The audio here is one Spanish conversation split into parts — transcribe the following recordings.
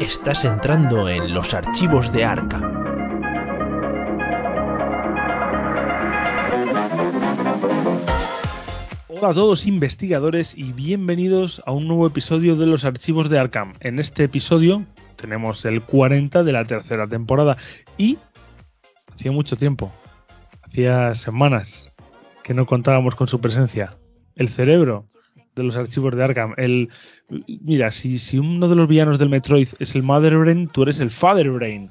Estás entrando en los archivos de Arca. Hola a todos investigadores y bienvenidos a un nuevo episodio de los archivos de Arkham. En este episodio tenemos el 40 de la tercera temporada y hacía mucho tiempo, hacía semanas que no contábamos con su presencia. El cerebro de los archivos de Arkham, el mira, si, si uno de los villanos del Metroid es el Mother Brain, tú eres el Father Brain.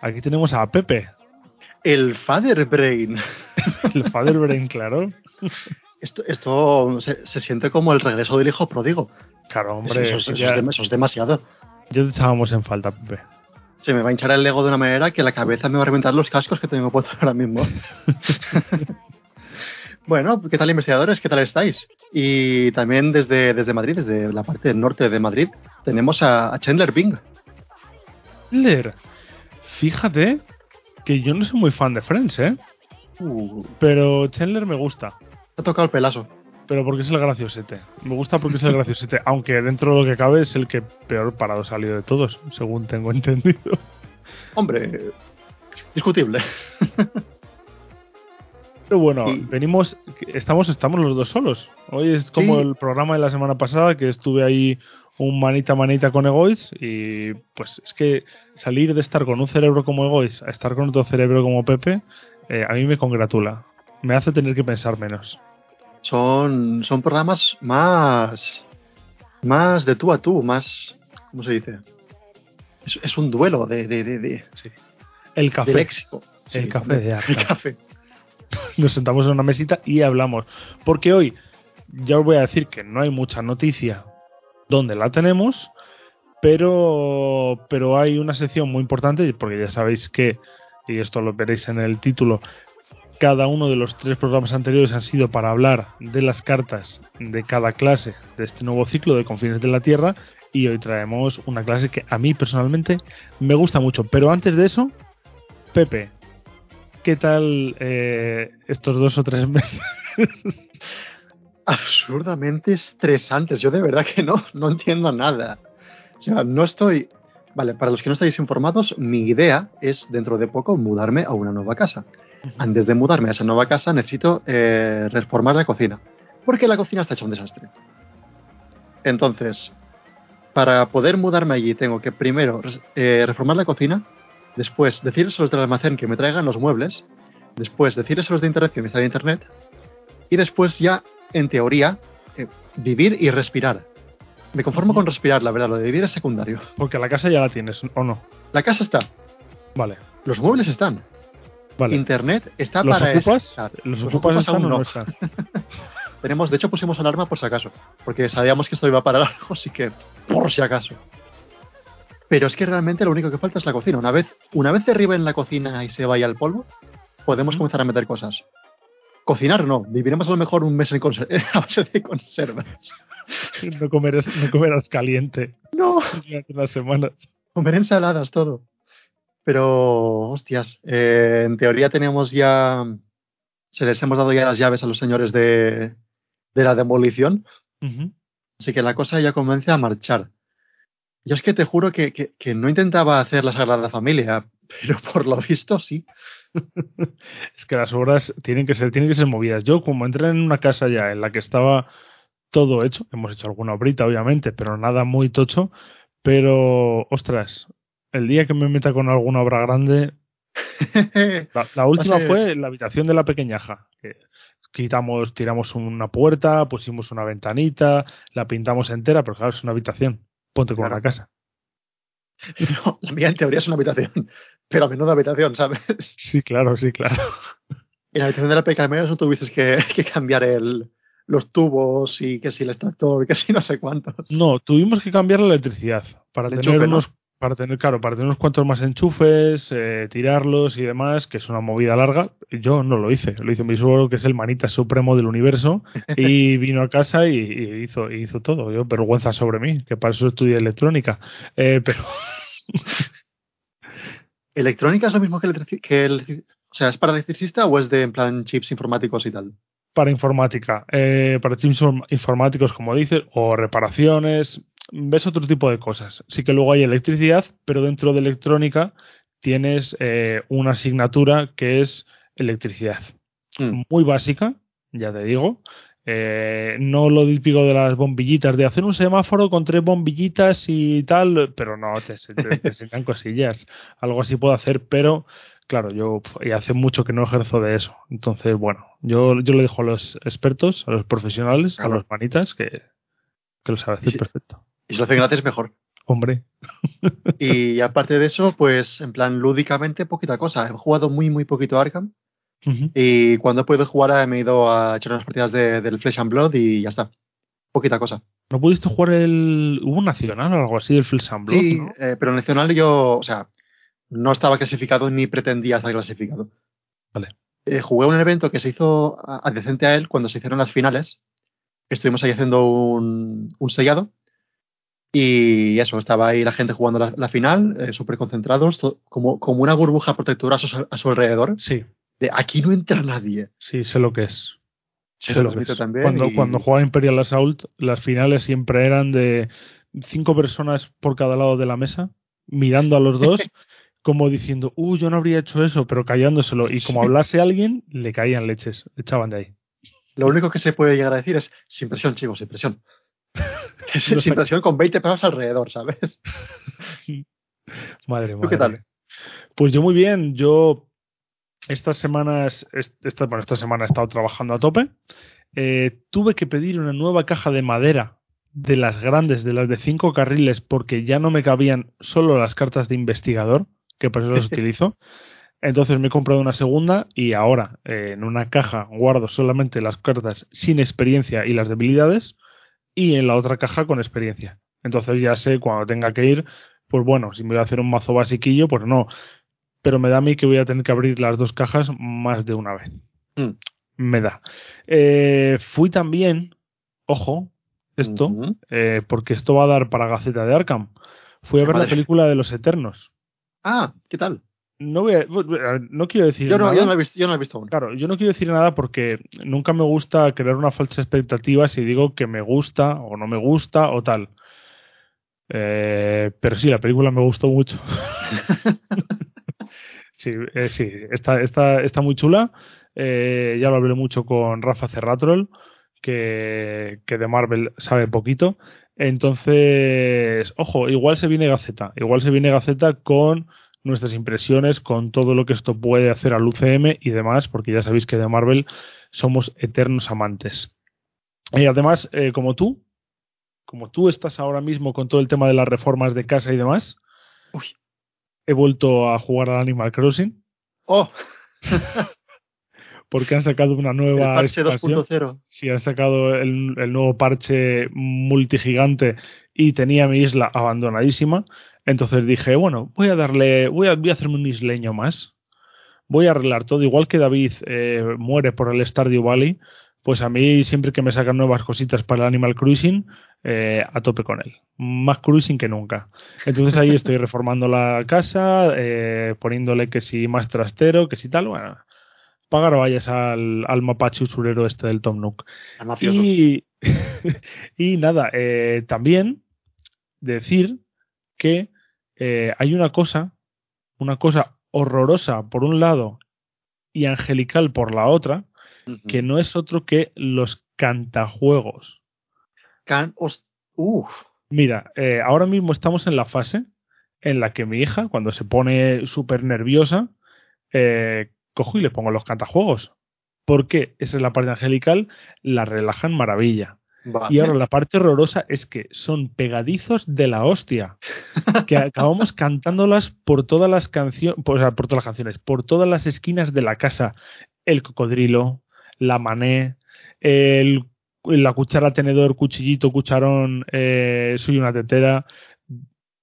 Aquí tenemos a Pepe. El Father Brain. el Father Brain, claro. Esto, esto se, se, siente como el regreso del hijo pródigo. Claro, hombre. Eso, eso, ya, eso, es demasiado. Ya te echábamos en falta, Pepe. Se me va a hinchar el ego de una manera que la cabeza me va a reventar los cascos que tengo puestos ahora mismo. bueno, ¿qué tal investigadores? ¿Qué tal estáis? Y también desde, desde Madrid, desde la parte del norte de Madrid, tenemos a, a Chandler Bing. Chandler, fíjate que yo no soy muy fan de Friends, ¿eh? Uh, Pero Chandler me gusta. te ha tocado el pelazo. Pero porque es el graciosete. Me gusta porque es el graciosete. aunque dentro de lo que cabe es el que peor parado salió de todos, según tengo entendido. Hombre, discutible. Pero bueno, Y- venimos, estamos, estamos los dos solos. Hoy es como Sí. el programa de la semana pasada que estuve ahí un manita manita con Egois y pues es que salir de estar con un cerebro como Egois a estar con otro cerebro como Pepe, eh, a mí me congratula. Me hace tener que pensar menos. Son, son programas más, más de tú a tú, más, ¿cómo se dice? Es, es un duelo de, de, de, de, El de café. léxico. El café de El café. nos sentamos en una mesita y hablamos. Porque hoy ya os voy a decir que no hay mucha noticia donde la tenemos, pero, pero hay una sección muy importante, porque ya sabéis que, y esto lo veréis en el título, cada uno de los tres programas anteriores han sido para hablar de las cartas de cada clase de este nuevo ciclo de Confines de la Tierra y hoy traemos una clase que a mí personalmente me gusta mucho. Pero antes de eso, Pepe, ¿qué tal eh, estos dos o tres meses? absurdamente estresantes. Yo de verdad que no, no entiendo nada. O sea, no estoy... Vale, para los que no estáis informados, mi idea es dentro de poco mudarme a una nueva casa. Antes de mudarme a esa nueva casa necesito eh, reformar la cocina. Porque la cocina está hecha un desastre. Entonces, para poder mudarme allí tengo que primero eh, reformar la cocina, después decirles a los del almacén que me traigan los muebles, después decirles a los de internet que me instalen internet, y después ya, en teoría, eh, vivir y respirar. Me conformo con respirar, la verdad, lo de vivir es secundario. Porque la casa ya la tienes, ¿o no? La casa está, Vale, los muebles están, vale. internet está ¿Los para ocupas? estar. ¿Los, Los ocupas, aún no? Tenemos, de hecho, pusimos alarma por si acaso, porque sabíamos que esto iba a parar algo, así que por si acaso. Pero es que realmente lo único que falta es la cocina. Una vez, una vez derriben la cocina y se vaya el polvo, podemos comenzar a meter cosas. Cocinar no, viviremos a lo mejor un mes en a base de conservas. No comerás, no comerás caliente No, durante semanas. comer ensaladas, todo. Pero, hostias, eh, en teoría tenemos ya. Se les hemos dado ya las llaves a los señores de, de la demolición. Así que la cosa ya comienza a marchar. Yo es que te juro que, que- que no intentaba hacer la Sagrada Familia, pero por lo visto sí. Es que las obras tienen que ser, tienen que ser movidas. Yo, como entré en una casa ya en la que estaba todo hecho, hemos hecho alguna obrita, obviamente, pero nada muy tocho. Pero, ostras, el día que me meta con alguna obra grande, la, la última fue la habitación de la pequeñaja. que quitamos, tiramos una puerta, pusimos una ventanita, la pintamos entera, pero claro, es una habitación. Ponte con Claro. una casa. No, la mía en teoría es una habitación, pero a menuda habitación, ¿sabes? Sí, claro, sí, claro. En la habitación de la pequeña eso tuviste que, que cambiar el, los tubos y que si el extractor, que si no sé cuántos. No, tuvimos que cambiar la electricidad para El tener enchufe, ¿no? Para tener, claro, para tener unos cuantos más enchufes, eh, tirarlos y demás, que es una movida larga. Yo no lo hice, lo hizo mi suegro, que es el manita supremo del universo, y vino a casa y, y hizo, hizo todo. Yo, vergüenza sobre mí, que para eso estudié electrónica. Eh, pero Electrónica es lo mismo que el- O sea, ¿es para electricista o es de en plan chips informáticos y tal? Para informática, eh, para chips informáticos, como dices, o reparaciones, ves otro tipo de cosas. Sí que luego hay electricidad, pero dentro de electrónica tienes eh, una asignatura que es electricidad. Mm. Muy básica, ya te digo. Eh, no lo típico de las bombillitas, de hacer un semáforo con tres bombillitas y tal, pero no, te, te, te enseñan cosillas. Algo así puedo hacer, pero claro, yo y hace mucho que no ejerzo de eso. Entonces, bueno, yo, yo le dejo a los expertos, a los profesionales, Claro. a los manitas, que, que lo sabe hacer perfecto. Y si lo hacen gratis, mejor. Hombre, Y aparte de eso, pues en plan lúdicamente, poquita cosa. He jugado muy, muy poquito Arkham. Y cuando he podido jugar, me he ido a echar unas partidas de- del Flesh and Blood y ya está. Poquita cosa. ¿no pudiste jugar el. Hubo un nacional o algo así del Flesh and Blood, Sí, ¿no? eh, pero Nacional yo, o sea, no estaba clasificado ni pretendía estar clasificado. Vale. Eh, jugué un evento que se hizo adyacente a él cuando se hicieron las finales. Estuvimos ahí haciendo un, un sellado. Y eso, estaba ahí la gente jugando la, la final, eh, súper concentrados, como, como una burbuja protectora a su, a su alrededor. Sí, De aquí no entra nadie. sí, sé lo que es. Se Sé lo que es. también. Cuando, y- cuando jugaba Imperial Assault, las finales siempre eran de cinco personas por cada lado de la mesa, mirando a los dos, como diciendo, uh, yo no habría hecho eso, pero callándoselo. Y como hablase alguien, le caían leches, le echaban de ahí. Lo único que se puede llegar a decir es sin presión, chicos, sin presión. Presión con 20 personas alrededor, ¿sabes? Madre ¿Tú mía. qué tal? Pues yo muy bien. Yo estas semanas, est- esta, bueno, esta semana he estado trabajando a tope. Eh, tuve que pedir una nueva caja de madera de las grandes, de las de cinco carriles, porque ya no me cabían solo las cartas de investigador, que por eso las utilizo. Entonces me he comprado una segunda y ahora eh, en una caja guardo solamente las cartas sin experiencia y las debilidades y en la otra caja con experiencia. Entonces ya sé cuando tenga que ir, pues bueno, si me voy a hacer un mazo basiquillo, pues no. Pero me da a mí que voy a tener que abrir las dos cajas más de una vez. Mm. Me da. Eh, fui también, ojo, esto, eh, porque esto va a dar para Gaceta de Arkham. Fui a ver la película de los Eternos. Ah, ¿qué tal? No, voy a- no quiero decir Yo no, nada. yo no he visto, yo no lo he visto. Claro, yo no quiero decir nada porque nunca me gusta crear una falsa expectativa si digo que me gusta o no me gusta o tal. Eh, pero sí, la película me gustó mucho. sí, eh, sí, está, está, está muy chula. Eh, ya lo hablé mucho con Rafa Cerratrol, que, que de Marvel sabe poquito. Entonces, ojo, igual se viene Gaceta. Igual se viene Gaceta con nuestras impresiones, con todo lo que esto puede hacer al UCM y demás, porque ya sabéis que de Marvel somos eternos amantes. Y además, eh, como tú, como tú estás ahora mismo con todo el tema de las reformas de casa y demás, Uy. he vuelto a jugar al Animal Crossing Oh, porque han sacado una el nueva parche expansión. 2.0. Sí, han sacado el, el nuevo parche multigigante y tenía mi isla abandonadísima. Entonces dije, bueno, voy a darle, voy a, voy a hacerme un isleño más. Voy a arreglar todo. Igual que David eh, muere por el Stardew Valley, pues a mí siempre que me sacan nuevas cositas para el Animal Cruising, eh, a tope con él. Más cruising que nunca. Entonces ahí estoy reformando la casa, eh, poniéndole que si más trastero, que si tal, bueno. Pagar vayas al, al mapache usurero este del Tom Nook. Y, y nada, eh, también decir que eh, hay una cosa, una cosa horrorosa por un lado y angelical por la otra, que no es otro que los cantajuegos. Can- Uf. Mira, eh, ahora mismo estamos en la fase en la que mi hija, cuando se pone súper nerviosa, eh, cojo y le pongo los cantajuegos. Porque esa es la parte angelical, la relajan maravilla. Y ahora la parte horrorosa es que son pegadizos de la hostia. Que acabamos cantándolas por todas las canciones, por, todas las canciones, por todas las esquinas de la casa. El cocodrilo, la mané, el, la cuchara, tenedor, cuchillito, cucharón, eh, soy una tetera.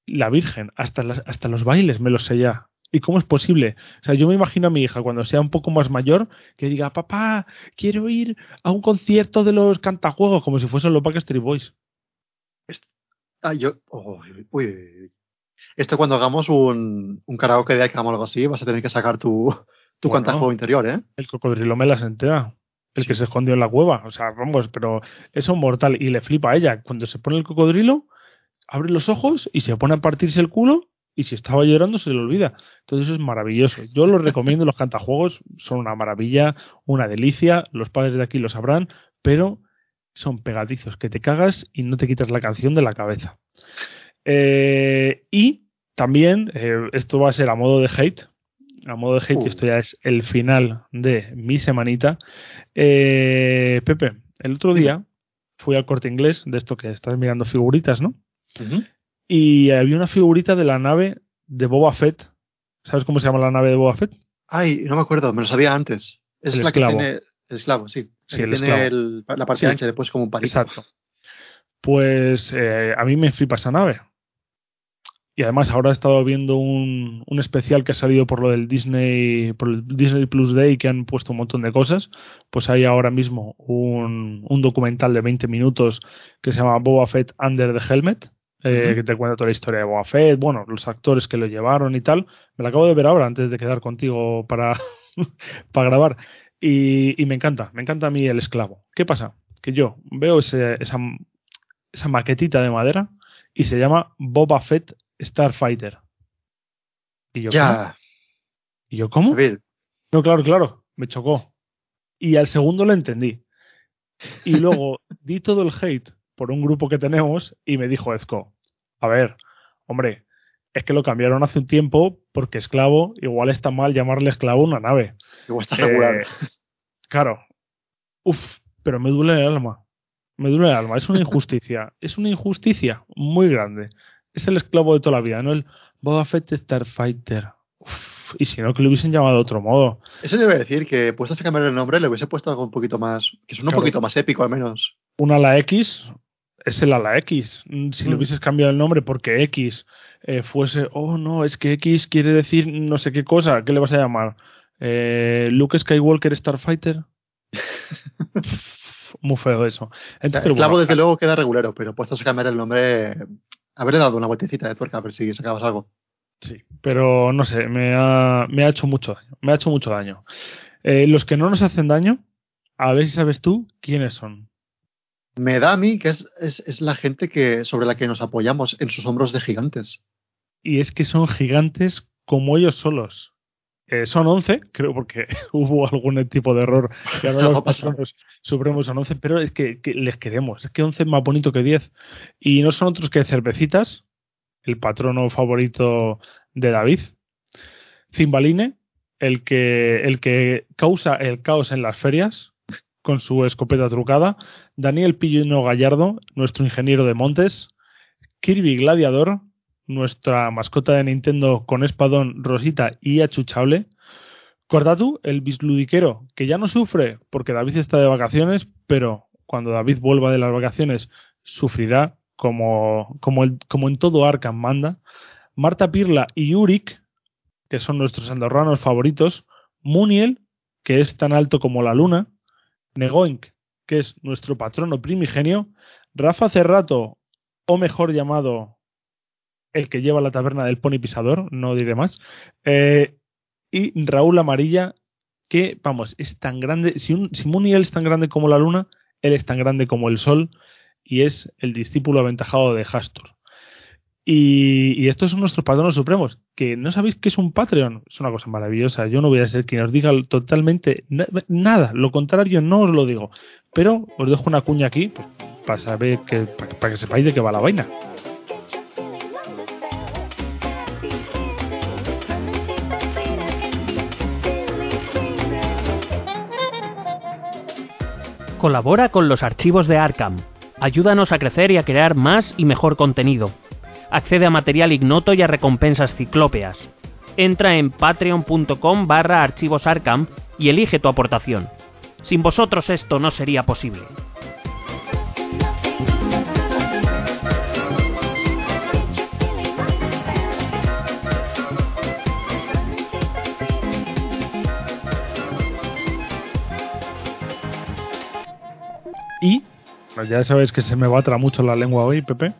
La Virgen, hasta, hasta los bailes me los sé ya. ¿Y cómo es posible? O sea, yo me imagino a mi hija cuando sea un poco más mayor que diga, papá, quiero ir a un concierto de los cantajuegos, como si fuesen los Backstreet Boys. Ah, yo. oh, uy. Esto cuando hagamos un, un karaoke de Icam o algo así, vas a tener que sacar tu, Tú Bueno. cuántas juego interior, ¿eh? El cocodrilo me las entera. El Sí. que se escondió en la cueva. O sea, vamos, pero eso es mortal. Y le flipa a ella. Cuando se pone el cocodrilo, abre los ojos y se pone a partirse el culo. Y si estaba llorando, se le olvida. Entonces eso es maravilloso. Yo los recomiendo, los cantajuegos son una maravilla, una delicia. Los padres de aquí lo sabrán, pero son pegadizos que te cagas y no te quitas la canción de la cabeza. Eh, y también, eh, esto va a ser a modo de hate. A modo de hate, Uh. esto ya es el final de mi semanita. Eh, Pepe, el otro día fui al corte inglés, de esto que estás mirando figuritas, ¿no? Y había una figurita de la nave de Boba Fett. ¿Sabes cómo se llama la nave de Boba Fett? Ay, no me acuerdo, me lo sabía antes. Es El la esclavo. que tiene. El esclavo, sí. Sí, el tiene esclavo. el- la parte Sí. ancha después como un palito. Exacto. Pues eh, a mí me flipa esa nave. Y además ahora he estado viendo un, un especial que ha salido por lo del Disney, por el Disney Plus Day, que han puesto un montón de cosas. Pues hay ahora mismo un, un documental de 20 minutos que se llama Boba Fett Under the Helmet, eh, que te cuenta toda la historia de Boba Fett, bueno, los actores que lo llevaron y tal. Me la acabo de ver ahora antes de quedar contigo para, para grabar. Y, y me encanta, me encanta a mí el esclavo. ¿Qué pasa? Que yo veo ese- esa, esa maquetita de madera y se llama Boba Fett Starfighter. Y yo, ¿cómo? Ya, ¿Y yo cómo? No, claro, claro, me chocó. Y al segundo lo entendí. Y luego di todo el hate por un grupo que tenemos y me dijo Ezco, a ver, hombre, es que lo cambiaron hace un tiempo porque esclavo, igual está mal llamarle esclavo a una nave. igual está regular. Eh, claro. Uf, pero me duele el alma. Me duele el alma. Es una injusticia. es una injusticia muy grande. Es el esclavo de toda la vida, no el Boba Fett Starfighter. Uf, y si no, que lo hubiesen llamado de otro modo. Eso debe decir que puestos a cambiar el nombre le hubiese puesto algo un poquito más. Que suena Claro. un poquito más épico al menos. Un ala X es el ala X. Mm, Si le Mm. hubieses cambiado el nombre porque X eh, fuese, oh no, es que X quiere decir no sé qué cosa, ¿qué le vas a llamar? Eh, Luke Skywalker Starfighter. Muy feo eso. Entonces, Esclavo, bueno, desde luego, queda regulero, pero puestos a cambiar el nombre, haberle dado una vueltecita de tuerca a ver si sacabas algo. Sí, pero no sé, me ha, me ha hecho mucho daño. Me ha hecho mucho daño. Eh, los que no nos hacen daño, a ver si sabes tú quiénes son. Me da a mí que es, es, es la gente que sobre la que nos apoyamos en sus hombros de gigantes. Y es que son gigantes como ellos solos. Eh, son 11, creo, porque hubo algún tipo de error ahora Algo los pasó. patronos supremos son 11, pero es que, que les queremos. Es que 11 es más bonito que 10. Y no son otros que cervecitas, el patrono favorito de David. Cimbaline, el que, el que causa el caos en las ferias con su escopeta trucada. Daniel Pillino Gallardo, nuestro ingeniero de montes. Kirby Gladiador, nuestra mascota de Nintendo con espadón rosita y achuchable. Cordatu, el bisludiquero, que ya no sufre porque David está de vacaciones, pero cuando David vuelva de las vacaciones sufrirá como, como, en todo Arkham manda. Marta Pirla y Uric, que son nuestros andorranos favoritos. Muniel, que es tan alto como la luna. Negoink, que es nuestro patrono primigenio. Rafa Cerrato, o mejor llamado el que lleva la taberna del pony pisador, no diré más. Eh, y Raúl Amarilla, que, vamos, es tan grande. Si, un, si Muniel es tan grande como la luna, él es tan grande como el sol y es el discípulo aventajado de Hastur. Y, estos son nuestros patronos supremos. Que no sabéis qué es un Patreon. Es una cosa maravillosa. Yo no voy a ser quien os diga totalmente na- nada. Lo contrario, no os lo digo. Pero os dejo una cuña aquí pues, para saber que, para, para que sepáis de qué va la vaina. Colabora con los archivos de Arkham. Ayúdanos a crecer y a crear más y mejor contenido. Accede a material ignoto y a recompensas ciclópeas. Entra en patreon.com barra archivos Arkham y elige tu aportación. Sin vosotros esto no sería posible. Y ya sabes que se me batra mucho la lengua hoy, Pepe.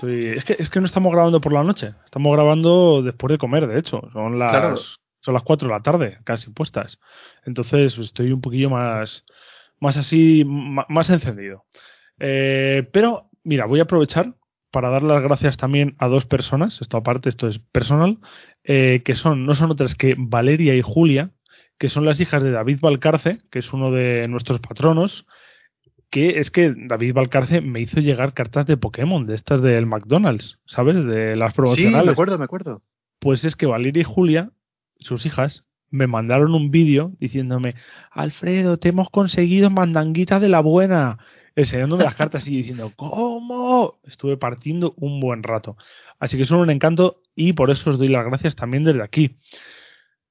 Estoy, es, que, es que no estamos grabando por la noche. Estamos grabando después de comer, de hecho. Son las Claro. Son las 4 de la tarde, casi puestas. Entonces pues, estoy un poquillo más, más así, más encendido. Eh, pero, mira, voy a aprovechar para dar las gracias también a dos personas, esto aparte, esto es personal, eh, que son, no son otras que Valeria y Julia, que son las hijas de David Valcarce, que es uno de nuestros patronos, que es que David Valcarce me hizo llegar cartas de Pokémon, de estas del McDonald's, ¿sabes? De las promocionales. Sí, me acuerdo, me acuerdo. Pues es que Valeria y Julia, sus hijas, me mandaron un vídeo diciéndome, Alfredo, te hemos conseguido mandanguita de la buena, enseñándome las cartas y diciendo, ¿cómo? Estuve partiendo un buen rato. Así que son un encanto y por eso os doy las gracias también desde aquí.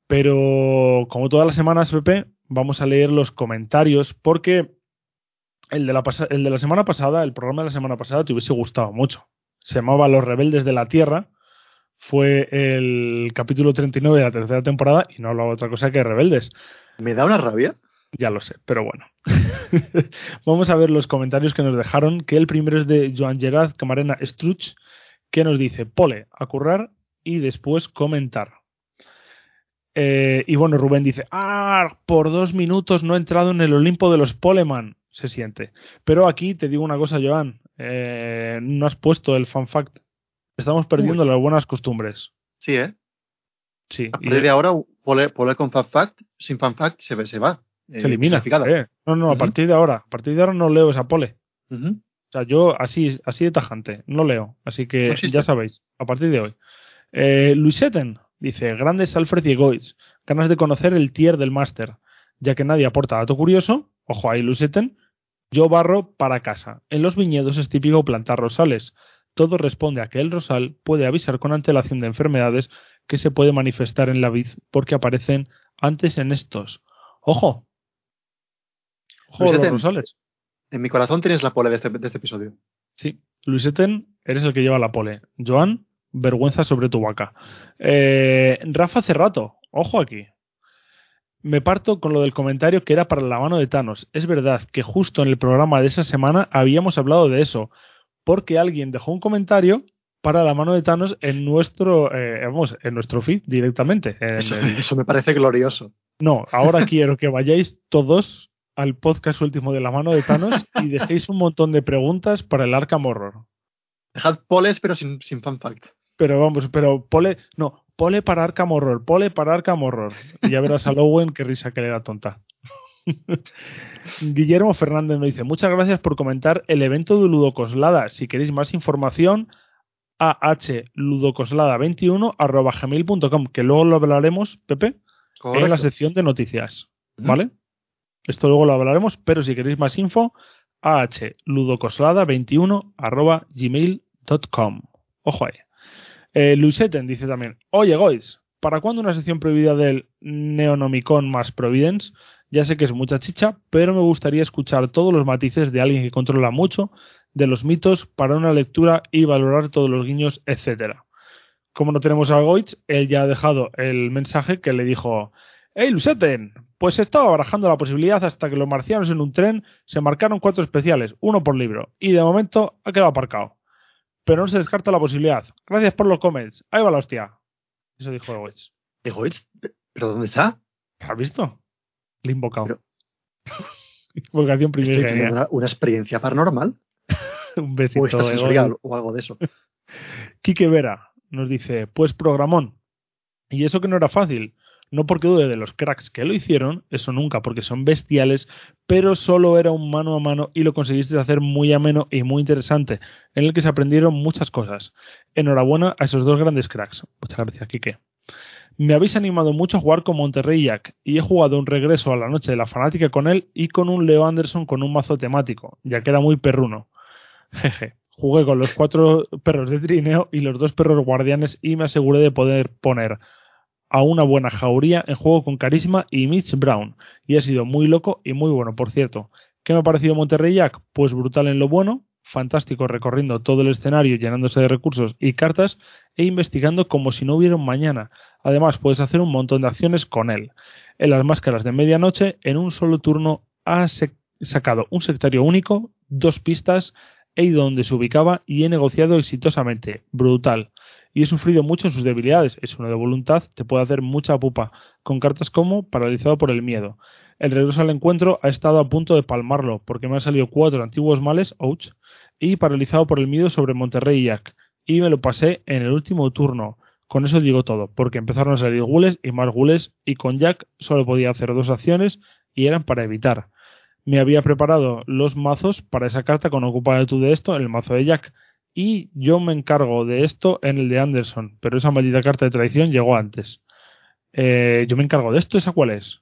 Pero como todas las semanas, Pepe, vamos a leer los comentarios porque el de, la el de la semana pasada, el programa de la semana pasada, te hubiese gustado mucho. Se llamaba Los Rebeldes de la Tierra. Fue el capítulo 39 de la tercera temporada y no hablaba otra cosa que rebeldes. Me da una rabia. Ya lo sé, pero bueno. Vamos a ver los comentarios que nos dejaron, que el primero es de Joan Gerard Camarena Struch, que nos dice, pole, a currar y después comentar. Eh, y bueno, Rubén dice, ah, por dos minutos no he entrado en el Olimpo de los Poleman. Se siente. Pero aquí te digo una cosa, Joan, eh, no has puesto el fan fact. Estamos perdiendo las buenas costumbres. Sí, ¿eh? Sí. A partir de ahora, pole, con fan fact, sin fan fact se, se va. Se elimina. Eh. No, no, a partir de ahora. A partir de ahora no leo esa pole. O sea, yo así, así de tajante, no leo. Así que ya sabéis, a partir de hoy. Eh, Luiseten dice: Grandes Alfred y Goitz, ganas de conocer el tier del máster, ya que nadie aporta dato curioso. Ojo ahí, Luiseten. Yo barro para casa. En los viñedos es típico plantar rosales. Todo responde a que el rosal puede avisar con antelación de enfermedades que se puede manifestar en la vid porque aparecen antes en estos. Ojo, Rosales. En mi corazón tienes la pole de este, de este episodio. Sí. Luiseten, eres el que lleva la pole. Joan, vergüenza sobre tu vaca. Eh, Rafa Cerrato, ojo aquí. Me parto con lo del comentario que era para la mano de Thanos. Es verdad que justo en el programa de esa semana habíamos hablado de eso, porque alguien dejó un comentario para la mano de Thanos en nuestro, eh, vamos, en nuestro feed directamente. eso me parece glorioso. No, ahora quiero que vayáis todos al podcast último de la mano de Thanos y dejéis un montón de preguntas para el Arkham Horror. Dejad poles, pero sin, sin fan fact. Pero vamos, pero pole, no, pole para Arkham Horror, pole para Arkham Horror. Y ya verás a Lowen qué risa que le da tonta. Guillermo Fernández nos dice, muchas gracias por comentar el evento de Ludocoslada. Si queréis más información, ahludocoslada21 arroba gmail.com, que luego lo hablaremos, Pepe, en la sección de noticias. ¿Vale? Esto luego lo hablaremos, pero si queréis más info, ahludocoslada21 arroba gmail.com. Ojo ahí. Eh, dice también, oye Gois, ¿para cuándo una sección prohibida del Neonomicon más Providence? Ya sé que es mucha chicha, pero me gustaría escuchar todos los matices de alguien que controla mucho de los mitos para una lectura y valorar todos los guiños, etcétera. Como no tenemos a Goitz, él ya ha dejado el mensaje que le dijo, ¡Hey, Luseten! Pues estaba barajando la posibilidad hasta que los marcianos en un tren se marcaron cuatro especiales, uno por libro, y de momento ha quedado aparcado. Pero no se descarta la posibilidad. Gracias por los comments. Ahí va la hostia. Eso dijo Egoitz. ¿Egoitz? ¿Pero dónde está? ¿Has visto? Le he invocado. Invocación primera. Una, una, experiencia paranormal? un besito. O sensorial o algo de eso. Quique Vera nos dice, pues programón. Y eso que no era fácil no porque dude de los cracks que lo hicieron, eso nunca, porque son bestiales, pero solo era un mano a mano y lo conseguiste hacer muy ameno y muy interesante, en el que se aprendieron muchas cosas. Enhorabuena a esos dos grandes cracks. Muchas gracias, Kike. Me habéis animado mucho a jugar con Monterrey Jack y he jugado un regreso a la noche de la fanática con él y con un Leo Anderson con un mazo temático, ya que era muy perruno. Jeje. Jugué con los cuatro perros de trineo y los dos perros guardianes y me aseguré de poder poner a una buena jauría en juego con carisma y Mitch Brown. Y ha sido muy loco y muy bueno, por cierto. ¿Qué me ha parecido Monterrey Jack? Pues brutal en lo bueno, fantástico recorriendo todo el escenario llenándose de recursos y cartas e investigando como si no hubiera un mañana. Además, puedes hacer un montón de acciones con él. En las máscaras de medianoche, en un solo turno, ha sacado un sectario único, dos pistas, he ido donde se ubicaba y he negociado exitosamente. Brutal. Y he sufrido mucho en sus debilidades. Es uno de voluntad, te puede hacer mucha pupa, con cartas como paralizado por el miedo. El regreso al encuentro ha estado a punto de palmarlo, porque me han salido cuatro antiguos males, ouch, y paralizado por el miedo sobre Monterrey y Jack. Y me lo pasé en el último turno. Con eso digo todo, porque empezaron a salir gules y más gules, y con Jack solo podía hacer dos acciones y eran para evitar. Me había preparado los mazos para esa carta con ocupada tú de esto en el mazo de Jack y yo me encargo de esto en el de Anderson, pero esa maldita carta de traición llegó antes. Eh, yo me encargo de esto, ¿esa cuál es?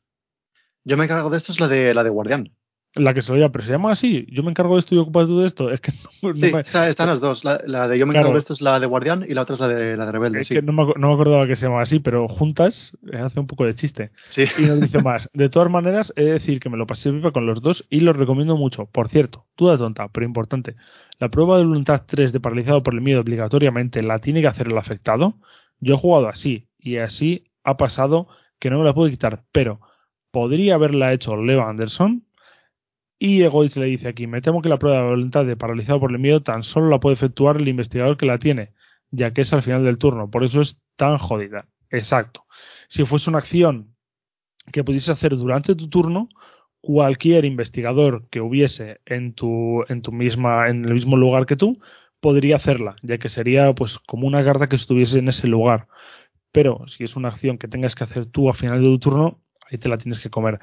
Yo me encargo de esto, es la de la de Guardián. La que se lo llama, pero se llama así. Yo me encargo de esto y ocupas tú de esto. Es que no, sí, están las dos. La, de yo me encargo de esto es la de Guardián y la otra es la de la de Rebelde. Es que no me, no me, acordaba que se llamaba así, pero juntas eh, hace un poco de chiste. Sí. Y nos dice más. De todas maneras, he de decir que me lo pasé pipa con los dos y los recomiendo mucho. Por cierto, duda tonta, pero importante. La prueba de voluntad 3 de paralizado por el miedo obligatoriamente la tiene que hacer el afectado. Yo he jugado así y así ha pasado que no me la puedo quitar, pero podría haberla hecho Leo Anderson y Egoist le dice aquí, me temo que la prueba de voluntad de paralizado por el miedo tan solo la puede efectuar el investigador que la tiene, ya que es al final del turno, por eso es tan jodida. Exacto. Si fuese una acción que pudiese hacer durante tu turno, cualquier investigador que hubiese en tu, en tu misma, en el mismo lugar que tú, podría hacerla, ya que sería pues como una carta que estuviese en ese lugar. Pero si es una acción que tengas que hacer tú al final de tu turno, ahí te la tienes que comer.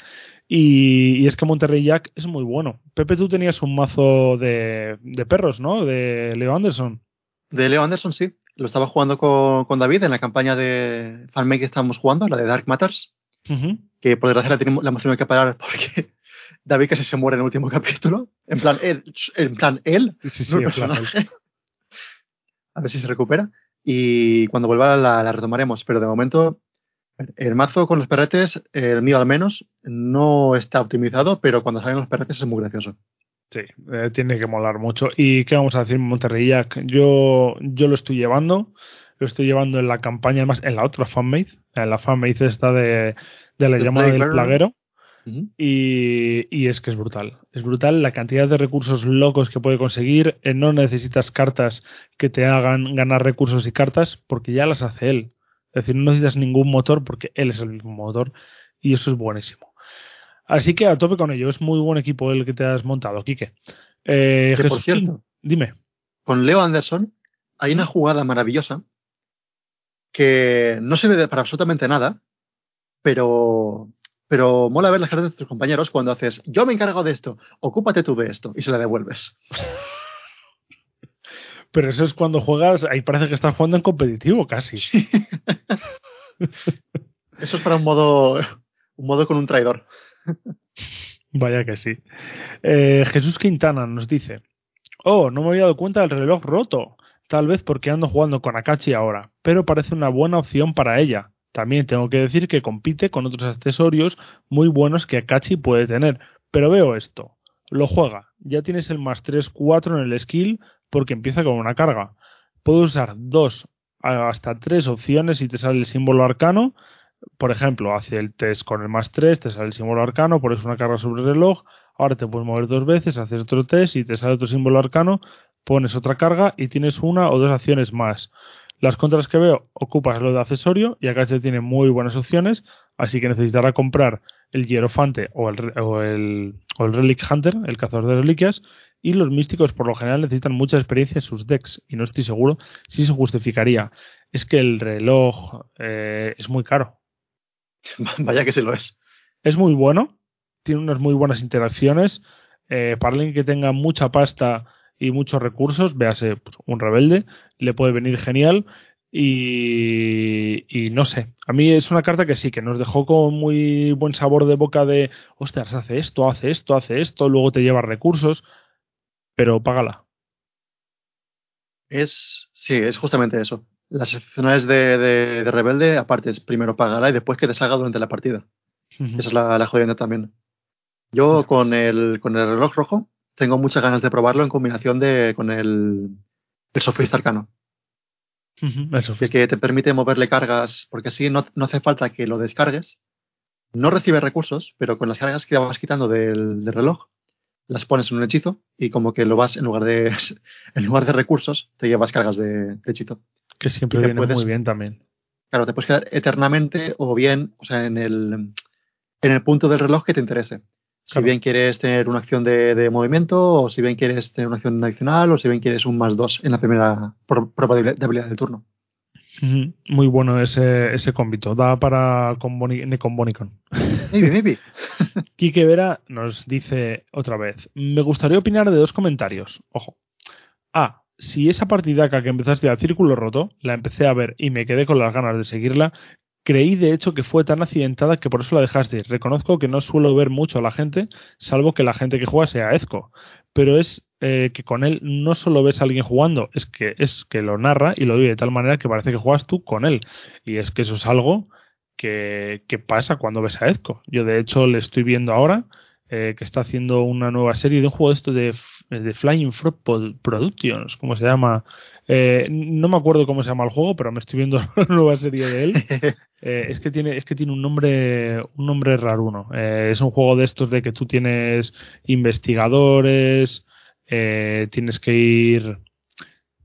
Y, es que Monterrey Jack es muy bueno. Pepe, tú tenías un mazo de, perros, ¿no? De Leo Anderson. De Leo Anderson, sí. Lo estaba jugando con, David en la campaña de Fanmake que estábamos jugando, la de Dark Matters. Que por desgracia la, la hemos tenido que parar porque David casi se muere en el último capítulo. En plan, él. En plan, él. Sí, sí, A ver si se recupera. Y cuando vuelva la, la retomaremos. Pero de momento el mazo con los perretes, el mío al menos, no está optimizado, pero cuando salen los perretes es muy gracioso. Sí, eh, tiene que molar mucho. ¿Y qué vamos a decir, Monterrey Jack? Yo, yo lo estoy llevando, lo estoy llevando en la campaña, además en la otra fanmate, en la fanmate esta de, de la llamada del plaguero. y, y, es que es brutal. Es brutal la cantidad de recursos locos que puede conseguir. Eh, no necesitas cartas que te hagan ganar recursos y cartas porque ya las hace él. Es decir, no necesitas ningún motor porque él es el mismo motor y eso es buenísimo. Así que a tope con ello. Es muy buen equipo el que te has montado, Quique. Eh, por cierto, dime. Con Leo Anderson hay una jugada maravillosa que no sirve para absolutamente nada, pero, pero mola ver las caras de tus compañeros cuando haces yo me encargo de esto, ocúpate tú de esto y se la devuelves. Pero eso es cuando juegas, ahí parece que estás jugando en competitivo casi. eso es para un modo, un modo con un traidor. Vaya que sí. Eh, Jesús Quintana nos dice, oh, no me había dado cuenta del reloj roto. Tal vez porque ando jugando con Akachi ahora, pero parece una buena opción para ella. También tengo que decir que compite con otros accesorios muy buenos que Akachi puede tener. Pero veo esto. Lo juega. Ya tienes el más 3-4 en el skill porque empieza con una carga. Puedes usar dos hasta tres opciones y te sale el símbolo arcano. Por ejemplo, hace el test con el más 3, te sale el símbolo arcano, pones una carga sobre el reloj, ahora te puedes mover dos veces, haces otro test y te sale otro símbolo arcano, pones otra carga y tienes una o dos acciones más. Las contras que veo, ocupas lo de accesorio y acá se tiene muy buenas opciones, así que necesitará comprar el Hierofante o el, o el, o el Relic Hunter, el cazador de reliquias, y los místicos por lo general necesitan mucha experiencia en sus decks y no estoy seguro si se justificaría. Es que el reloj eh, es muy caro. Vaya que se lo es. Es muy bueno, tiene unas muy buenas interacciones. Eh, para alguien que tenga mucha pasta y muchos recursos, véase pues, un rebelde, le puede venir genial. Y, y, no sé, a mí es una carta que sí, que nos dejó con muy buen sabor de boca de, ostras, hace esto, hace esto, hace esto, luego te lleva recursos pero págala. Es, sí, es justamente eso. Las excepcionales de, de, Rebelde, aparte, es primero págala y después que te salga durante la partida. Esa es la, la jodienda también. Yo con el, con el reloj rojo tengo muchas ganas de probarlo en combinación de, con el, el sofista arcano. que, que te permite moverle cargas, porque así no, no, hace falta que lo descargues. No recibe recursos, pero con las cargas que vas quitando del, del reloj, las pones en un hechizo y como que lo vas en lugar de en lugar de recursos te llevas cargas de, hechizo. Que siempre viene puedes- muy bien también. Claro, te puedes quedar eternamente o bien, o sea, en el, en el punto del reloj que te interese. Si Claro. bien quieres tener una acción de, de movimiento, o si bien quieres tener una acción adicional, o si bien quieres un más dos en la primera pro- prueba de de habilidad del turno. Muy bueno ese, ese combito. Da para con Boni- ni con Bonicon. Maybe, maybe. Quique Vera nos dice otra vez: Me gustaría opinar de dos comentarios. Ojo. A. Si esa partidaca que empezaste al círculo roto, la empecé a ver y me quedé con las ganas de seguirla, creí de hecho que fue tan accidentada que por eso la dejaste. Reconozco que no suelo ver mucho a la gente, salvo que la gente que juega sea Ezco. Pero es eh, que con él no solo ves a alguien jugando, es que es que lo narra y lo vive de tal manera que parece que juegas tú con él. Y es que eso es algo que, que pasa cuando ves a Ezco. Yo de hecho le estoy viendo ahora eh, que está haciendo una nueva serie de un juego de esto de, de Flying Frog Productions, ¿cómo se llama? Eh, no me acuerdo cómo se llama el juego, pero me estoy viendo la nueva serie de él. Eh, es que tiene es que tiene un nombre un nombre raruno. Es un juego de estos de que tú tienes investigadores, eh, tienes que ir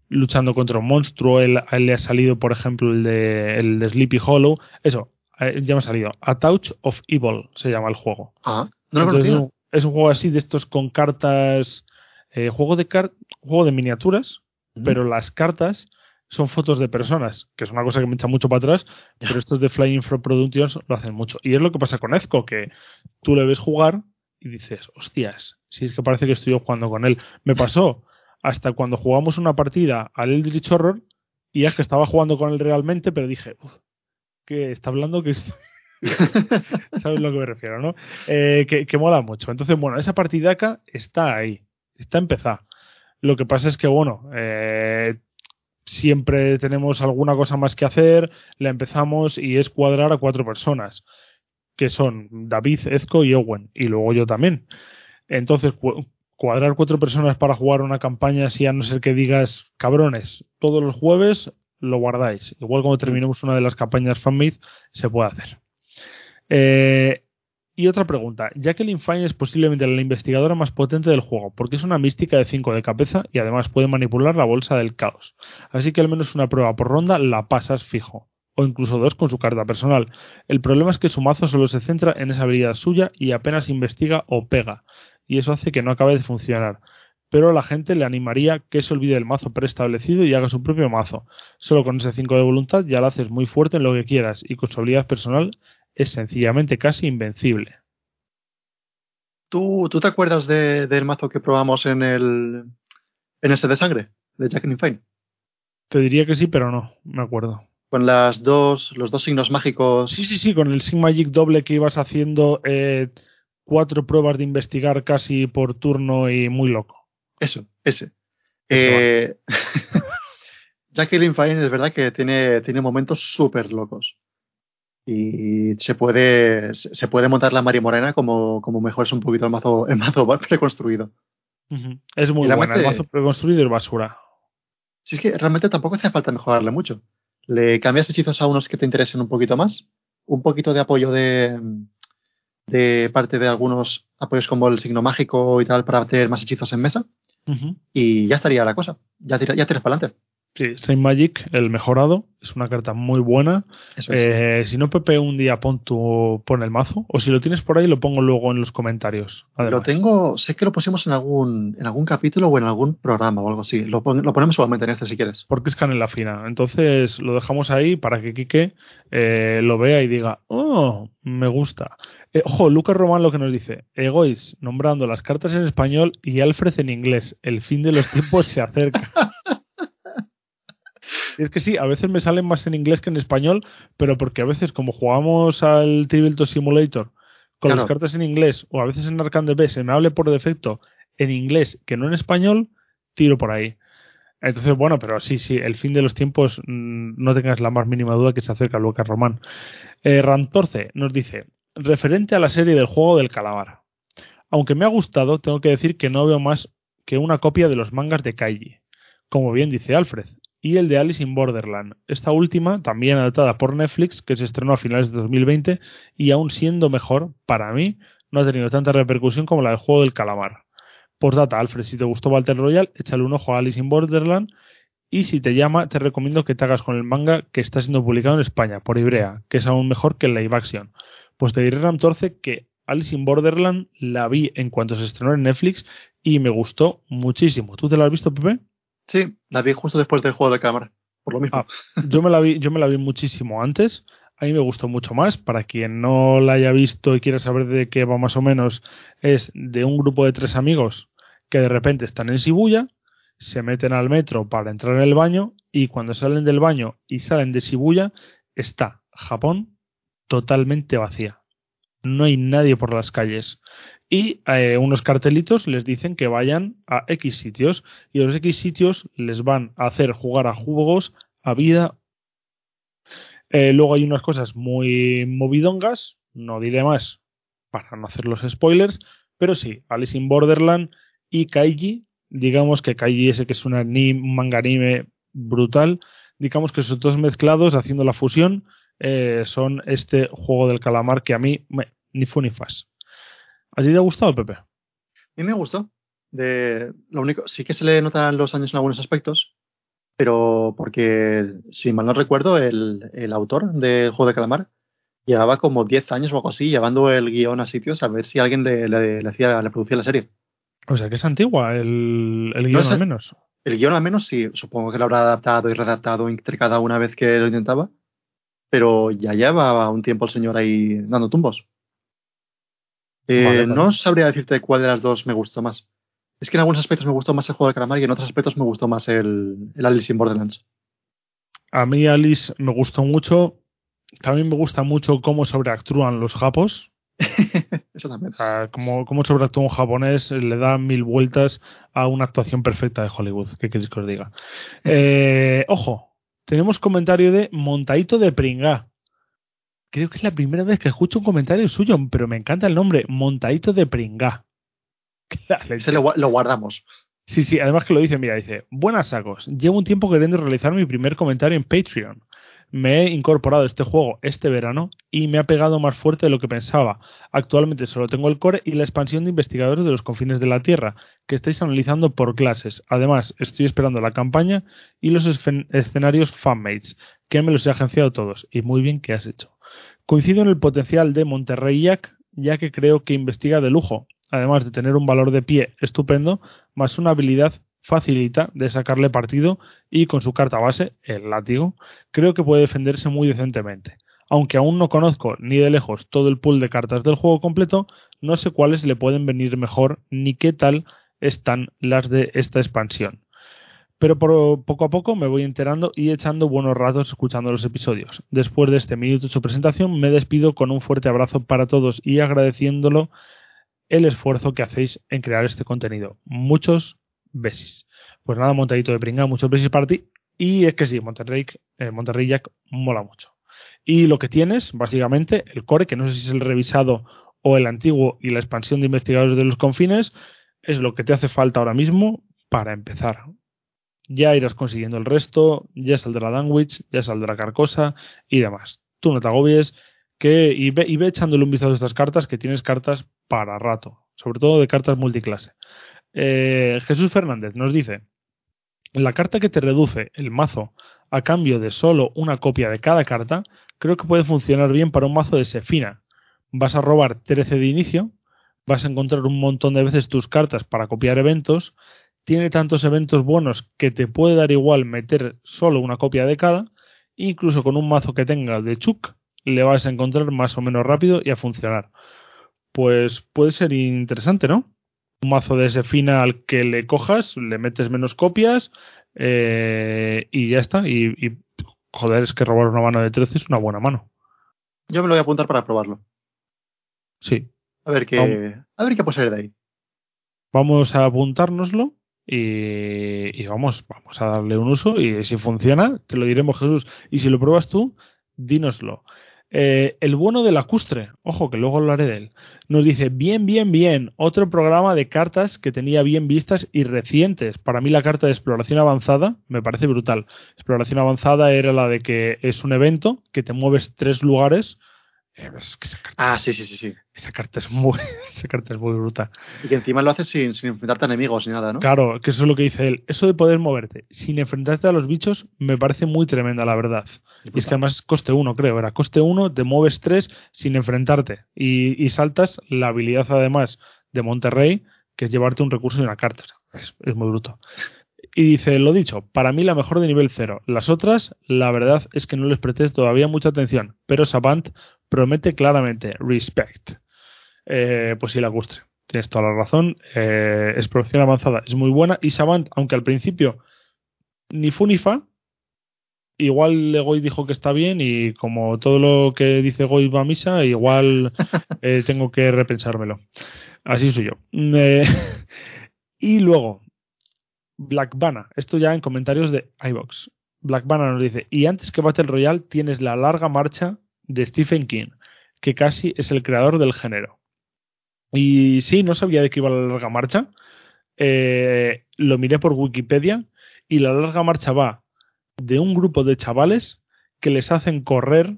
luchando contra un monstruo. Él, a él le ha salido, por ejemplo, el de, el de Sleepy Hollow. Eso, eh, ya me ha salido. A Touch of Evil se llama el juego. Ah, no lo Entonces, es, un, es un juego así de estos con cartas. eh, juego de car juego de miniaturas, pero las cartas son fotos de personas, que es una cosa que me echa mucho para atrás, pero estos de Flying Frog Productions lo hacen mucho. Y es lo que pasa con Ezco, que tú le ves jugar y dices, hostias, si es que parece que estoy jugando con él. Me pasó hasta cuando jugamos una partida al Eldritch Horror y es que estaba jugando con él realmente, pero dije, "Uf, que está hablando que ¿Sabes lo que me refiero, no? Eh, que, que mola mucho. Entonces, bueno, esa partidaca está ahí, está empezada. Lo que pasa es que, bueno, eh, siempre tenemos alguna cosa más que hacer, la empezamos y es cuadrar a cuatro personas, que son David, Ezco y Owen, y luego yo también. Entonces, cu- cuadrar cuatro personas para jugar una campaña, si a no ser que digas, cabrones, todos los jueves lo guardáis. Igual cuando terminemos una de las campañas fanmade, se puede hacer. Eh, y otra pregunta. Jacqueline Fine es posiblemente la investigadora más potente del juego, porque es una mística de 5 de cabeza y además puede manipular la bolsa del caos. Así que al menos una prueba por ronda la pasas fijo. O incluso dos con su carta personal. El problema es que su mazo solo se centra en esa habilidad suya y apenas investiga o pega. Y eso hace que no acabe de funcionar. Pero a la gente le animaría que se olvide del mazo preestablecido y haga su propio mazo. Solo con ese 5 de voluntad ya la haces muy fuerte en lo que quieras y con su habilidad personal es sencillamente casi invencible. ¿Tú, ¿Tú te acuerdas de- del mazo que probamos en el en ese de sangre? De Jacqueline Fine. Te diría que sí, pero no, me acuerdo. Con las dos, los dos signos mágicos. Sí, sí, sí, con el Sigma Magic doble que ibas haciendo eh, cuatro pruebas de investigar casi por turno y muy loco. Eso, ese. Ese Eh, Jacqueline Fine es verdad que tiene, tiene momentos súper locos. Y se puede, se puede montar la Mari Morena como, como mejores un poquito el mazo, el mazo preconstruido. Es muy buena, el mazo preconstruido es basura. Si es que realmente tampoco hace falta mejorarle mucho. Le cambias hechizos a unos que te interesen un poquito más, un poquito de apoyo de, de parte de algunos apoyos como el signo mágico y tal para tener más hechizos en mesa y ya estaría la cosa. Ya, tira- ya tiras para adelante. Sí, Saint Magic, el mejorado, es una carta muy buena. Eso es. Eh, si no, Pepe, un día pon, tu, pon el mazo. O si lo tienes por ahí, lo pongo luego en los comentarios. Lo además. tengo, sé que lo pusimos en algún, en algún capítulo o en algún programa o algo así. Lo, pon- lo ponemos igualmente en este si quieres. porque es canela fina. Entonces lo dejamos ahí para que Quique eh, lo vea y diga, oh, me gusta. Eh, ojo, Lucas Román lo que nos dice, Egois, nombrando las cartas en español y Alfred en inglés. El fin de los tiempos se acerca. Es que sí, a veces me salen más en inglés que en español, pero porque a veces como jugamos al Tabletop Simulator con Claro. las cartas en inglés o a veces en Arcan B se me hable por defecto en inglés que no en español, tiro por ahí. Entonces, bueno, pero sí, sí, el fin de los tiempos, mm, no tengas la más mínima duda que se acerca Lucas Román. Eh, Rantorce nos dice, referente a la serie del juego del calamar. Aunque me ha gustado, tengo que decir que no veo más que una copia de los mangas de Kaiji, como bien dice Alfred, y el de Alice in Borderland. Esta última, también adaptada por Netflix, que se estrenó a finales de 2020, y aún siendo mejor, para mí, no ha tenido tanta repercusión como la del juego del calamar. Postdata, Alfred, si te gustó Battle Royale, échale un ojo a Alice in Borderland Y si te llama, te recomiendo que te hagas con el manga que está siendo publicado en España, por Ibrea, que es aún mejor que el live action. Pues te diré, Ramtorce, que Alice in Borderland la vi en cuanto se estrenó en Netflix y me gustó muchísimo. ¿Tú te la has visto, Pepe? Sí, la vi justo después del juego de cámara, por lo mismo. Ah, yo me la vi, yo me la vi muchísimo antes. A mí me gustó mucho más. Para quien no la haya visto y quiera saber de qué va más o menos, es de un grupo de tres amigos que de repente están en Shibuya, se meten al metro para entrar en el baño y cuando salen del baño y salen de Shibuya está Japón totalmente vacía. No hay nadie por las calles. Y eh, unos cartelitos les dicen que vayan a X sitios y los X sitios les van a hacer jugar a juegos a vida. Eh, luego hay unas cosas muy movidongas, no diré más para no hacer los spoilers, pero sí, Alice in Borderland y Kaiji, digamos que Kaiji ese que es un, manga anime brutal, digamos que esos dos mezclados haciendo la fusión eh, son este juego del calamar que a mí me, ni fu ni fas. ¿A ti te ha gustado, Pepe? A mí me gustó. De, lo único, sí que se le notan los años en algunos aspectos, pero porque, si mal no recuerdo, el, el autor del juego de calamar llevaba como 10 años o algo así, llevando el guion a sitios a ver si alguien le, le, le, hacía, le producía la serie. O sea que es antigua el, el guion No, al menos. El guion al menos sí, supongo que lo habrá adaptado y redactado cada una vez que lo intentaba, pero ya lleva un tiempo el señor ahí dando tumbos. Eh, Vale, vale. No sabría decirte cuál de las dos me gustó más. Es que en algunos aspectos me gustó más el juego de calamar y en otros aspectos me gustó más el, el Alice in Borderlands. A mí Alice me gustó mucho. También me gusta mucho cómo sobreactúan los japos. Eso también. O sea, cómo, cómo sobreactúa un japonés le da mil vueltas a una actuación perfecta de Hollywood. ¿Qué queréis que os diga? Eh, ojo, tenemos comentario de Montaito de Pringá. Creo que es la primera vez que escucho un comentario suyo, pero me encanta el nombre, Montaito de Pringá. Ese lo, gua- lo guardamos. Sí, sí, además que lo dice, mira, dice, buenas sacos, llevo un tiempo queriendo realizar mi primer comentario en Patreon. Me he incorporado a este juego este verano y me ha pegado más fuerte de lo que pensaba. Actualmente solo tengo el core y la expansión de investigadores de los confines de la Tierra, que estáis analizando por clases. Además, estoy esperando la campaña y los escenarios fanmates, que me los he agenciado todos, y muy bien que has hecho. Coincido en el potencial de Monterrey Jack, ya que creo que investiga de lujo, además de tener un valor de pie estupendo, más una habilidad facilita de sacarle partido y con su carta base, el látigo, creo que puede defenderse muy decentemente. Aunque aún no conozco ni de lejos todo el pool de cartas del juego completo, no sé cuáles le pueden venir mejor ni qué tal están las de esta expansión. Pero poco a poco me voy enterando y echando buenos ratos escuchando los episodios. Después de este minuto de su presentación, me despido con un fuerte abrazo para todos y agradeciéndolo el esfuerzo que hacéis en crear este contenido. Muchos besis. Pues nada, montadito de pringa, muchos besis para ti. Y es que sí, Monterrey, eh, Monterrey Jack mola mucho. Y lo que tienes, básicamente, el core, que no sé si es el revisado o el antiguo y la expansión de investigadores de los confines, es lo que te hace falta ahora mismo para empezar. Ya irás consiguiendo el resto, ya saldrá Danwich, ya saldrá Carcosa y demás. Tú no te agobies que, y, ve, y ve echándole un vistazo a estas cartas, que tienes cartas para rato, sobre todo de cartas multiclase. Eh, Jesús Fernández nos dice, la carta que te reduce el mazo a cambio de solo una copia de cada carta, creo que puede funcionar bien para un mazo de Sefina. Vas a robar 13 de inicio, vas a encontrar un montón de veces tus cartas para copiar eventos, tiene tantos eventos buenos que te puede dar igual meter solo una copia de cada, incluso con un mazo que tenga de Chuk, le vas a encontrar más o menos rápido y a funcionar. Pues puede ser interesante, ¿no? Un mazo de ese fina al que le cojas, le metes menos copias eh, y ya está. Y, y, joder, es que robar una mano de 13 es una buena mano. Yo me lo voy a apuntar para probarlo. Sí. A ver qué, a ver qué puede salir de ahí. Vamos a apuntárnoslo y, vamos, vamos a darle un uso y si funciona, te lo diremos Jesús. Y si lo pruebas tú, dínoslo. Eh, el bueno del lacustre, ojo que luego hablaré de él, nos dice, bien, bien, bien, otro programa de cartas que tenía bien vistas y recientes. Para mí la carta de exploración avanzada me parece brutal. Exploración avanzada era la de que es un evento que te mueves tres lugares es que esa carta, Ah, sí, sí, sí, sí. esa carta es muy, esa carta es muy bruta. Y que encima lo haces sin, sin enfrentarte a enemigos ni nada, ¿no? Claro, que eso es lo que dice él. Eso de poder moverte sin enfrentarte a los bichos me parece muy tremenda, la verdad. Y es que además coste 1, creo. Era coste 1, te mueves 3 sin enfrentarte. Y, y saltas la habilidad, además, de Monterrey, que es llevarte un recurso y una carta. Es, es muy bruto. Y dice, lo dicho, para mí la mejor de nivel 0. Las otras, la verdad es que no les presté todavía mucha atención, pero Savant promete claramente respect. Eh, pues sí, la gustre. Tienes toda la razón. Eh, es producción avanzada, es muy buena. Y Savant, aunque al principio ni fu ni fa, igual Goy dijo que está bien y como todo lo que dice Goy va a misa, igual eh, tengo que repensármelo. Así soy yo. Eh, y luego, Black Bana, esto ya en comentarios de iBox. Black Bana nos dice, y antes que Battle Royale tienes la larga marcha de Stephen King, que casi es el creador del género. Y sí, no sabía de qué iba la larga marcha. Eh, lo miré por Wikipedia y la larga marcha va de un grupo de chavales que les hacen correr.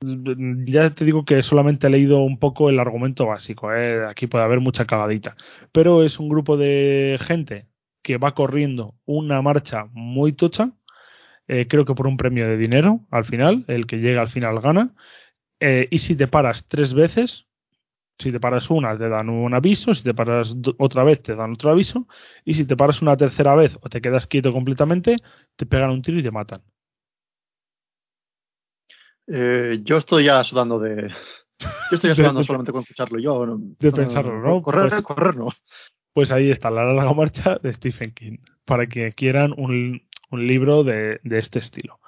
Ya te digo que solamente he leído un poco el argumento básico, ¿eh? aquí puede haber mucha cagadita, pero es un grupo de gente que va corriendo una marcha muy tocha, eh, creo que por un premio de dinero al final, el que llega al final gana, eh, y si te paras tres veces, si te paras una te dan un aviso, si te paras otra vez te dan otro aviso, y si te paras una tercera vez o te quedas quieto completamente, te pegan un tiro y te matan. Eh, yo estoy ya sudando de. Yo estoy ya sudando solamente con escucharlo. Yo no, de pensarlo, ¿no? Correr, Pues- correr no. Pues ahí está la larga marcha de Stephen King, para que quieran un, un libro de, de este estilo.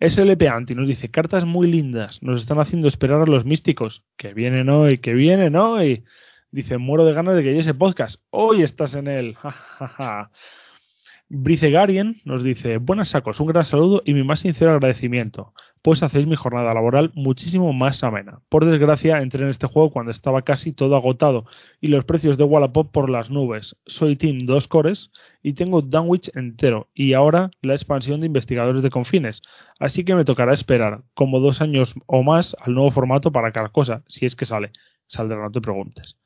SLP Anti nos dice, cartas muy lindas, nos están haciendo esperar a los místicos, que vienen hoy, que vienen hoy. Dice, muero de ganas de que llegue ese podcast. Hoy estás en él. Brice Garien nos dice, buenas sacos, un gran saludo y mi más sincero agradecimiento, pues hacéis mi jornada laboral muchísimo más amena. Por desgracia, entré en este juego cuando estaba casi todo agotado y los precios de Wallapop por las nubes. Soy Team 2 cores y tengo Dunwich entero y ahora la expansión de investigadores de confines. Así que me tocará esperar como dos años o más al nuevo formato para cada cosa, si es que sale. Saldrá, no te preguntes.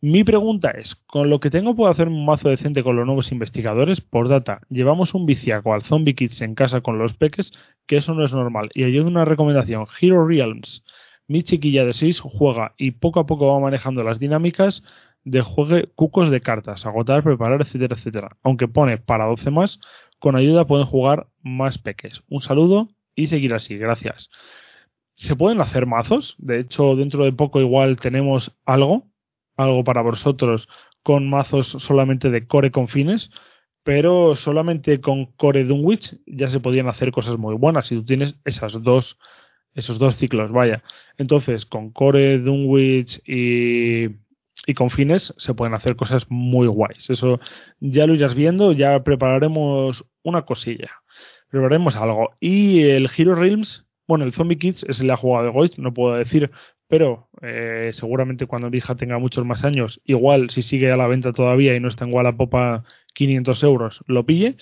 Mi pregunta es, ¿con lo que tengo puedo hacer un mazo decente con los nuevos investigadores? Por data, llevamos un viciaco al Zombie Kids en casa con los peques, que eso no es normal. Y hay una recomendación, Hero Realms. Mi chiquilla de 6 juega y poco a poco va manejando las dinámicas de juegue cucos de cartas, agotar, preparar, etcétera, etcétera. Aunque pone para 12 más, con ayuda pueden jugar más peques. Un saludo y seguir así, gracias. Se pueden hacer mazos, de hecho dentro de poco igual tenemos algo, algo para vosotros con mazos solamente de core con fines, pero solamente con core Dunwich ya se podían hacer cosas muy buenas si tú tienes esas dos esos dos ciclos, vaya. Entonces, con core Dunwich y y con fines se pueden hacer cosas muy guays. Eso ya lo irás viendo, ya prepararemos una cosilla. Prepararemos algo. Y el Hero Realms, bueno, el Zombie Kids es el ha jugado de Ghost, no puedo decir, pero eh, seguramente cuando mi hija tenga muchos más años, igual si sigue a la venta todavía y no está en Wallapop a 500 euros, lo pille.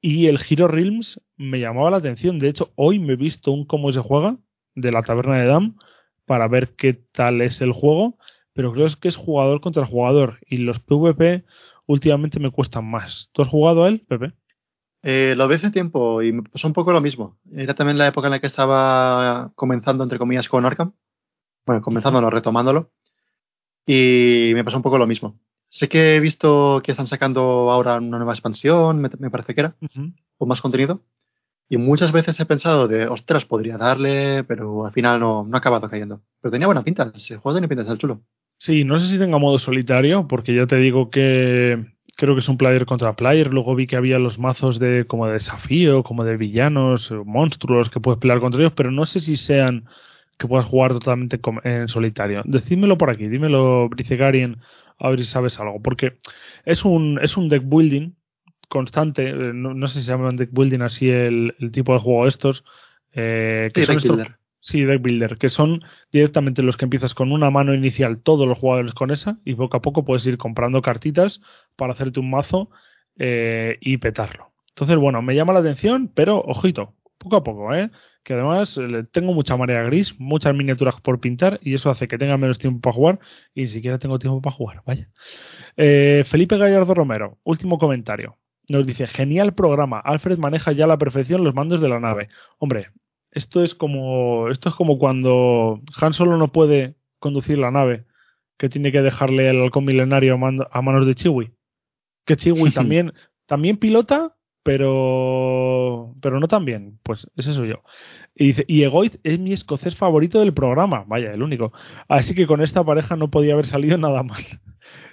Y el Hero Realms me llamaba la atención. De hecho, hoy me he visto un cómo se juega de la taberna de Dam para ver qué tal es el juego. Pero creo que es jugador contra jugador. Y los PvP últimamente me cuestan más. ¿Tú has jugado a él, Pepe? Eh, lo vi hace tiempo y me pasó un poco lo mismo. Era también la época en la que estaba comenzando, entre comillas, con Arkham. Bueno, comenzando, no, retomándolo. Y me pasó un poco lo mismo. Sé que he visto que están sacando ahora una nueva expansión, me, me parece que era, Uh -huh. o más contenido. Y muchas veces he pensado de, ostras, podría darle, pero al final no, no ha acabado cayendo. Pero tenía buena pinta, ese juego tenía pinta de ser chulo. Sí, no sé si tenga modo solitario, porque ya te digo que creo que es un player contra player. Luego vi que había los mazos de como de desafío, como de villanos, monstruos que puedes pelear contra ellos, pero no sé si sean que puedas jugar totalmente en solitario. Decídmelo por aquí, dímelo, Bricegarien, a ver si sabes algo, porque es un, es un deck building constante, no, no sé si se llama deck building así el, el tipo de juego estos. Eh, que sí, son deck builder. Sí, deck builder, que son directamente los que empiezas con una mano inicial, todos los jugadores con esa, y poco a poco puedes ir comprando cartitas para hacerte un mazo eh, y petarlo. Entonces, bueno, me llama la atención, pero ojito, poco a poco, ¿eh? Que además eh, tengo mucha marea gris, muchas miniaturas por pintar y eso hace que tenga menos tiempo para jugar y ni siquiera tengo tiempo para jugar, vaya. Eh, Felipe Gallardo Romero, último comentario. Nos dice, genial programa, Alfred maneja ya a la perfección los mandos de la nave. Hombre, esto es como esto es como cuando Han Solo no puede conducir la nave, que tiene que dejarle el halcón milenario a, manos de Chiwi. Que Chiwi también también pilota, pero pero no tan bien. Pues ese soy yo. Y dice, y Egoiz es mi escocés favorito del programa. Vaya, el único. Así que con esta pareja no podía haber salido nada mal.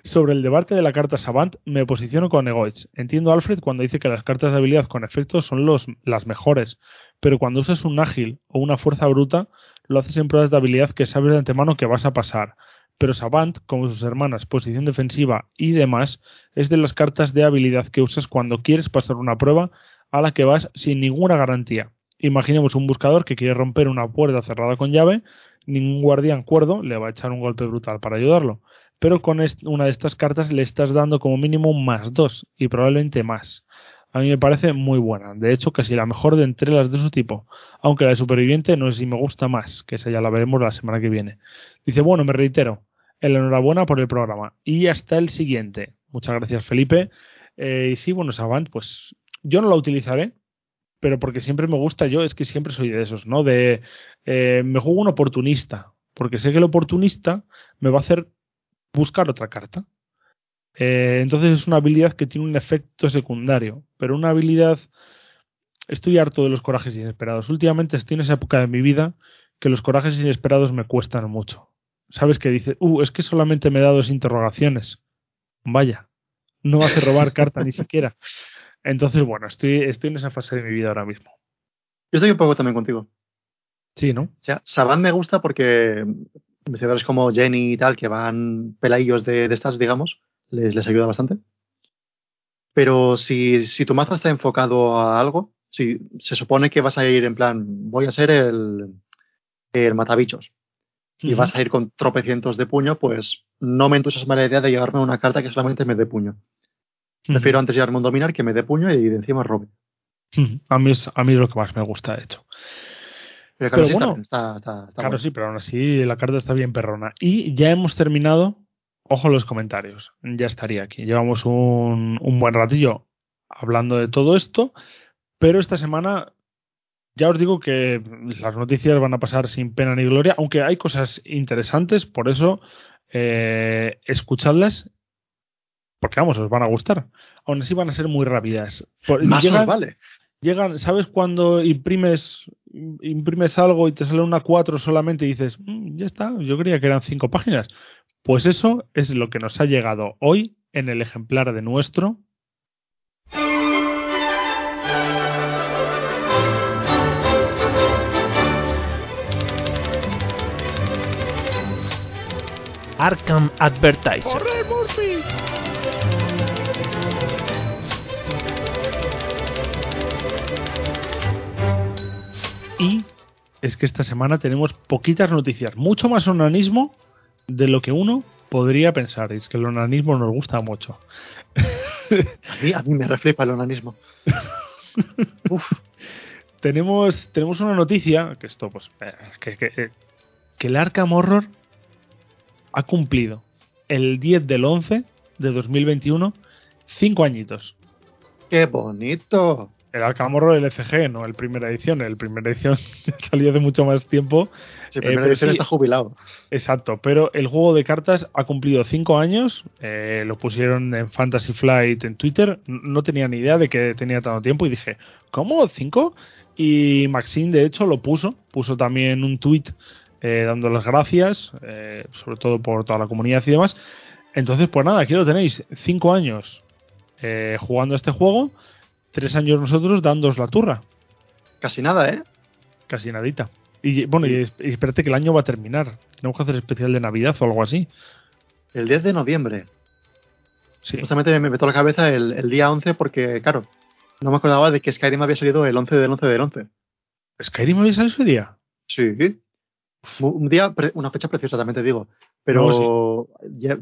Sobre el debate de la carta Savant, me posiciono con Egoiz. Entiendo a Alfred cuando dice que las cartas de habilidad con efectos son los, las mejores, pero cuando usas un ágil o una fuerza bruta, lo haces en pruebas de habilidad que sabes de antemano que vas a pasar. Pero Savant, como sus hermanas, posición defensiva y demás, es de las cartas de habilidad que usas cuando quieres pasar una prueba a la que vas sin ninguna garantía. Imaginemos un buscador que quiere romper una puerta cerrada con llave, ningún guardián cuerdo le va a echar un golpe brutal para ayudarlo, pero con una de estas cartas le estás dando como mínimo más dos y probablemente más. A mí me parece muy buena, de hecho casi la mejor de entre las de su tipo, aunque la de superviviente no es si me gusta más, que esa ya la veremos la semana que viene. Dice, bueno, me reitero, enhorabuena por el programa. Y hasta el siguiente. Muchas gracias, Felipe. Eh, y sí, bueno, Savant, pues yo no la utilizaré, pero porque siempre me gusta, yo es que siempre soy de esos, ¿no? De eh, me juego un oportunista, porque sé que el oportunista me va a hacer buscar otra carta. Eh, entonces es una habilidad que tiene un efecto secundario, pero una habilidad... Estoy harto de los corajes inesperados. Últimamente estoy en esa época de mi vida que los corajes inesperados me cuestan mucho. ¿Sabes que dice? Uh, es que solamente me da dos interrogaciones. Vaya, no hace robar carta ni siquiera. Entonces, bueno, estoy, estoy en esa fase de mi vida ahora mismo. Yo estoy un poco también contigo. Sí, ¿no? O sea, Saban me gusta porque investigadores como Jenny y tal, que van peladillos de, de estas, digamos, les, les ayuda bastante. Pero si, si tu mazo está enfocado a algo, si se supone que vas a ir en plan, voy a ser el, el matabichos, y vas a ir con tropecientos de puño, pues no me entusiasma la idea de llevarme una carta que solamente me dé puño. Prefiero antes llevarme un dominar que me dé puño y de encima robe. A mí, es, a mí es lo que más me gusta, de hecho. Pero, claro, sí está, claro sí, pero aún así la carta está bien perrona. Y ya hemos terminado. Ojo los comentarios. Ya estaría aquí. Llevamos un, un buen ratillo hablando de todo esto. Pero esta semana ya os digo que las noticias van a pasar sin pena ni gloria, aunque hay cosas interesantes, por eso eh, escuchadlas, porque vamos, os van a gustar. Aún así van a ser muy rápidas. Más llegan, vale. Llegan, ¿sabes cuando imprimes imprimes algo y te sale una 4 solamente y dices, mm, ya está, yo creía que eran 5 páginas? Pues eso es lo que nos ha llegado hoy en el ejemplar de nuestro Arkham Advertiser. Y es que esta semana tenemos poquitas noticias, mucho más onanismo de lo que uno podría pensar. es que el onanismo nos gusta mucho. A mí, a mí me refleja el onanismo. Tenemos, tenemos una noticia, que esto, pues, eh, que, que, que el Arkham Horror ha cumplido el 10 del 11 de 2021 cinco añitos. ¡Qué bonito! El Arcamorro del FG, no el primera edición. El primera edición salió hace mucho más tiempo. Sí, primera eh, edición está jubilado. Exacto, pero el juego de cartas ha cumplido cinco años. Eh, lo pusieron en Fantasy Flight en Twitter. No tenía ni idea de que tenía tanto tiempo y dije, ¿cómo? ¿Cinco? Y Maxine, de hecho, lo puso. Puso también un tweet eh, dando las gracias, eh, sobre todo por toda la comunidad y demás. Entonces, pues nada, aquí lo tenéis, cinco años eh, jugando este juego, tres años nosotros dándos la turra. Casi nada, ¿eh? Casi nadita. Y bueno, y, espérate que el año va a terminar. Tenemos que hacer especial de Navidad o algo así. El 10 de noviembre. Sí. Justamente me meto la cabeza el, el, día 11 porque, claro, no me acordaba de que Skyrim había salido el 11 del 11 del 11. ¿Skyrim había salido ese día? Sí. Un día, una fecha preciosa, también te digo. Pero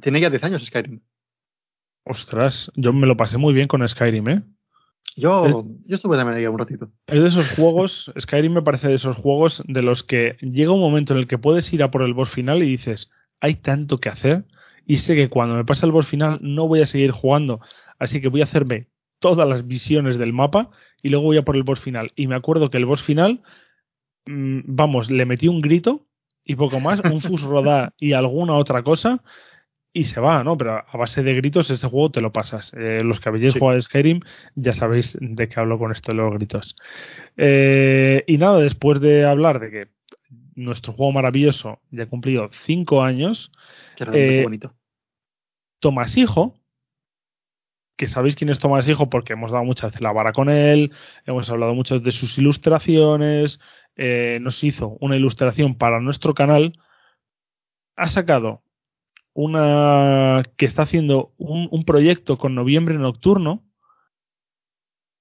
tiene ya 10 años Skyrim. Ostras, yo me lo pasé muy bien con Skyrim, ¿eh? Yo, Es- yo estuve también ahí un ratito. Es de esos juegos, Skyrim me parece de esos juegos de los que llega un momento en el que puedes ir a por el boss final y dices, hay tanto que hacer y sé que cuando me pasa el boss final no voy a seguir jugando, así que voy a hacerme todas las visiones del mapa y luego voy a por el boss final. Y me acuerdo que el boss final, mm, vamos, le metí un grito y poco más, un fus rodá y alguna otra cosa y se va, ¿no? Pero a base de gritos este juego te lo pasas. Eh, los que habéis Sí. jugado a Skyrim ya sabéis de qué hablo con esto de los gritos. Eh, y nada, después de hablar de que nuestro juego maravilloso ya ha cumplido cinco años, Que realmente Eh, bonito. Tomás Hijo, que sabéis quién es Tomás Hijo porque hemos dado muchas veces la vara con él, hemos hablado mucho de sus ilustraciones, eh, nos hizo una ilustración para nuestro canal, ha sacado una que está haciendo un, un proyecto con noviembre nocturno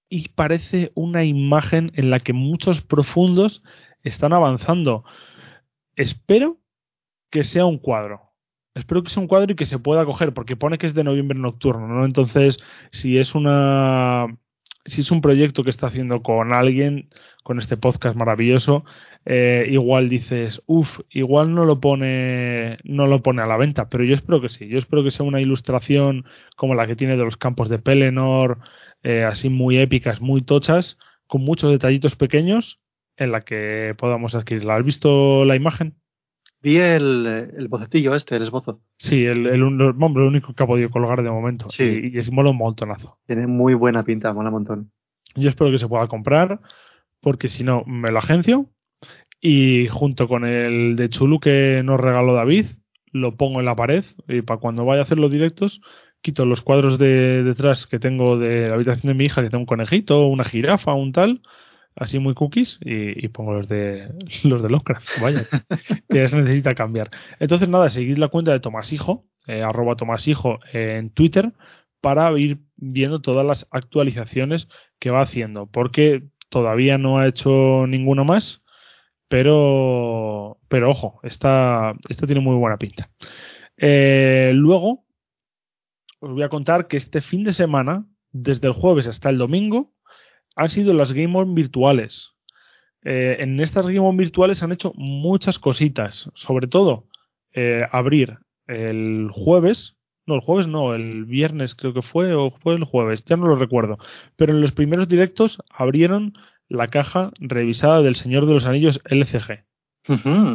y parece una imagen en la que muchos profundos están avanzando. Espero que sea un cuadro. Espero que sea un cuadro y que se pueda coger, porque pone que es de noviembre nocturno, ¿no? Entonces, si es una. Si es un proyecto que está haciendo con alguien, con este podcast maravilloso, eh, igual dices, uff, igual no lo pone, no lo pone a la venta, pero yo espero que sí. Yo espero que sea una ilustración como la que tiene de los campos de Pelennor, eh, así muy épicas, muy tochas, con muchos detallitos pequeños, en la que podamos adquirirla. ¿Has visto la imagen? Vi el, el bocetillo este, el esbozo. Sí, el, el, hombre, lo único que ha podido colgar de momento. Sí. Y, y es mola un montonazo. Tiene muy buena pinta, mola un montón. Yo espero que se pueda comprar, porque si no, me lo agencio. Y junto con el de Chulu que nos regaló David, lo pongo en la pared. Y para cuando vaya a hacer los directos, quito los cuadros de detrás que tengo de la habitación de mi hija, que tengo un conejito, una jirafa, un tal, así muy cookies, y, y pongo los de los de Lovecraft. Vaya, que ya se necesita cambiar. Entonces, nada, seguid la cuenta de Tomás Hijo, eh, arroba Tomás Hijo en Twitter, para ir viendo todas las actualizaciones que va haciendo, porque todavía no ha hecho ninguna más, pero, pero ojo, esta, esta tiene muy buena pinta. Eh, luego, os voy a contar que este fin de semana, desde el jueves hasta el domingo, han sido las Game On virtuales. Eh, en estas Game On virtuales han hecho muchas cositas, sobre todo eh, abrir el jueves, no, el jueves no, el viernes creo que fue, o fue el jueves, ya no lo recuerdo, pero en los primeros directos abrieron la caja revisada del Señor de los Anillos LCG.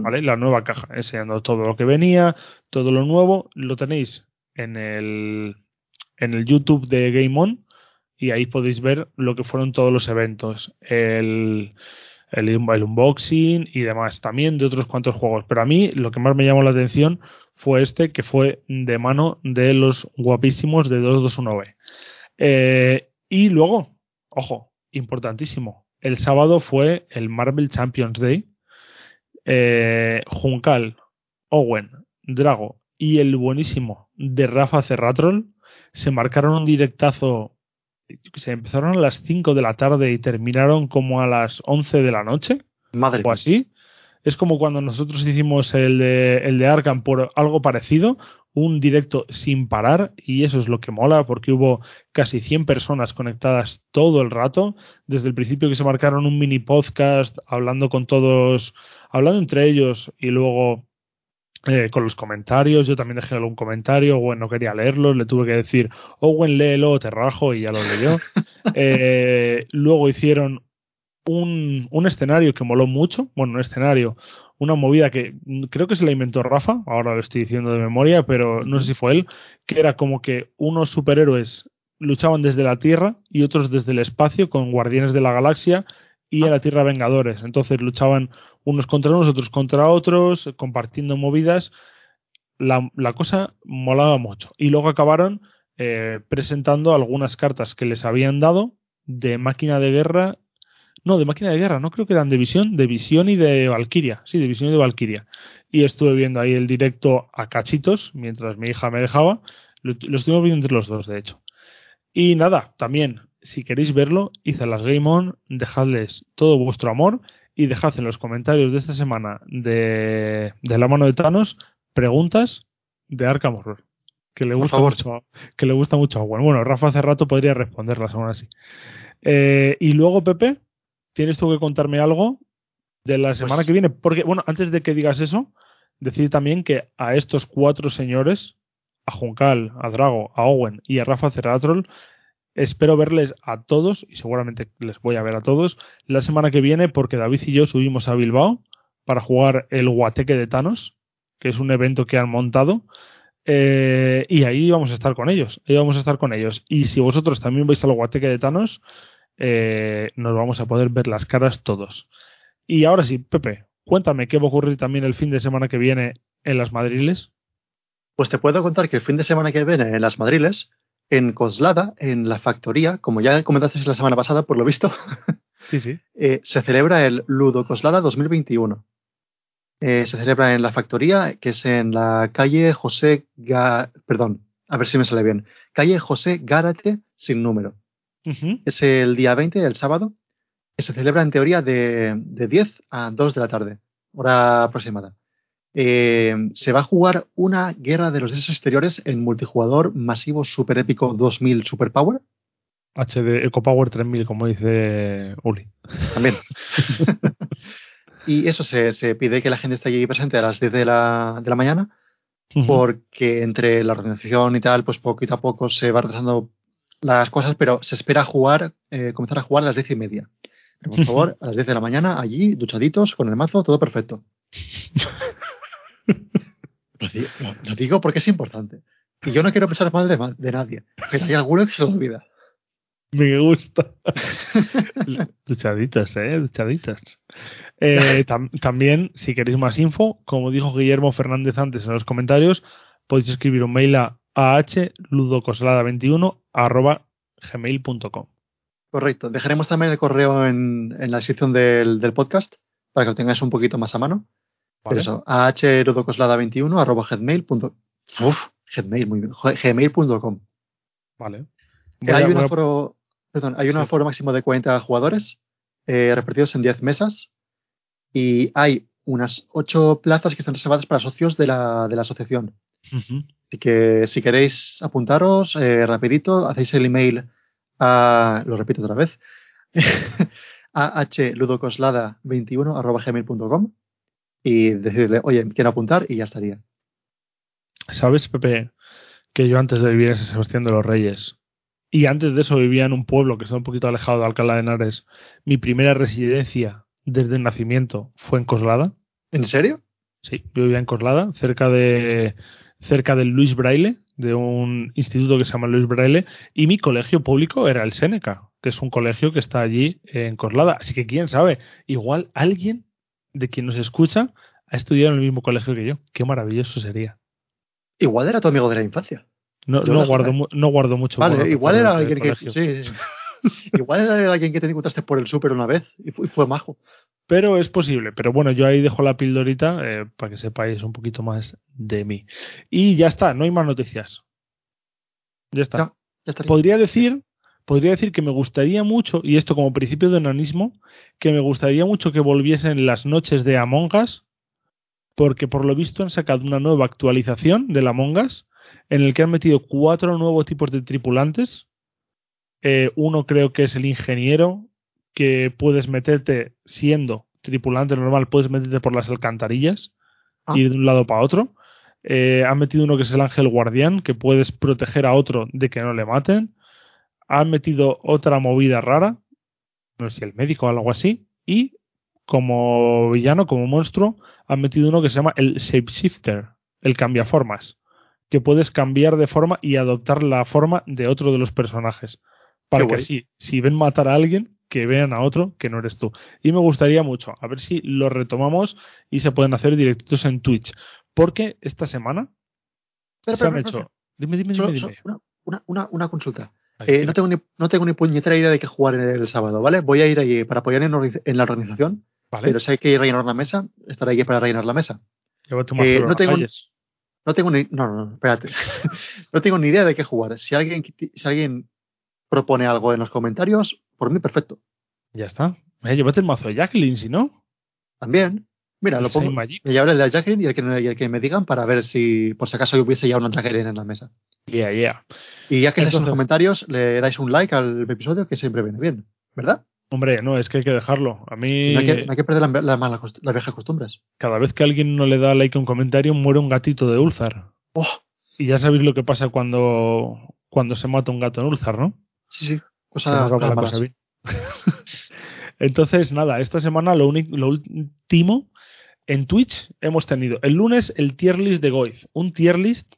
¿vale? La nueva caja, enseñando todo lo que venía, todo lo nuevo, lo tenéis en el, en el YouTube de Game On y ahí podéis ver lo que fueron todos los eventos, el, el, unboxing y demás, también de otros cuantos juegos. Pero a mí lo que más me llamó la atención fue este, que fue de mano de los guapísimos de 221V. Eh, y luego, ojo, importantísimo, el sábado fue el Marvel Champions Day, eh, Juncal, Owen, Drago y el buenísimo de Rafa Cerratrol se marcaron un directazo. Se empezaron a las 5 de la tarde y terminaron como a las 11 de la noche Madre o así. Es como cuando nosotros hicimos el de, el de Arkham por algo parecido, un directo sin parar, y eso es lo que mola, porque hubo casi 100 personas conectadas todo el rato, desde el principio que se marcaron un mini podcast, hablando con todos, hablando entre ellos, y luego eh, con los comentarios, yo también dejé algún comentario, Owen no quería leerlos, le tuve que decir, Owen, léelo, te rajo, y ya lo leyó. Eh, luego hicieron un, un escenario que moló mucho, bueno, un escenario, una movida que creo que se la inventó Rafa, ahora lo estoy diciendo de memoria, pero no sé si fue él, que era como que unos superhéroes luchaban desde la Tierra y otros desde el espacio con Guardianes de la Galaxia y a la Tierra Vengadores. Entonces luchaban unos contra unos, otros contra otros, compartiendo movidas. La, cosa molaba mucho. Y luego acabaron eh, presentando algunas cartas que les habían dado de máquina de guerra. No, de máquina de guerra, no creo que eran de visión, de visión y de Valkyria. Sí, de visión y de Valkyria. Y estuve viendo ahí el directo a cachitos mientras mi hija me dejaba. Lo, lo viendo entre los dos, de hecho. Y nada, también, si queréis verlo, hice las Game On, dejadles todo vuestro amor y dejad en los comentarios de esta semana de, de la mano de Thanos preguntas de Arkham Horror. Que le gusta mucho, que le gusta mucho a Owen. Bueno, Rafa hace rato podría responderlas aún así. Eh, y luego, Pepe, tienes tú que contarme algo de la semana Pues- que viene. Porque, bueno, antes de que digas eso, decir también que a estos cuatro señores, a Juncal, a Drago, a Owen y a Rafa Ceratrol, espero verles a todos, y seguramente les voy a ver a todos, la semana que viene, porque David y yo subimos a Bilbao para jugar el Guateque de Thanos, que es un evento que han montado. eh, y ahí vamos a estar con ellos. Ahí vamos a estar con ellos. Y si vosotros también vais al Guateque de Thanos, eh, nos vamos a poder ver las caras todos. Y ahora sí, Pepe, cuéntame qué va a ocurrir también el fin de semana que viene en las Madriles. Pues te puedo contar que el fin de semana que viene en las Madriles, en Coslada, en la factoría, como ya comentaste la semana pasada, por lo visto, Sí, sí. eh, se celebra el Ludo Coslada 2021. Eh, se celebra en la factoría, que es en la calle José Ga... Perdón, a ver si me sale bien. Calle José Gárate sin número. Es el día 20, el sábado, que se celebra en teoría de, de 10 a 2 de la tarde, hora aproximada. Eh, se va a jugar una guerra de los dioses exteriores en multijugador masivo super épico 2000 Superpower. HD EcoPower 3000, como dice Uli. También. y eso se, se pide que la gente esté allí presente a las 10 de la, de la mañana, porque entre la organización y tal, pues poquito a poco se va retrasando las cosas, pero se espera jugar, eh, comenzar a jugar a las 10 y media. Pero, por favor, a las 10 de la mañana, allí, duchaditos, con el mazo, todo perfecto. lo, di- lo- lo digo porque es importante. Y yo no quiero pensar mal de, de nadie, pero hay alguno que se lo olvida. Me gusta. Duchaditas, eh, duchaditas. Eh, tam- también, si queréis más info, como dijo Guillermo Fernández antes en los comentarios, podéis escribir un mail a ahludocoslada21 arroba gmail.com. Correcto. Dejaremos también el correo en, en la descripción del, del podcast para que lo tengáis un poquito más a mano. Pero eso, ahludocoslada21 arroba gmail. punto- Uf, gmail, muy bien. Gmail.com. Vale. A- hay un a- aforo, perdón, hay un Sí. aforo máximo de 40 jugadores eh, repartidos en 10 mesas y hay unas 8 plazas que están reservadas para socios de la, de la asociación. Ujú. Así que si queréis apuntaros eh, rapidito, hacéis el email a, lo repito otra vez, ahludocoslada21 arroba gmail.com y decirle, oye, quiero apuntar y ya estaría. ¿Sabes, Pepe, que yo antes de vivir en San Sebastián de los Reyes y antes de eso vivía en un pueblo que está un poquito alejado de Alcalá de Henares, mi primera residencia desde el nacimiento fue en Coslada? ¿En serio? Sí, yo vivía en Coslada, cerca de cerca del Luis Braille, de un instituto que se llama Luis Braille, y mi colegio público era el Seneca, que es un colegio que está allí en Coslada. Así que quién sabe, igual alguien de quien nos escucha ha estudiado en el mismo colegio que yo. Qué maravilloso sería. Igual era tu amigo de la infancia. No, no guardo, mu- no guardo mucho. Vale, igual era alguien que. colegio. Sí, sí. igual era alguien que te encontraste por el súper una vez y fue, y fue majo. Pero es posible. Pero bueno, yo ahí dejo la pildorita eh, para que sepáis un poquito más de mí. Y ya está, no hay más noticias. Ya está. Ya, ya estaría. podría decir podría decir que me gustaría mucho y esto como principio de enanismo que me gustaría mucho que volviesen las noches de Among Us porque por lo visto han sacado una nueva actualización del Among Us en el que han metido cuatro nuevos tipos de tripulantes Eh, uno creo que es el ingeniero que puedes meterte siendo tripulante normal puedes meterte por las alcantarillas Ah. ir de un lado para otro eh, han metido uno que es el ángel guardián, que puedes proteger a otro de que no le maten. Han metido otra movida rara, no sé si el médico o algo así. Y como villano, como monstruo, han metido uno que se llama el shapeshifter, el cambiaformas, que puedes cambiar de forma y adoptar la forma de otro de los personajes. Para Qué que guay. así, si ven matar a alguien, que vean a otro que no eres tú. Y me gustaría mucho, a ver si lo retomamos y se pueden hacer directitos en Twitch. Porque esta semana se han hecho. Dime, dime, dime. dime. una, una, una, una consulta. Eh, no, tengo ni, no tengo ni puñetera idea de qué jugar el sábado, ¿vale? Voy a ir allí para apoyar en, la organización, vale, pero si hay que rellenar la mesa, estaré allí para rellenar la mesa. eh, no tengo-. No tengo ni. No, no, no, espérate. no tengo ni idea de qué jugar. Si alguien, si alguien propone algo en los comentarios, por mí perfecto. Ya está. Eh, llévate el mazo de Jacqueline, si no. También. Mira, El lo pongo. Llevaré el de Jacqueline y el que, y el que me digan para ver si por si acaso hubiese ya una Jacqueline en la mesa. Yeah, yeah. Y ya que estáis en los comentarios, le dais un like al episodio que siempre viene bien, ¿verdad? Hombre, no, es que hay que dejarlo. A mí, No hay que, no hay que perder la, la las viejas costumbres. cada vez que alguien no le da like a un comentario, muere un gatito de Ulzar. Oh, Y ya sabéis lo que pasa cuando, cuando se mata un gato en Ulzar, ¿no? sí, sí. No malas. cosa bien. Entonces, nada, esta semana lo, único, lo último en Twitch hemos tenido el lunes el tier list de Goiz. Un tier list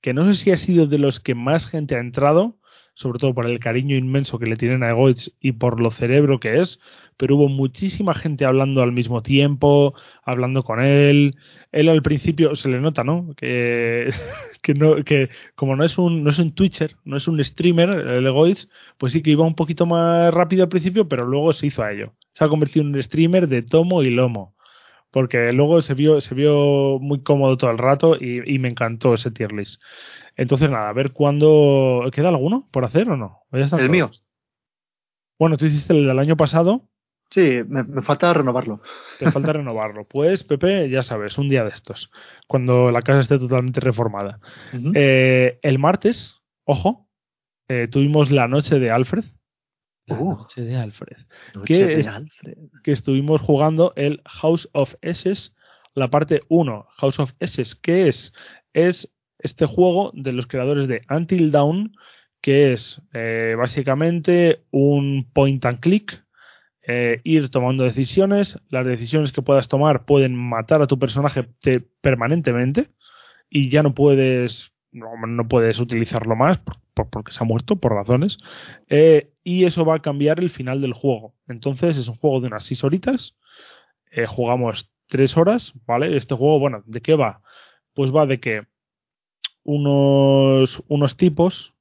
que no sé si ha sido de los que más gente ha entrado, sobre todo por el cariño inmenso que le tienen a Goiz y por lo cerebro que es, pero hubo muchísima gente hablando al mismo tiempo, hablando con él. Él al principio se le nota, ¿no? Que, no, que como no es un no es un Twitcher, no es un streamer, el Egoiz, pues sí que iba un poquito más rápido al principio, pero luego se hizo a ello. Se ha convertido en un streamer de tomo y lomo. Porque luego se vio, se vio muy cómodo todo el rato y, y me encantó ese tier list. Entonces, nada, a ver cuándo. ¿Queda alguno por hacer o no? ¿O ya están El todos? mío. Bueno, tú hiciste el del año pasado, Sí, me, me falta renovarlo. te falta renovarlo. Pues, Pepe, ya sabes, un día de estos, cuando la casa esté totalmente reformada. Eh, el martes, ojo, eh, tuvimos la noche de Alfred. La Uh. noche de Alfred. Noche ¿qué de? Alfred. Que estuvimos jugando el House of Esses, la parte 1. House of Esses, ¿qué es? Es este juego de los creadores de Until Dawn, que es eh, básicamente un point and click. eh, ir tomando decisiones. Las decisiones que puedas tomar pueden matar a tu personaje te- permanentemente y ya no puedes no, puedes utilizarlo más por- porque se ha muerto por razones eh, y eso va a cambiar el final del juego. Entonces es un juego de unas 6 horitas eh, jugamos 3 horas vale este juego bueno de qué va pues va de que unos unos tipos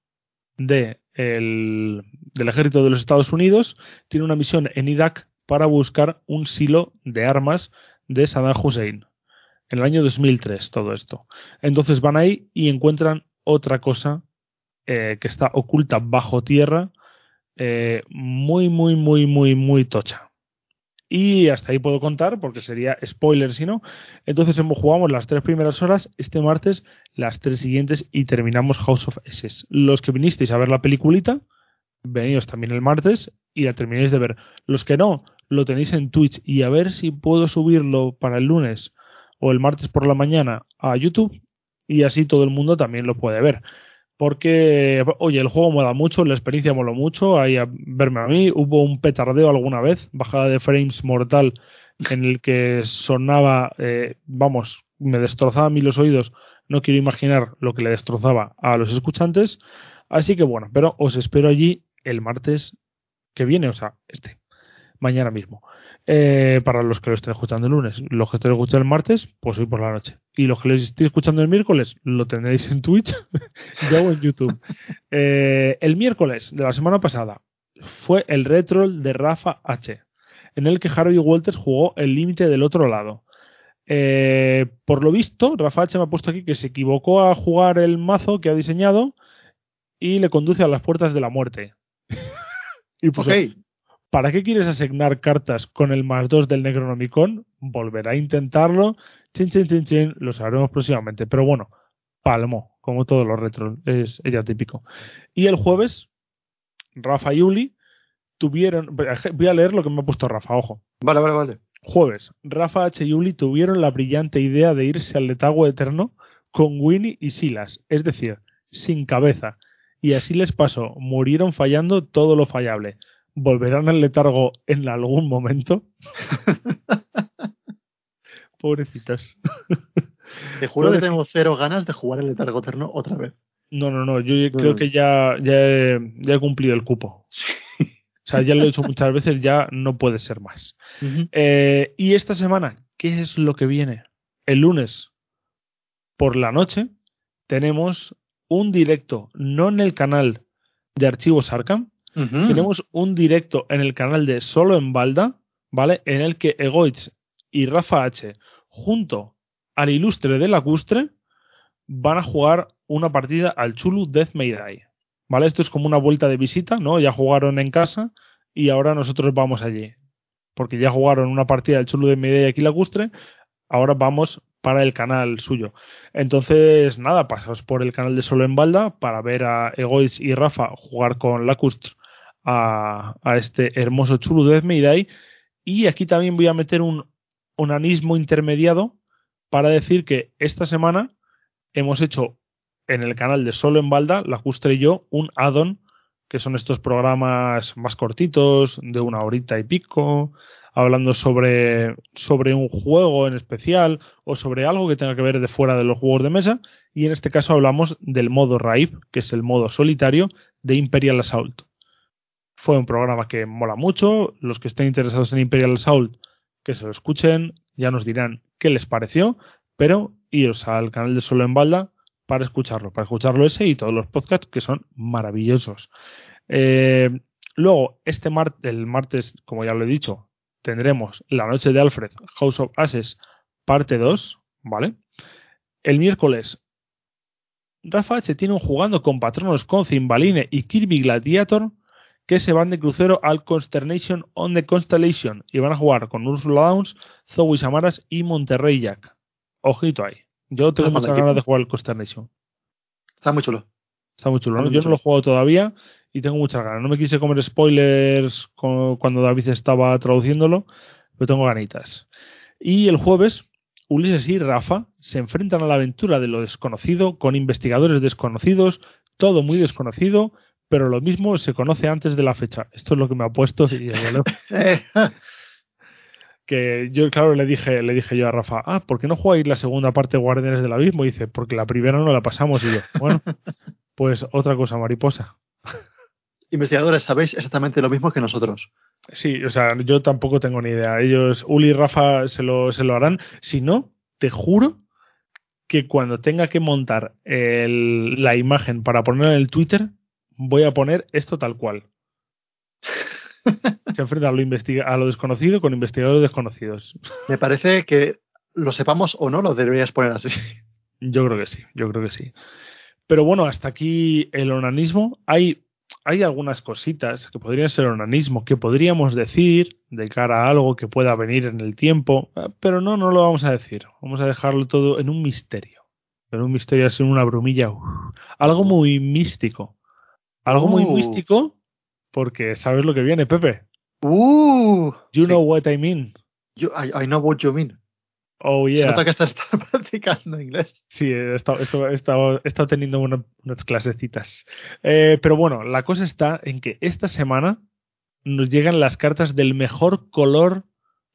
de el, del ejército de los Estados Unidos tienen una misión en Irak para buscar un silo de armas de Saddam Hussein en el año 2003 todo esto. Entonces van ahí y encuentran otra cosa eh, que está oculta bajo tierra, eh, muy, muy, muy, muy, muy tocha. Y hasta ahí puedo contar, porque sería spoiler si no. Entonces jugamos las tres primeras horas, este martes las tres siguientes y terminamos House of Esses. Los que vinisteis a ver la peliculita, venidos también el martes y la terminéis de ver. Los que no, lo tenéis en Twitch y a ver si puedo subirlo para el lunes o el martes por la mañana a YouTube y así todo el mundo también lo puede ver. Porque, oye, el juego mola mucho, la experiencia mola mucho, ahí a verme a mí, hubo un petardeo alguna vez, bajada de frames mortal en el que sonaba, eh, vamos, me destrozaba a mí los oídos, no quiero imaginar lo que le destrozaba a los escuchantes, así que bueno, pero os espero allí el martes que viene, o sea, este, mañana mismo. Eh, para los que lo estén escuchando el lunes. Los que estén escuchando el martes, pues hoy por la noche. Y los que lo estéis escuchando el miércoles, lo tendréis en Twitch ya o en YouTube. Eh, el miércoles de la semana pasada fue el retro de Rafa H, en el que Harvey Walters jugó el límite del otro lado. Eh, por lo visto, Rafa H me ha puesto aquí que se equivocó a jugar el mazo que ha diseñado y le conduce a las puertas de la muerte. y pues, ok. ¿Para qué quieres asignar cartas con el más 2 del Necronomicon? Volverá a intentarlo. Chin, chin, chin, chin. Lo sabremos próximamente. Pero bueno, palmo, como todos los retros. Es ella típico. Y el jueves, Rafa y Uli tuvieron. Voy a leer lo que me ha puesto Rafa, ojo. Vale, vale, vale. Jueves, Rafa H. y Uli tuvieron la brillante idea de irse al letargo eterno con Winnie y Silas, es decir, sin cabeza. Y así les pasó, murieron fallando todo lo fallable. ¿Volverán al letargo en algún momento? Pobrecitas. Te juro que tengo cero ganas de jugar el letargo eterno otra vez. No, no, no, yo creo que ya, ya, he, ya he cumplido el cupo. Sí. O sea, ya lo he hecho muchas veces, ya no puede ser más. Eh, y esta semana, ¿qué es lo que viene? El lunes por la noche tenemos un directo, no en el canal de Archivos Arkham, Tenemos un directo en el canal de Solo en Balda, ¿vale? En el que Egoitz y Rafa H, junto al ilustre de Lacustre, van a jugar una partida al Chulu Death May Die. ¿Vale? Esto es como una vuelta de visita, ¿no? Ya jugaron en casa y ahora nosotros vamos allí. Porque ya jugaron una partida del Chulu Death May Die aquí Lacustre, ahora vamos para el canal suyo. Entonces, nada, pasaos por el canal de Solo en Balda para ver a Egois y Rafa jugar con Lacust a, este hermoso Chulu de Mayday. Y aquí también voy a meter un onanismo intermediado para decir que esta semana hemos hecho en el canal de Solo en Balda, Lacustre y yo, un add-on, que son estos programas más cortitos, de una horita y pico, hablando sobre, sobre un juego en especial o sobre algo que tenga que ver de fuera de los juegos de mesa. Y en este caso hablamos del modo RAID, que es el modo solitario de Imperial Assault. Fue un programa que mola mucho. Los que estén interesados en Imperial Assault, que se lo escuchen, ya nos dirán qué les pareció. Pero iros al canal de Solo en Balda para escucharlo, para escucharlo ese y todos los podcasts que son maravillosos. Eh, luego, este martes, el martes, como ya lo he dicho, tendremos La Noche de Alfred, House of Ashes, parte 2, ¿vale? El miércoles, Rafa H. tiene un jugando con patronos con Cimbaline y Kirby Gladiator que se van de crucero al Consternation on the Constellation y van a jugar con Ursula Downs, Zoe Samaras y Monterrey Jack. Ojito ahí. Yo tengo muchas ganas de jugar al Consternation. Está muy chulo. Está muy chulo. ¿no? Yo no lo he jugado todavía y tengo muchas ganas. No me quise comer spoilers cuando David estaba traduciéndolo, pero tengo ganitas. Y el jueves, Ulises y Rafa se enfrentan a la aventura de lo desconocido con investigadores desconocidos, todo muy desconocido, pero lo mismo se conoce antes de la fecha. Esto es lo que me ha puesto. Y, que yo, claro, le dije, le dije yo a Rafa, ah, ¿por qué no jugáis la segunda parte de Guardianes del Abismo? Y dice, porque la primera no la pasamos. Y yo, bueno, pues otra cosa, mariposa. Investigadores, sabéis exactamente lo mismo que nosotros. Sí, o sea, yo tampoco tengo ni idea. Ellos, Uli y Rafa, se lo, se lo harán. Si no, te juro que cuando tenga que montar el, la imagen para poner en el Twitter, voy a poner esto tal cual. Se enfrenta a lo, a lo desconocido con investigadores desconocidos. Me parece que lo sepamos o no, lo deberías poner así. Yo creo que sí, yo creo que sí. Pero bueno, hasta aquí el onanismo. Hay, hay algunas cositas que podrían ser onanismo, que podríamos decir de cara a algo que pueda venir en el tiempo, pero no, no lo vamos a decir. Vamos a dejarlo todo en un misterio. En un misterio así, una brumilla. algo muy místico. Algo muy uh. místico porque sabes lo que viene, Pepe. Uh, you know what I mean. I, know what you mean. Oh, yeah. Se nota que estás practicando inglés. Sí, he estado, he estado, he estado teniendo unas clasecitas. Eh, pero bueno, la cosa está en que esta semana nos llegan las cartas del mejor color.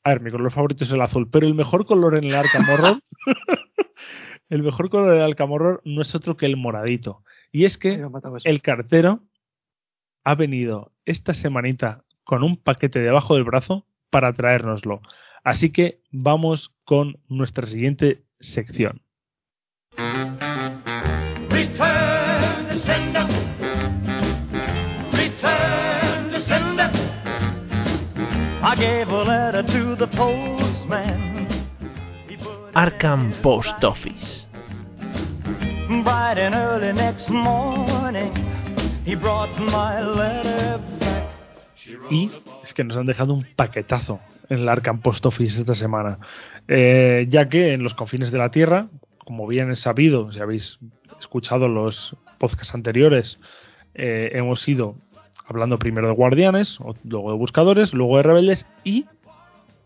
A ver, mi color favorito es el azul, pero el mejor color en el Arkham el mejor color del Arkham no es otro que el moradito. Y es que el cartero ha venido esta semanita con un paquete debajo del brazo para traérnoslo. Así que vamos con nuestra siguiente sección. Arkham Post Office. Y es que nos han dejado un paquetazo en el Arkham Post Office esta semana. Eh, ya que en los confines de la Tierra, como bien es sabido, si habéis escuchado los podcasts anteriores, eh, hemos ido hablando primero de guardianes, luego de buscadores, luego de rebeldes y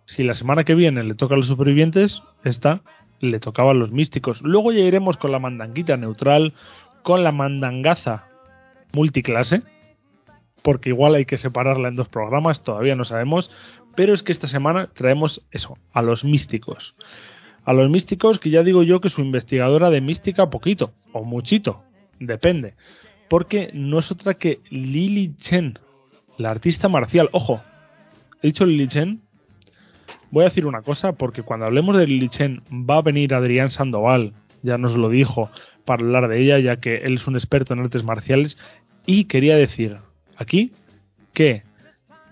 si la semana que viene le toca a los supervivientes, esta le tocaba a los místicos. Luego ya iremos con la mandanguita neutral, con la mandangaza multiclase, porque igual hay que separarla en dos programas, todavía no sabemos, pero es que esta semana traemos eso, a los místicos. A los místicos que ya digo yo que su investigadora de mística poquito, o muchito, depende, porque no es otra que Lily Chen, la artista marcial. Ojo, he dicho Lily Chen, voy a decir una cosa, porque cuando hablemos de Lily Chen va a venir Adrián Sandoval, ya nos lo dijo, para hablar de ella, ya que él es un experto en artes marciales y quería decir aquí que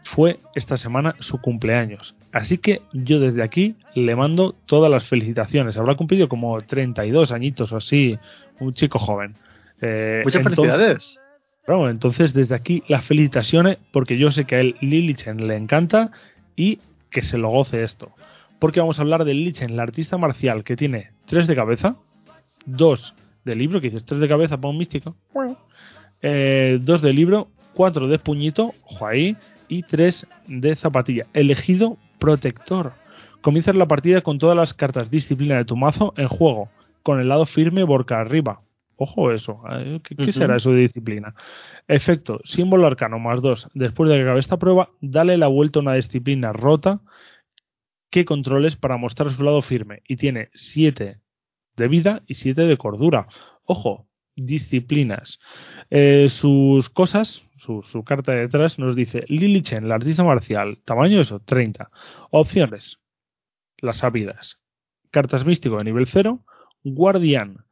fue esta semana su cumpleaños. Así que yo desde aquí le mando todas las felicitaciones. Habrá cumplido como 32 añitos o así, un chico joven. Eh, Muchas felicidades. Bueno, entonces desde aquí las felicitaciones porque yo sé que a él Lilichen le encanta y que se lo goce esto. Porque vamos a hablar de Lilichen, la artista marcial que tiene 3 de cabeza, 2 de libro, que dices 3 de cabeza para un místico, 2 eh, de libro, 4 de puñito, ojo ahí, y 3 de zapatilla. Elegido protector. Comienzas la partida con todas las cartas disciplina de tu mazo en juego, con el lado firme boca arriba. Ojo eso, ¿eh? ¿qué, será eso de disciplina? Efecto, símbolo arcano más 2. Después de que acabe esta prueba, dale la vuelta a una disciplina rota que controles para mostrar su lado firme. Y tiene 7 de vida y 7 de cordura. Ojo, disciplinas. Eh, sus cosas, su, carta de detrás nos dice Lily Chen, la artista marcial, tamaño eso, 30. Opciones, las sabidas. Cartas místico de nivel 0, guardián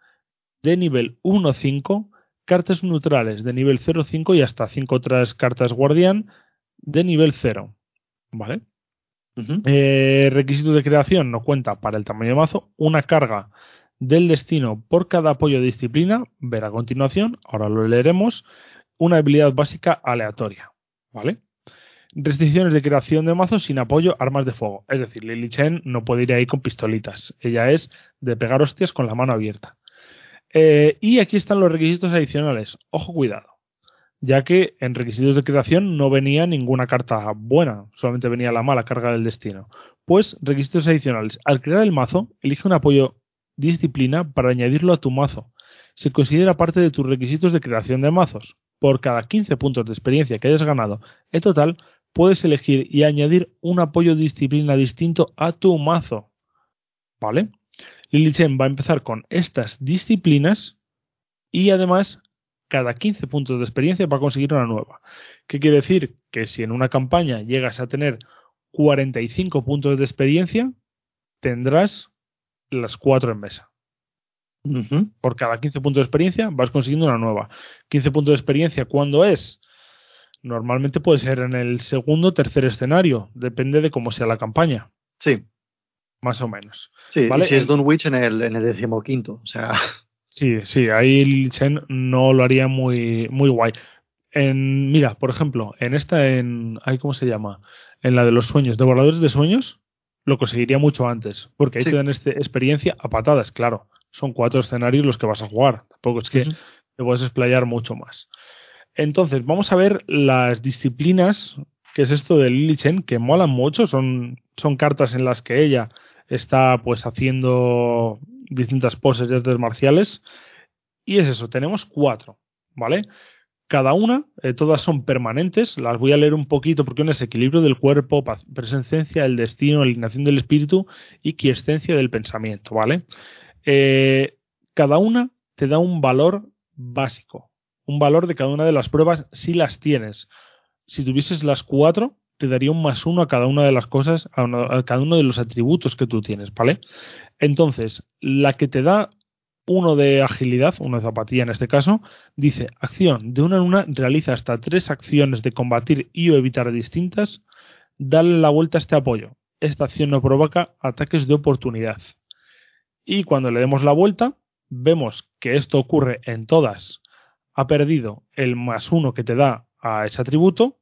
de nivel 1-5, cartas neutrales de nivel 0-5 y hasta 5 otras cartas guardián de nivel 0. ¿Vale? Eh, requisitos de creación no cuenta para el tamaño de mazo, una carga del destino por cada apoyo de disciplina, ver a continuación, ahora lo leeremos, una habilidad básica aleatoria, ¿vale? Restricciones de creación de mazos sin apoyo, armas de fuego. Es decir, Lily Chen no puede ir ahí con pistolitas. Ella es de pegar hostias con la mano abierta. Eh, y aquí están los requisitos adicionales. Ojo, cuidado. Ya que en requisitos de creación no venía ninguna carta buena, solamente venía la mala carga del destino. Pues requisitos adicionales. Al crear el mazo, elige un apoyo disciplina para añadirlo a tu mazo. Se considera parte de tus requisitos de creación de mazos. Por cada 15 puntos de experiencia que hayas ganado en total, puedes elegir y añadir un apoyo disciplina distinto a tu mazo. ¿Vale? Lily Chen va a empezar con estas disciplinas y además cada 15 puntos de experiencia va a conseguir una nueva. ¿Qué quiere decir? Que si en una campaña llegas a tener 45 puntos de experiencia, tendrás las cuatro en mesa. Por cada 15 puntos de experiencia vas consiguiendo una nueva. 15 puntos de experiencia, ¿cuándo es? Normalmente puede ser en el segundo o tercer escenario, depende de cómo sea la campaña. Sí. Más o menos. Sí, y si es Dunwich en el, en el decimoquinto, o sea. Sí, sí, ahí Chen no lo haría muy, muy guay. En, mira, por ejemplo, en esta, en. ¿Cómo se llama? En la de los sueños, devoradores de sueños, lo conseguiría mucho antes, porque ahí te dan este, experiencia a patadas, claro. Son cuatro escenarios los que vas a jugar, tampoco es que te puedes explayar mucho más. Entonces, vamos a ver las disciplinas, que es esto de Lily Chen, que molan mucho, son, son cartas en las que ella está pues haciendo distintas poses de artes marciales. Y es eso, tenemos cuatro, ¿vale? Cada una, eh, todas son permanentes, las voy a leer un poquito porque es equilibrio del cuerpo, presencia del destino, alineación del espíritu y quiescencia del pensamiento, ¿vale? Eh, cada una te da un valor básico, un valor de cada una de las pruebas si las tienes. Si tuvieses las cuatro, te daría un más uno a cada una de las cosas, a, cada uno de los atributos que tú tienes, ¿vale? Entonces, la que te da uno de agilidad, de zapatilla en este caso, dice acción de una en una realiza hasta tres acciones de combatir y o evitar distintas, dale la vuelta a este apoyo. Esta acción no provoca ataques de oportunidad. Y cuando le demos la vuelta, vemos que esto ocurre en todas. Ha perdido el más uno que te da a ese atributo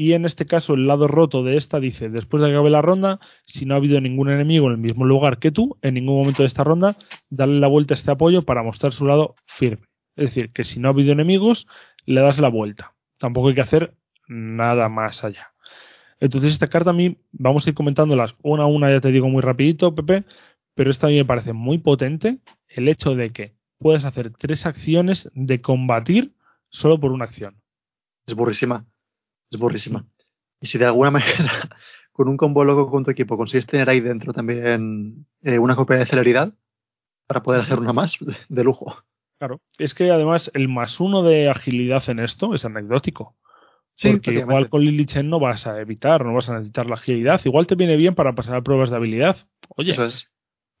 y en este caso el lado roto de esta dice, después de que acabe la ronda, si no ha habido ningún enemigo en el mismo lugar que tú, en ningún momento de esta ronda, dale la vuelta a este apoyo para mostrar su lado firme. Es decir, que si no ha habido enemigos, le das la vuelta. Tampoco hay que hacer nada más allá. Entonces esta carta a mí, vamos a ir comentándolas una a una, ya te digo muy rapidito, Pepe, pero esta a mí me parece muy potente el hecho de que puedes hacer tres acciones de combatir solo por una acción. Es burrísima. Es burrísima. Y si de alguna manera con un combo loco con tu equipo consigues tener ahí dentro también eh, una copia de celeridad para poder hacer una más, de lujo. Claro, es que además el más uno de agilidad en esto es anecdótico. Sí, porque igual con Lily Chen no vas a evitar, no vas a necesitar la agilidad. Igual te viene bien para pasar pruebas de habilidad. Oye, Eso es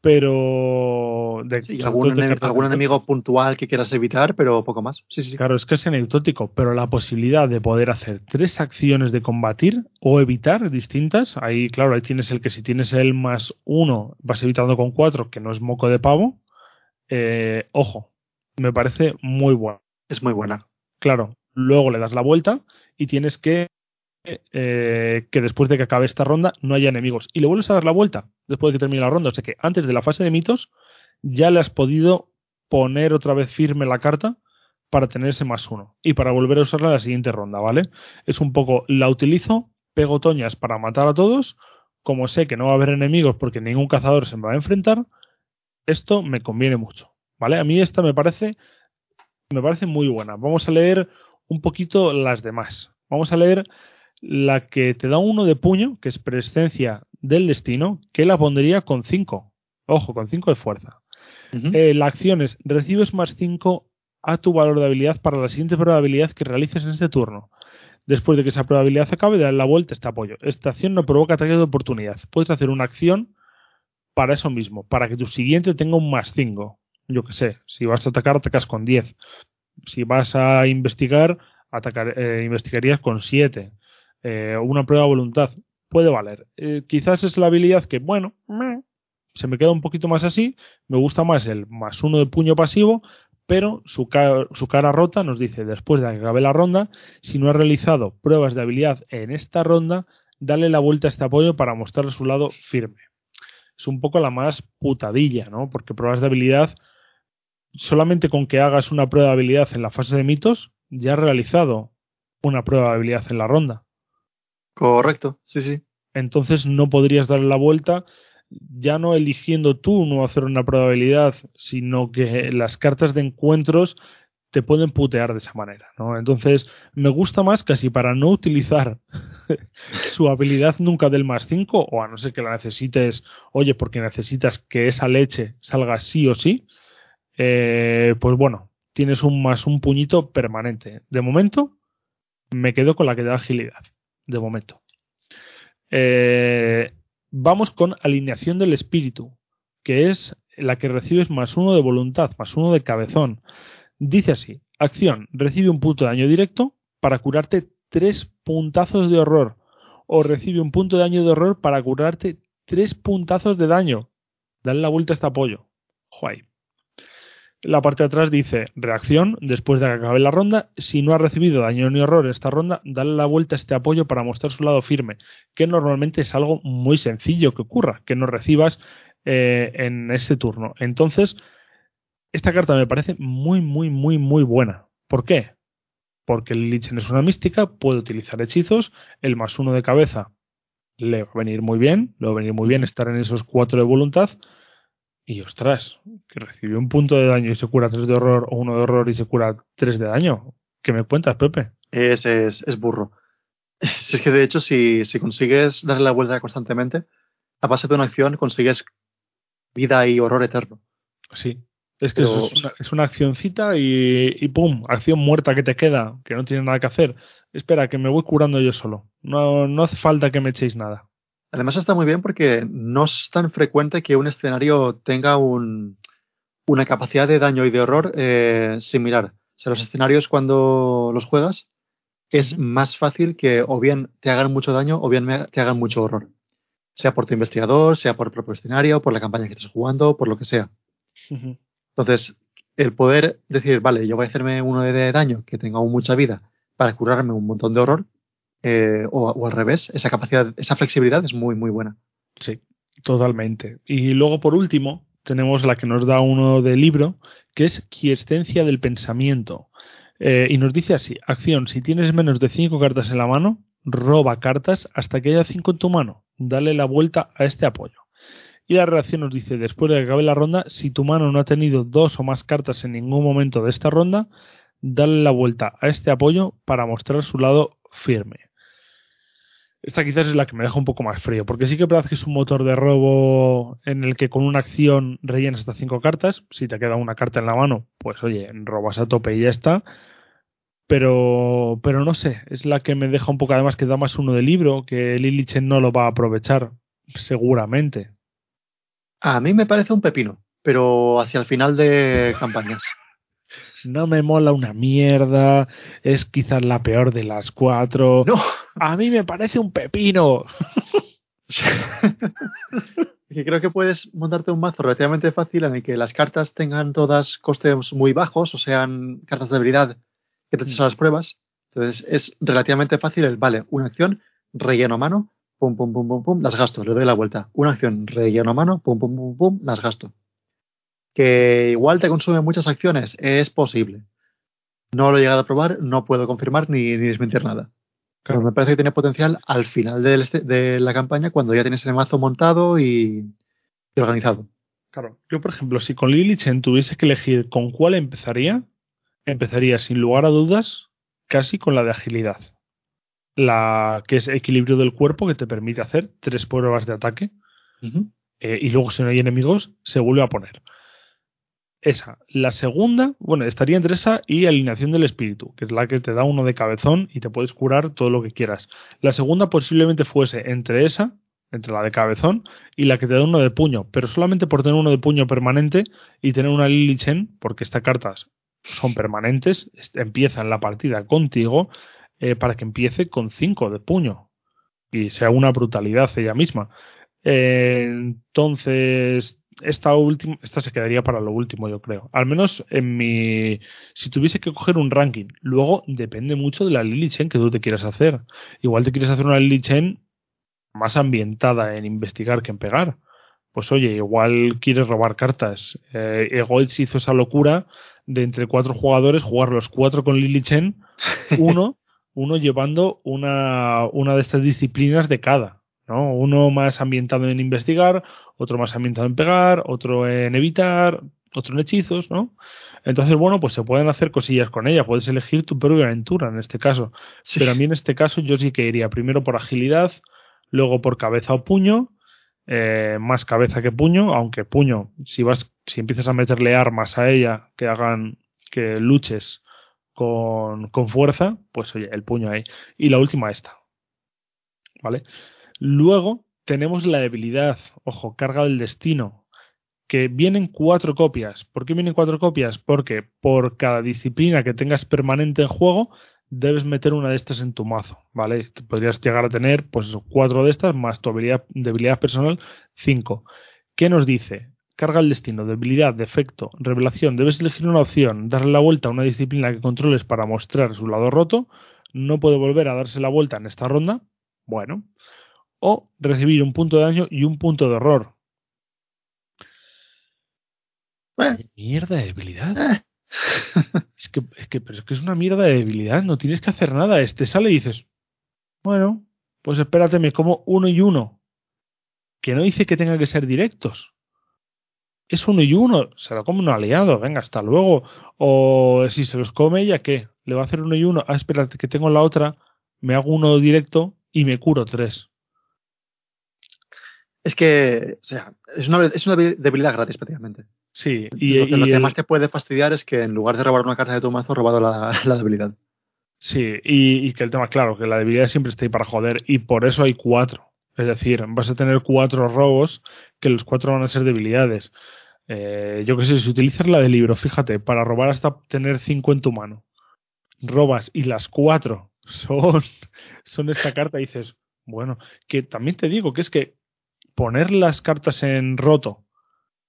pero de, algún, enemigo puntual que quieras evitar, pero poco más. Sí, sí, Claro, es que es anecdótico, pero la posibilidad de poder hacer tres acciones de combatir o evitar distintas, ahí, claro, ahí tienes el que si tienes el más uno, vas evitando con cuatro, que no es moco de pavo. Eh, ojo, me parece muy buena. Es muy buena. Claro, luego le das la vuelta y tienes que eh, que después de que acabe esta ronda no haya enemigos. Y le vuelves a dar la vuelta después de que termine la ronda. O sea que antes de la fase de mitos ya le has podido poner otra vez firme la carta para tener ese más uno y para volver a usarla en la siguiente ronda, ¿vale? Es un poco, la utilizo, pego toñas para matar a todos, como sé que no va a haber enemigos porque ningún cazador se me va a enfrentar, esto me conviene mucho, ¿vale? A mí esta me parece, me parece muy buena. Vamos a leer un poquito las demás. Vamos a leer la que te da uno de puño, que es presencia del destino, que la pondría con 5. Ojo, con 5 de fuerza. Eh, la acción es, recibes más 5 a tu valor de habilidad para la siguiente probabilidad que realices en este turno. Después de que esa probabilidad acabe, dar la vuelta a este apoyo. Esta acción no provoca ataque de oportunidad. Puedes hacer una acción para eso mismo, para que tu siguiente tenga un más 5. Yo que sé, si vas a atacar, atacas con 10. Si vas a investigar, atacar, eh, investigarías con 7. Eh, una prueba de voluntad puede valer. Eh, quizás es la habilidad que, bueno, se me queda un poquito más así. Me gusta más el más uno de puño pasivo, pero su, su, cara rota nos dice, después de que acabe la ronda, si no ha realizado pruebas de habilidad en esta ronda, dale la vuelta a este apoyo para mostrar su lado firme. Es un poco la más putadilla, ¿no? Porque pruebas de habilidad, solamente con que hagas una prueba de habilidad en la fase de mitos, ya has realizado una prueba de habilidad en la ronda. Correcto, sí, sí. Entonces no podrías darle la vuelta ya no eligiendo tú no hacer una probabilidad, sino que las cartas de encuentros te pueden putear de esa manera, ¿no? Entonces, me gusta más casi para no utilizar su habilidad nunca del más 5, o a no ser que la necesites, oye, porque necesitas que esa leche salga sí o sí, eh, pues bueno, tienes un más un puñito permanente. De momento, me quedo con la que da agilidad de momento. Eh, vamos con alineación del espíritu, que es la que recibes más uno de voluntad, más uno de cabezón. Dice así, acción, recibe un punto de daño directo para curarte tres puntazos de horror. O recibe un punto de daño de horror para curarte tres puntazos de daño. Dale la vuelta a este apoyo. La parte de atrás dice reacción después de que acabe la ronda. Si no ha recibido daño ni horror en esta ronda, dale la vuelta a este apoyo para mostrar su lado firme, que normalmente es algo muy sencillo que ocurra, que no recibas eh, en este turno. Entonces, esta carta me parece muy, muy, muy, muy buena. ¿Por qué? Porque el Lichen es una mística, puede utilizar hechizos, el más uno de cabeza le va a venir muy bien, le va a venir muy bien estar en esos cuatro de voluntad y ostras, que recibió un punto de daño y se cura tres de horror, o uno de horror y se cura tres de daño. ¿Qué me cuentas, Pepe? Es, es, es burro. es que de hecho, si, si consigues darle la vuelta constantemente, a base de una acción consigues vida y horror eterno. Sí. Es que es, una, es, una, accioncita y, y pum, acción muerta que te queda, que no tiene nada que hacer. Espera, que me voy curando yo solo. No, no hace falta que me echéis nada. Además está muy bien porque no es tan frecuente que un escenario tenga un, una capacidad de daño y de horror eh, similar. O sea, los escenarios cuando los juegas es más fácil que o bien te hagan mucho daño o bien te hagan mucho horror. Sea por tu investigador, sea por el propio escenario, por la campaña que estés jugando, por lo que sea. Entonces, el poder decir, vale, yo voy a hacerme uno de daño que tenga mucha vida para curarme un montón de horror, eh, o, al revés, esa capacidad, esa flexibilidad es muy, muy buena. Sí, totalmente. Y luego, por último, tenemos la que nos da uno del libro, que es quiescencia del pensamiento. Eh, y nos dice así, acción, si tienes menos de 5 cartas en la mano, roba cartas hasta que haya 5 en tu mano. Dale la vuelta a este apoyo. Y la reacción nos dice, después de que acabe la ronda, si tu mano no ha tenido dos o más cartas en ningún momento de esta ronda, dale la vuelta a este apoyo para mostrar su lado firme. Esta quizás es la que me deja un poco más frío, porque sí que parece que es un motor de robo en el que con una acción rellenas hasta cinco cartas. Si te queda una carta en la mano, pues oye, robas a tope y ya está. Pero, pero no sé, es la que me deja un poco, además que da más uno de libro, que Lilichen no lo va a aprovechar, seguramente. A mí me parece un pepino, pero hacia el final de campañas no me mola una mierda, es quizás la peor de las cuatro. No. A mí me parece un pepino. que creo que puedes montarte un mazo relativamente fácil en el que las cartas tengan todas costes muy bajos o sean cartas de habilidad que te echas a las pruebas. Entonces es relativamente fácil el, vale, una acción, relleno a mano, pum, pum, pum, pum, pum, las gasto, le doy la vuelta. Una acción, relleno a mano, pum, pum, pum, pum, las gasto. Que igual te consume muchas acciones, es posible. No lo he llegado a probar, no puedo confirmar ni, ni desmentir nada. Pero me parece que tiene potencial al final del este- de la campaña cuando ya tienes el mazo montado y, y organizado. Claro, yo por ejemplo, si con Lily Chen tuviese que elegir con cuál empezaría, empezaría sin lugar a dudas casi con la de agilidad. La que es equilibrio del cuerpo que te permite hacer tres pruebas de ataque eh, y luego si no hay enemigos se vuelve a poner. Esa. La segunda, bueno, estaría entre esa y alineación del espíritu, que es la que te da uno de cabezón y te puedes curar todo lo que quieras. La segunda posiblemente fuese entre esa, entre la de cabezón, y la que te da uno de puño, pero solamente por tener uno de puño permanente y tener una Lily Chen, porque estas cartas son permanentes, empiezan la partida contigo eh, para que empiece con 5 de puño y sea una brutalidad ella misma. Eh, entonces, esta última, esta se quedaría para lo último, yo creo. Al menos en mi, si tuviese que coger un ranking, luego depende mucho de la Lily Chen que tú te quieras hacer. Igual te quieres hacer una Lily Chen más ambientada en investigar que en pegar. Pues oye, igual quieres robar cartas. Eh, Egoitz hizo esa locura de entre cuatro jugadores jugar los cuatro con Lily Chen, uno, uno llevando una, una de estas disciplinas de cada. ¿No? Uno más ambientado en investigar, otro más ambientado en pegar, otro en evitar, otro en hechizos, ¿no? Entonces, bueno, pues se pueden hacer cosillas con ella, puedes elegir tu propia aventura en este caso. Sí. Pero a mí en este caso yo sí que iría primero por agilidad, luego por cabeza o puño, eh, más cabeza que puño, aunque puño, si vas, si empiezas a meterle armas a ella que hagan que luches con, con fuerza, pues oye, el puño ahí. Y la última esta. ¿Vale? Luego tenemos la debilidad, ojo, carga del destino, que vienen cuatro copias. ¿Por qué vienen cuatro copias? Porque por cada disciplina que tengas permanente en juego, debes meter una de estas en tu mazo, ¿vale? Podrías llegar a tener, pues cuatro de estas, más tu debilidad personal, cinco. ¿Qué nos dice? Carga el destino, debilidad, defecto, revelación. Debes elegir una opción, darle la vuelta a una disciplina que controles para mostrar su lado roto. No puede volver a darse la vuelta en esta ronda. Bueno. O recibir un punto de daño y un punto de error. Eh, Mierda de debilidad. eh. Es que, es que, pero es que es una mierda de debilidad. No tienes que hacer nada. Este sale y dices, bueno, pues espérate, me como uno y uno. Que no dice que tenga que ser directos. Es uno y uno. Se lo come un aliado. Venga, hasta luego. O si se los come ella, ¿qué? Le va a hacer uno y uno. Ah, espérate, que tengo la otra. Me hago uno directo y me curo tres. Es que, o sea, es una, es una debilidad gratis prácticamente. Sí, y, lo que, lo más te puede fastidiar es que en lugar de robar una carta de tu mazo, robado la, la debilidad. Sí, y, y que el tema, claro, que la debilidad siempre está ahí para joder, y por eso hay cuatro. Es decir, vas a tener cuatro robos, que los cuatro van a ser debilidades. Eh, yo qué sé, si utilizas la de libro, fíjate, para robar hasta tener cinco en tu mano, robas y las cuatro son, son esta carta, y dices, bueno, que también te digo que es que poner las cartas en roto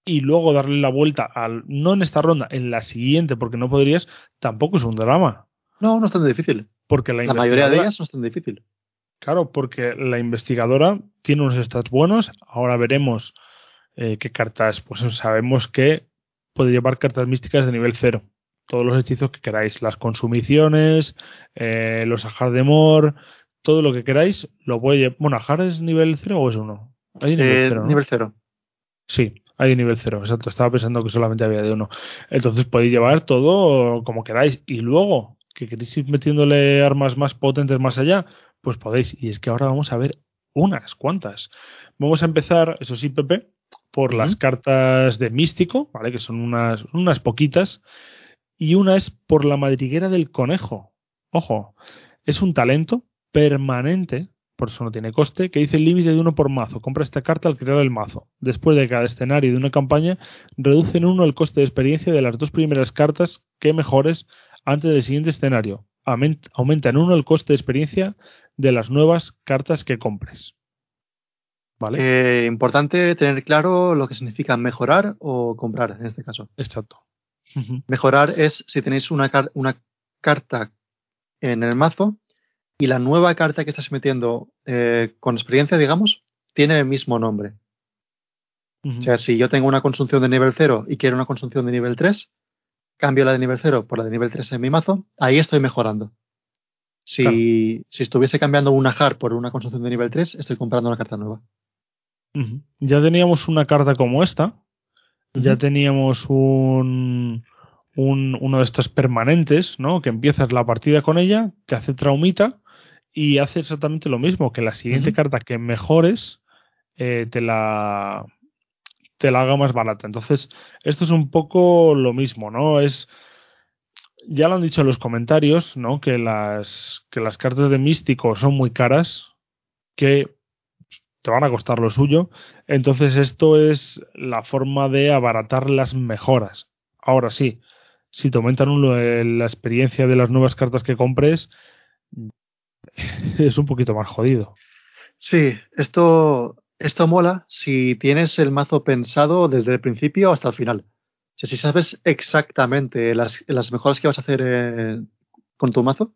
y luego darle la vuelta al, no en esta ronda, en la siguiente, porque no podrías, tampoco es un drama. No, no es tan difícil. Porque la, La mayoría de ellas no es tan difícil. Claro, porque la investigadora tiene unos stats buenos. Ahora veremos eh, qué cartas. Pues sabemos que puede llevar cartas místicas de nivel cero. Todos los hechizos que queráis. Las consumiciones, eh, los ajar de mor, todo lo que queráis, lo puede llevar. Bueno, ajar es nivel cero o es uno. Hay nivel Eh, cero, ¿no? nivel cero. Sí, hay de nivel cero, exacto. Estaba pensando que solamente había de uno. Entonces podéis llevar todo como queráis. Y luego, que queréis ir metiéndole armas más potentes más allá, pues podéis. Y es que ahora vamos a ver unas cuantas. Vamos a empezar, eso sí, Pepe, por las cartas de místico, ¿vale? Que son unas, unas poquitas. Y una es por la madriguera del conejo. Ojo, es un talento permanente, por eso no tiene coste, que dice el límite de uno por mazo. Compra esta carta al crear el mazo. Después de cada escenario de una campaña, reduce en uno el coste de experiencia de las dos primeras cartas que mejores antes del siguiente escenario. Aument- Aumenta en uno el coste de experiencia de las nuevas cartas que compres. ¿Vale? Eh, importante tener claro lo que significa mejorar o comprar en este caso. Exacto. Mejorar es si tenéis una, car- una carta en el mazo y la nueva carta que estás metiendo eh, con experiencia, digamos, tiene el mismo nombre. O sea, si yo tengo una consunción de nivel 0 y quiero una consunción de nivel 3, cambio la de nivel 0 por la de nivel 3 en mi mazo, ahí estoy mejorando. Si, si estuviese cambiando una HAR por una consunción de nivel 3, estoy comprando una carta nueva. Ya teníamos una carta como esta. Ya teníamos un, un, uno de estos permanentes, ¿no? Que empiezas la partida con ella, te hace traumita y hace exactamente lo mismo, que la siguiente carta que mejores eh, te la te la haga más barata. Entonces, esto es un poco lo mismo, ¿no? Es ya lo han dicho en los comentarios, ¿no? Que las que las cartas de místico son muy caras, que te van a costar lo suyo. Entonces, esto es la forma de abaratar las mejoras. Ahora sí, si te aumentan la experiencia de las nuevas cartas que compres, es un poquito más jodido. Sí, esto esto mola si tienes el mazo pensado desde el principio hasta el final. O sea, si sabes exactamente las, las mejoras que vas a hacer eh, con tu mazo,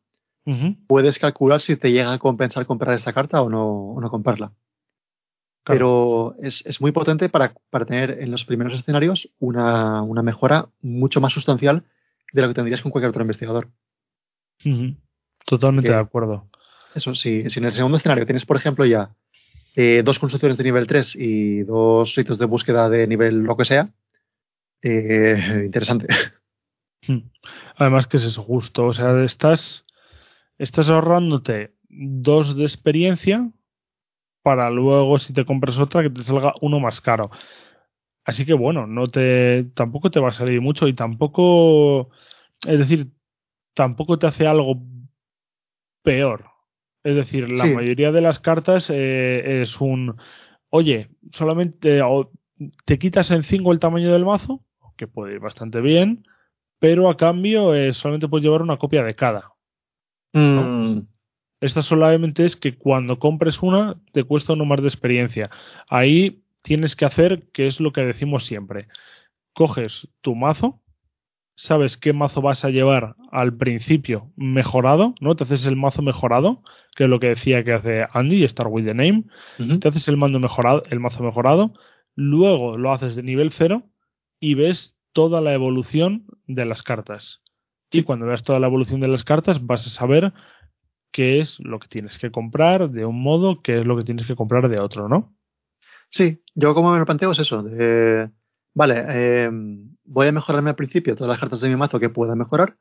puedes calcular si te llega a compensar comprar esta carta o no, o no comprarla. Pero es, es, muy potente para, para, tener en los primeros escenarios una, una, mejora mucho más sustancial de lo que tendrías con cualquier otro investigador. Totalmente de acuerdo. Eso, sí, si en el segundo escenario tienes, por ejemplo, ya eh, dos construcciones de nivel 3 y dos ritos de búsqueda de nivel lo que sea, eh, interesante. Hmm. Además que es justo, o sea, estás, estás ahorrándote dos de experiencia para luego si te compras otra que te salga uno más caro. Así que bueno, no te tampoco te va a salir mucho y tampoco es decir, tampoco te hace algo peor. Es decir, la mayoría de las cartas eh, es un, oye, solamente te quitas en 5 el tamaño del mazo, que puede ir bastante bien, pero a cambio eh, solamente puedes llevar una copia de cada. Mm. Esta solamente es que cuando compres una te cuesta uno más de experiencia. Ahí tienes que hacer, que es lo que decimos siempre. Coges tu mazo, sabes qué mazo vas a llevar al principio mejorado, ¿no? Te haces el mazo mejorado, que es lo que decía que hace Andy, Start with the Name. Te haces el mando mejorado, el mazo mejorado, luego lo haces de nivel cero y ves toda la evolución de las cartas. Y cuando veas toda la evolución de las cartas, vas a saber qué es lo que tienes que comprar de un modo, qué es lo que tienes que comprar de otro, ¿no? Sí, yo como me lo planteo es eso, de Vale, eh, voy a mejorarme al principio todas las cartas de mi mazo que pueda mejorar.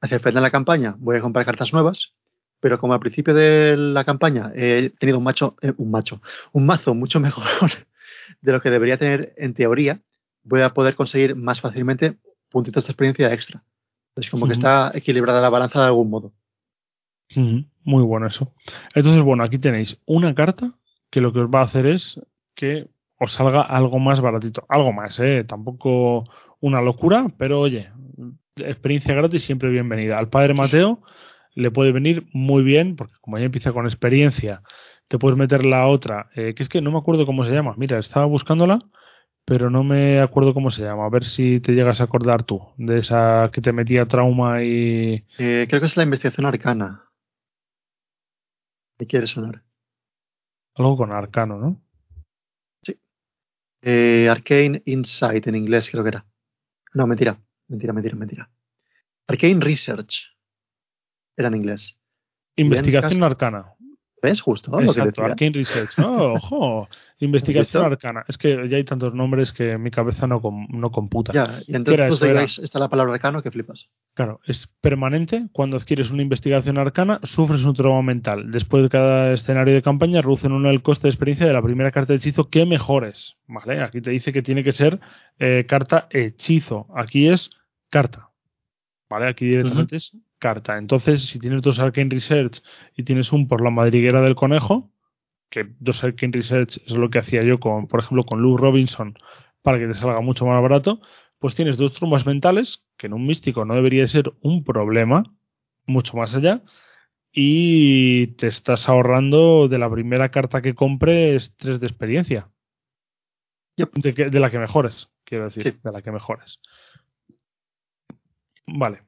Hacia el final de la campaña voy a comprar cartas nuevas, pero como al principio de la campaña he tenido un macho, eh, un macho, un mazo mucho mejor de lo que debería tener en teoría, voy a poder conseguir más fácilmente puntitos de experiencia extra. Es como que está equilibrada la balanza de algún modo. Muy bueno eso. Entonces, bueno, aquí tenéis una carta que lo que os va a hacer es que os salga algo más baratito. Algo más, ¿eh? Tampoco una locura, pero oye, experiencia gratis siempre bienvenida. Al padre Mateo le puede venir muy bien, porque como ya empieza con experiencia, te puedes meter la otra, eh, que es que no me acuerdo cómo se llama. Mira, estaba buscándola, pero no me acuerdo cómo se llama. A ver si te llegas a acordar tú de esa que te metía trauma y. Eh, creo que es la investigación arcana. ¿Qué quiere sonar? Algo con arcano, ¿no? Eh, Arcane Insight en inglés, creo que era. No, mentira, mentira, mentira, mentira. Arcane Research era en inglés. Investigación arcana. ¿Ves? Justo. Exacto, Arcane Research. No, ojo. Investigación arcana. Es que ya hay tantos nombres que mi cabeza no, no computa. Ya, y entonces pues, está la palabra arcano que flipas. Claro, es permanente. Cuando adquieres una investigación arcana, sufres un trauma mental. Después de cada escenario de campaña, reducen uno el coste de experiencia de la primera carta de hechizo que mejores. ¿Vale? Aquí te dice que tiene que ser eh, carta hechizo. Aquí es carta. ¿Vale? Aquí directamente es carta. Entonces, si tienes dos Arcane Research y tienes un por la madriguera del conejo, que dos Arcane Research es lo que hacía yo con, por ejemplo, con Luke Robinson para que te salga mucho más barato, pues tienes dos trumas mentales, que en un místico no debería ser un problema, mucho más allá, y te estás ahorrando de la primera carta que compres tres de experiencia. De, la que mejores, quiero decir, de la que mejores. Vale.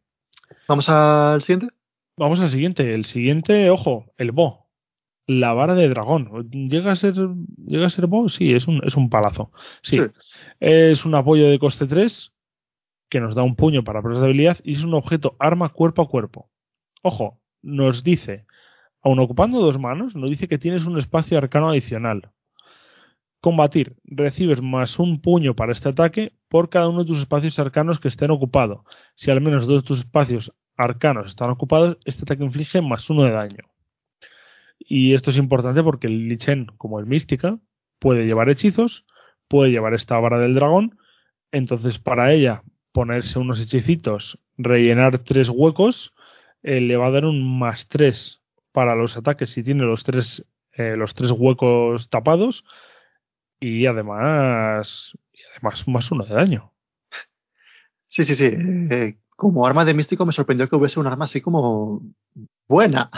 ¿Vamos al siguiente? Vamos al siguiente. El siguiente, ojo, el Bo. la vara de dragón. ¿Llega a ser, llega a ser boss? Sí, es un, es un palazo. Sí. Sí. Es un apoyo de coste 3 que nos da un puño para pruebas de habilidad y es un objeto arma cuerpo a cuerpo. Ojo, nos dice, aun ocupando dos manos, nos dice que tienes un espacio arcano adicional. Combatir. Recibes más un puño para este ataque por cada uno de tus espacios arcanos que estén ocupados. Si al menos dos de tus espacios arcanos están ocupados, este ataque inflige más uno de daño. Y esto es importante porque el Lich Chen, como es mística, puede llevar hechizos, puede llevar esta vara del dragón. Entonces, para ella, ponerse unos hechicitos, rellenar tres huecos, eh, le va a dar un más tres para los ataques si tiene los tres, eh, los tres huecos tapados. Y además, además más uno de daño. Sí, sí, sí. Eh, como arma de místico me sorprendió que hubiese un arma así como buena.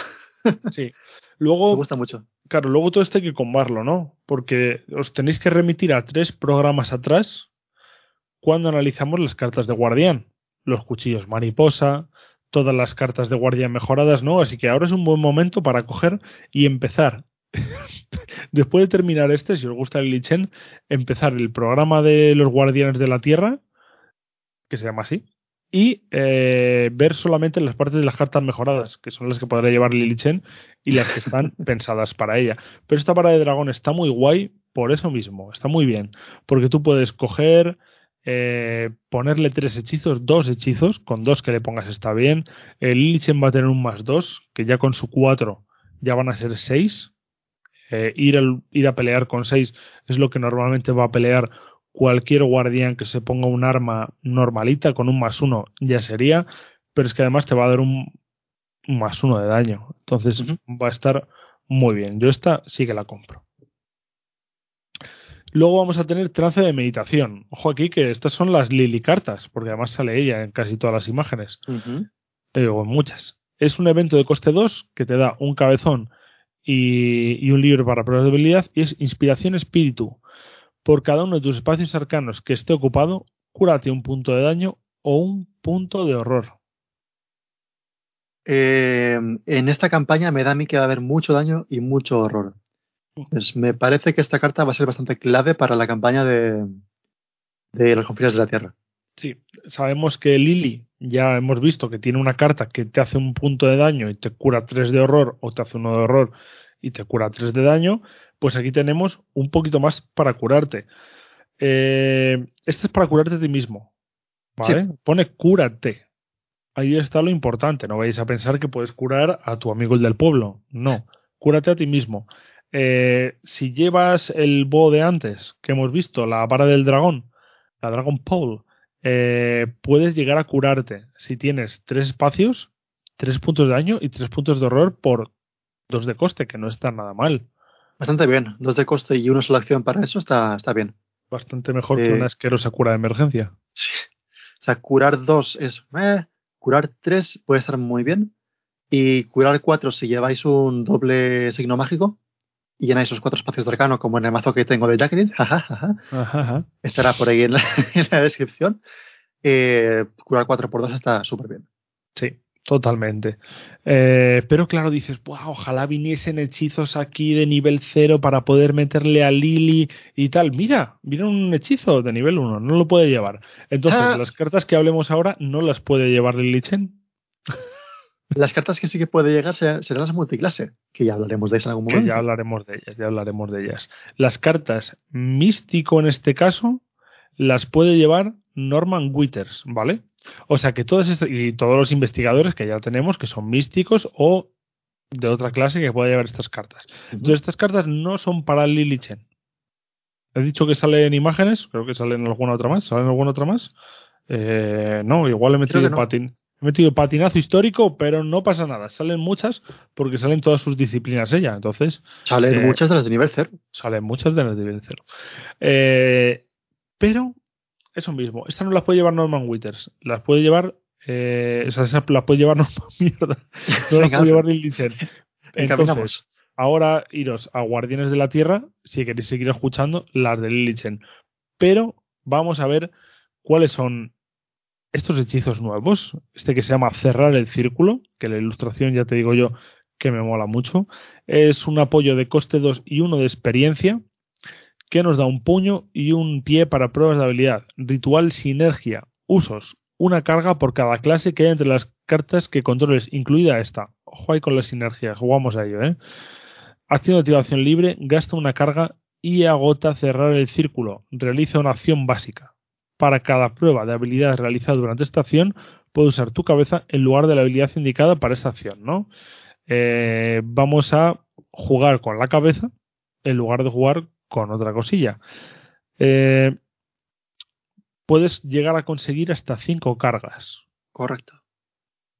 Sí. Me Luego, gusta mucho. Claro, luego todo esto hay que combarlo, ¿no? Porque os tenéis que remitir a tres programas atrás cuando analizamos las cartas de guardián. Los cuchillos mariposa, todas las cartas de guardián mejoradas, ¿no? Así que ahora es un buen momento para coger y empezar. Después de terminar este, si os gusta el Lich Chen, empezar el programa de los guardianes de la tierra, que se llama así, y eh, ver solamente las partes de las cartas mejoradas, que son las que podrá llevar Lily Chen y las que están pensadas para ella. Pero esta vara de dragón está muy guay por eso mismo, está muy bien, porque tú puedes coger, eh, ponerle tres hechizos, dos hechizos, con dos que le pongas está bien. El Lily Chen va a tener un más dos, que ya con su cuatro ya van a ser seis. Eh, ir, al- ir a pelear con seis es lo que normalmente va a pelear cualquier guardián que se ponga un arma normalita con un más uno ya sería, pero es que además te va a dar un, más uno de daño. Entonces va a estar muy bien. Yo esta sí que la compro. Luego vamos a tener trance de meditación. Ojo aquí que estas son las Lily cartas, porque además sale ella en casi todas las imágenes, Ujú. eh, o en muchas. Es un evento de coste 2 que te da un cabezón y, y un libro para pruebas de habilidad y es inspiración espíritu. Por cada uno de tus espacios arcanos que esté ocupado, cúrate un punto de daño o un punto de horror. Eh, en esta campaña me da a mí que va a haber mucho daño y mucho horror. Pues me parece que esta carta va a ser bastante clave para la campaña de, de los confines de la Tierra. Sí, sabemos que Lily ya hemos visto que tiene una carta que te hace un punto de daño y te cura 3 de horror o te hace uno de horror y te cura 3 de daño, pues aquí tenemos un poquito más para curarte. Eh, este es para curarte a ti mismo. ¿Vale? Pone cúrate. Ahí está lo importante. No vais a pensar que puedes curar a tu amigo el del pueblo. No. Cúrate a ti mismo. Eh, si llevas el bo de antes, que hemos visto, la vara del dragón, la Dragon Pole, eh, puedes llegar a curarte si tienes tres espacios, tres puntos de daño y tres puntos de horror por dos de coste, que no está nada mal. Bastante bien. Dos de coste y una sola acción para eso está, está bien. Bastante mejor Eh, que una asquerosa cura de emergencia. Sí. O sea, curar dos es. eh, curar tres puede estar muy bien. Y curar cuatro si lleváis un doble signo mágico y llenáis los cuatro espacios de arcano, como en el mazo que tengo de Jacqueline. Estará por ahí en la, en la descripción. Eh, curar cuatro por dos está súper bien. Sí, totalmente. Eh, pero claro, dices, "Buah, ojalá viniesen hechizos aquí de nivel 0 para poder meterle a Lily y tal. Mira, viene un hechizo de nivel 1, no lo puede llevar. Entonces, Ah. las cartas que hablemos ahora no las puede llevar Lily Chen. Las cartas que sí que puede llegar serán, serán las multiclase, que ya hablaremos de eso en algún Que momento. ya hablaremos de ellas, ya hablaremos de ellas. Las cartas místico en este caso las puede llevar Norman Withers, ¿vale? O sea que todos estos, y todos los investigadores que ya tenemos que son místicos o de otra clase que pueda llevar estas cartas. Entonces estas cartas no son para Lily Chen. He dicho que salen imágenes, creo que salen alguna otra más. ¿Salen alguna otra más? Eh, no, igual he metido, no. patin, he metido patinazo histórico, pero no pasa nada. Salen muchas porque salen todas sus disciplinas ella. Entonces, Salen eh, muchas de las de nivel cero. salen muchas de las de nivel cero. Eh, pero, eso mismo, estas no las puede llevar Norman Withers. Las puede llevar. Eh, esas las puede llevar Norman. Mierda. No las puede llevar. Encaminamos. Entonces, ahora iros a Guardianes de la Tierra, si queréis seguir escuchando, las de Lily Chen. Pero vamos a ver cuáles son estos hechizos nuevos. Este que se llama Cerrar el Círculo, que la ilustración ya te digo yo que me mola mucho. Es un apoyo de coste 2 y uno de experiencia, que nos da un puño y un pie para pruebas de habilidad. Ritual sinergia. Usos. Una carga por cada clase que hay entre las cartas que controles, incluida esta. Ojo con las sinergias, jugamos a ello, ¿eh? Acción de activación libre, gasta una carga y agota cerrar el círculo. Realiza una acción básica. Para cada prueba de habilidad realizada durante esta acción, puedes usar tu cabeza en lugar de la habilidad indicada para esa acción, ¿no? Eh, vamos a jugar con la cabeza en lugar de jugar con otra cosilla. Eh, puedes llegar a conseguir hasta 5 cargas. Correcto.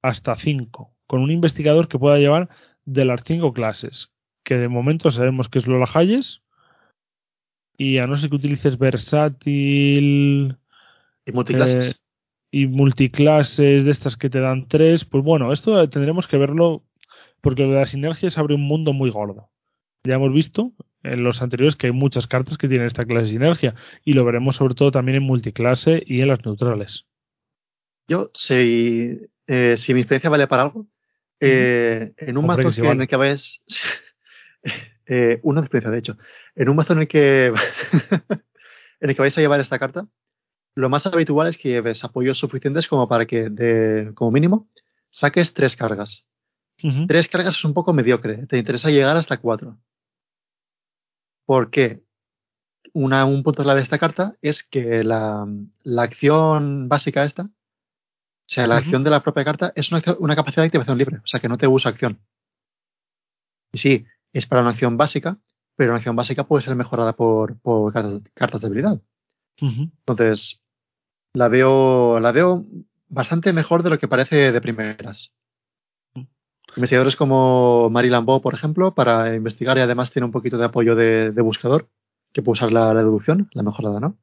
Hasta 5. Con un investigador que pueda llevar de las 5 clases. Que de momento sabemos que es Lola Hayes. Y a no ser que utilices versátil. Y multiclases. Eh, y multiclases de estas que te dan 3. Pues bueno, esto tendremos que verlo. Porque lo de las sinergias abre un mundo muy gordo. Ya hemos visto en los anteriores que hay muchas cartas que tienen esta clase de sinergia y lo veremos sobre todo también en multiclase y en las neutrales. Yo, si, eh, si mi experiencia vale para algo, eh, en un mazo en el que vais... eh, una experiencia, de hecho. En un mazo en el que en el que vais a llevar esta carta, lo más habitual es que lleves apoyos suficientes como para que, de, como mínimo, saques tres cargas. Tres cargas es un poco mediocre. Te interesa llegar hasta cuatro. Porque una, un punto clave de esta carta es que la, la acción básica esta, o sea, la acción de la propia carta es una, una, capacidad de activación libre, o sea, que no te usa acción. Y sí, es para una acción básica, pero una acción básica puede ser mejorada por, por cartas, de habilidad. Entonces, la veo, la veo bastante mejor de lo que parece de primeras. Investigadores como Marie Lambeau, por ejemplo, para investigar y además tiene un poquito de apoyo de, de buscador, que puede usar la, la, deducción, la mejorada, ¿no?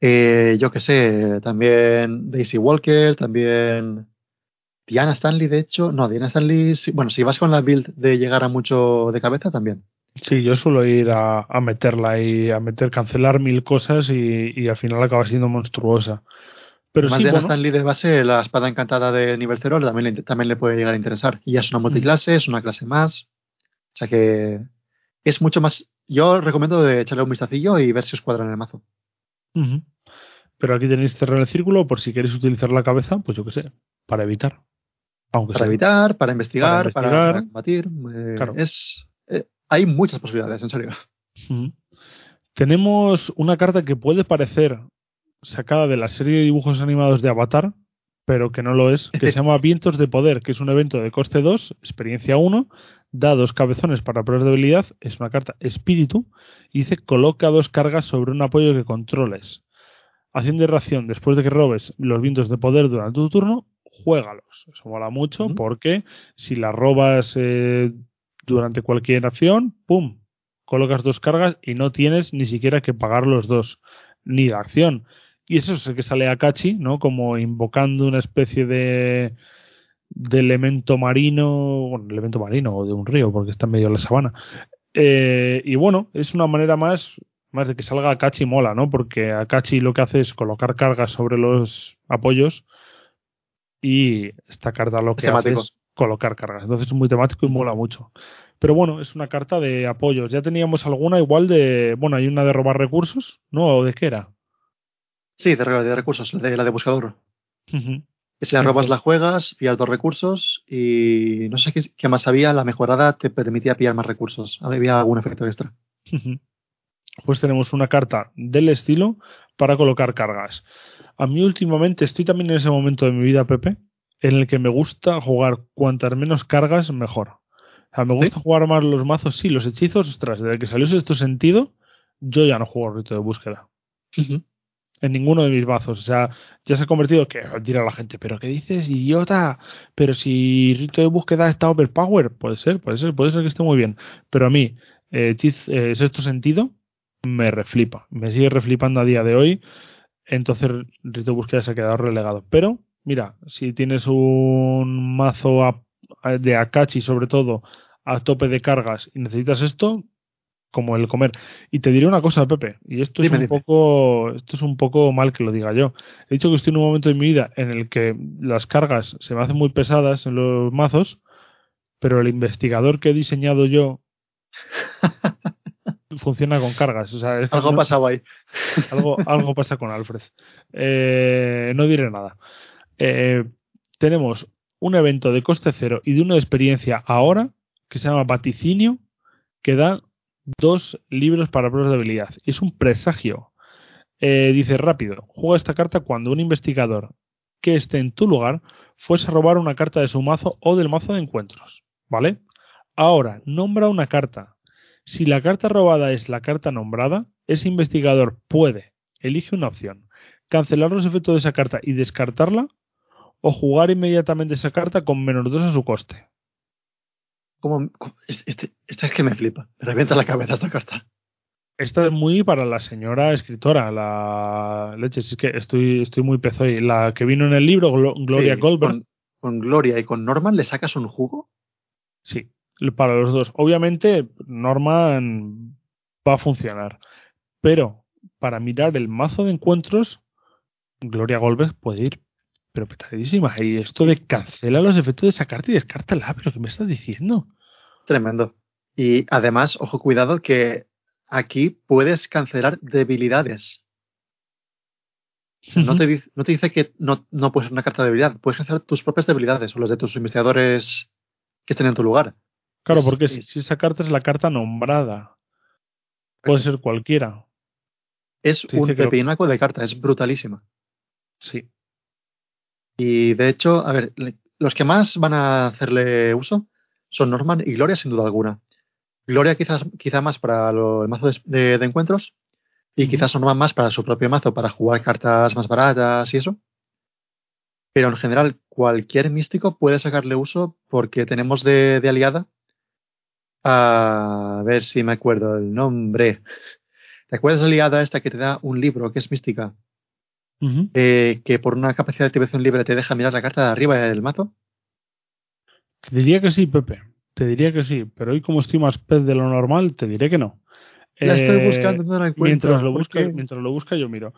Eh, yo que sé, también Daisy Walker, también Diana Stanley, de hecho. No, Diana Stanley, bueno, si vas con la build de llegar a mucho de cabeza, también. Sí, yo suelo ir a, a meterla y a meter, cancelar mil cosas y, y al final acaba siendo monstruosa. Pero Además sí, de la bueno, Stanley de base, la espada encantada de nivel 0 también le, también le puede llegar a interesar. Y ya es una multiclase, es una clase más. O sea que es mucho más. Yo recomiendo de echarle un vistacillo y ver si os cuadra en el mazo. Uh -huh. Pero aquí tenéis cerrar el círculo por si queréis utilizar la cabeza, pues yo qué sé, para evitar. Aunque para sea. evitar, para investigar, Para investigar. para combatir. eh, Claro. es, hay muchas posibilidades, en serio. Tenemos una carta que puede parecer sacada de la serie de dibujos animados de Avatar, pero que no lo es, que se llama Vientos de Poder, que es un evento de coste 2, experiencia 1, da dos cabezones para pruebas de habilidad, es una carta espíritu, y dice coloca dos cargas sobre un apoyo que controles. Acción de reacción, después de que robes los vientos de poder durante tu turno, juégalos. Eso mola mucho Uh -huh. porque si las robas eh, durante cualquier acción, ¡pum! Colocas dos cargas y no tienes ni siquiera que pagar los dos, ni la acción. Y eso es el que sale a Kachi, ¿no? Como invocando una especie de, de elemento marino, bueno, elemento marino o de un río, porque está en medio de la sabana. Eh, y bueno, es una manera más, más de que salga Akachi mola, ¿no? Porque Akachi lo que hace es colocar cargas sobre los apoyos y esta carta lo que hace es colocar cargas. Entonces es muy temático y mola mucho. Pero bueno, es una carta de apoyos. Ya teníamos alguna igual de, bueno, hay una de robar recursos, ¿no? ¿O de qué era? Sí, de, de recursos, la de, la de buscador. Uh -huh. Que si la robas, la juegas, pillas dos recursos y no sé qué, qué, más había. La mejorada te permitía pillar más recursos. Había algún efecto extra. Uh -huh. Pues tenemos una carta del estilo para colocar cargas. A mí últimamente estoy también en ese momento de mi vida, Pepe, en el que me gusta jugar cuantas menos cargas, mejor. O sea, me gusta ¿Sí? jugar más los mazos, sí, los hechizos, ostras, desde que salió esto sentido, yo ya no juego rito de búsqueda. Uh -huh en ninguno de mis mazos. O sea, ya se ha convertido que dirá la gente, pero ¿qué dices, idiota? Pero si rito de búsqueda está overpower, puede ser, puede ser, puede ser que esté muy bien. Pero a mí, eh, eh, sexto sentido, me reflipa. Me sigue reflipando a día de hoy. Entonces, rito de búsqueda se ha quedado relegado. Pero, mira, si tienes un mazo a, a, de Akachi, sobre todo, a tope de cargas y necesitas esto, como el comer. Y te diré una cosa, Pepe, y esto es un dime. poco esto es un poco mal que lo diga yo. He dicho que estoy en un momento de mi vida en el que las cargas se me hacen muy pesadas en los mazos, pero el investigador que he diseñado yo funciona con cargas. O sea, Algo ha pasado ahí. algo, algo pasa con Alfred. Eh, no diré nada. Eh, tenemos un evento de coste cero y de una experiencia ahora que se llama Vaticinio, que da dos libros para pruebas de habilidad. Y es un presagio. Eh, dice rápido, juega esta carta cuando un investigador que esté en tu lugar fuese a robar una carta de su mazo o del mazo de encuentros. ¿Vale? Ahora, nombra una carta. Si la carta robada es la carta nombrada, ese investigador puede, elige una opción, cancelar los efectos de esa carta y descartarla, o jugar inmediatamente esa carta con menos 2 a su coste. Como, este, esta es que me flipa. Me revienta la cabeza esta carta. Esta es muy para la señora escritora, la leche, es que estoy, estoy muy pezoy. La que vino en el libro, Glo- Gloria Sí, Goldberg, Con, con Gloria y con Norman le sacas un jugo. sí, para los dos. Obviamente, Norman va a funcionar, pero para mirar el mazo de encuentros, Gloria Goldberg puede ir pero petadísima. Y esto de cancela los efectos de esa carta y descártala, pero ¿qué me estás diciendo? Tremendo. Y además, ojo, cuidado, que aquí puedes cancelar debilidades. O sea, no, te, di- no te dice que no, no puedes ser una carta de debilidad. Puedes cancelar tus propias debilidades o las de tus investigadores que estén en tu lugar. Claro, Es- porque si, es- si esa carta es la carta nombrada, puede ser cualquiera. Es te un que pepinaco de carta, es brutalísima. Sí. Y de hecho, a ver, los que más van a hacerle uso son Norman y Gloria, sin duda alguna. Gloria quizás quizá más para lo- el mazo de, de- de encuentros y quizás Norman más para su propio mazo, para jugar cartas más baratas y eso. Pero en general, cualquier místico puede sacarle uso porque tenemos de, de aliada a ver si me acuerdo el nombre. ¿Te acuerdas de la aliada esta que te da un libro que es mística? Eh, que por una capacidad de activación libre te deja mirar la carta de arriba del mazo. Te diría que sí, Pepe. Te diría que sí, pero hoy como estoy más pez de lo normal, te diré que no. La estoy Eh, buscando, no la encuentro. mientras lo ¿por busca, mientras lo busca yo miro.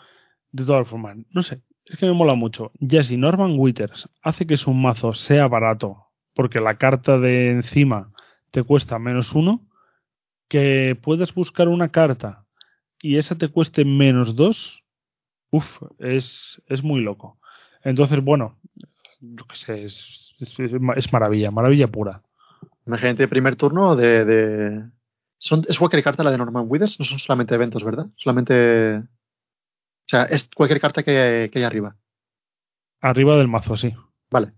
De todas formas, no sé, es que me mola mucho. Ya si Norman Withers hace que su mazo sea barato, porque la carta de encima te cuesta menos uno, que puedes buscar una carta y esa te cueste menos dos, uff, es, es muy loco. Entonces, bueno, yo qué sé, es, es, es maravilla, maravilla pura. Imagínate, primer turno de. de... Son, es cualquier carta la de Norman Withers, no son solamente eventos, ¿verdad? Solamente. O sea, es cualquier carta que, que hay arriba. Arriba del mazo, sí. Vale.